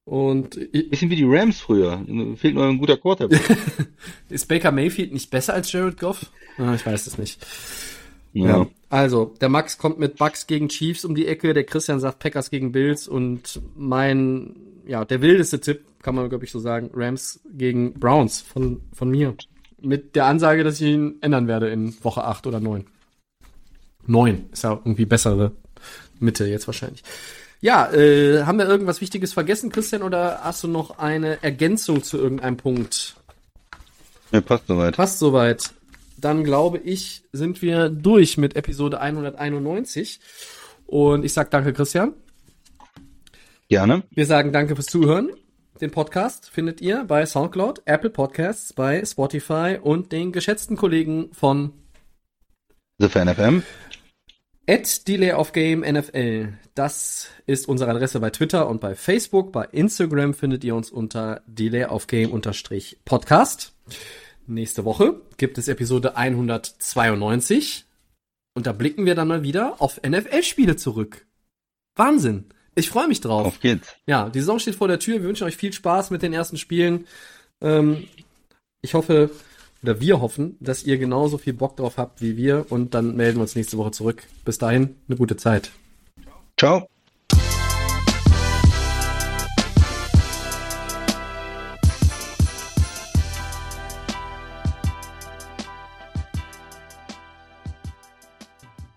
Und ich, Bisschen wie die Rams früher. Fehlt nur ein guter Quarterback. ist Baker Mayfield nicht besser als Jared Goff? Ah, ich weiß es nicht. ja. Ja. Also, der Max kommt mit Bucks gegen Chiefs um die Ecke, der Christian sagt Packers gegen Bills und mein, ja, der wildeste Tipp, kann man glaube ich so sagen, Rams gegen Browns von, von mir. Mit der Ansage, dass ich ihn ändern werde in Woche 8 oder 9. 9 ist ja irgendwie bessere Mitte jetzt wahrscheinlich. Ja, äh, haben wir irgendwas Wichtiges vergessen, Christian, oder hast du noch eine Ergänzung zu irgendeinem Punkt? ja, passt soweit. Passt soweit. Dann glaube ich, sind wir durch mit Episode 191. Und ich sage danke, Christian. Gerne. Wir sagen danke fürs Zuhören. Den Podcast findet ihr bei Soundcloud, Apple Podcasts, bei Spotify und den geschätzten Kollegen von The Fan FM. At Delay of Game NFL. Das ist unsere Adresse bei Twitter und bei Facebook. Bei Instagram findet ihr uns unter Delay of Game unterstrich Podcast. Nächste Woche gibt es Episode 192 und da blicken wir dann mal wieder auf NFL-Spiele zurück. Wahnsinn. Ich freue mich drauf. Auf geht's. Ja, die Saison steht vor der Tür. Wir wünschen euch viel Spaß mit den ersten Spielen. Ähm, ich hoffe, oder wir hoffen, dass ihr genauso viel Bock drauf habt wie wir und dann melden wir uns nächste Woche zurück. Bis dahin, eine gute Zeit. Ciao.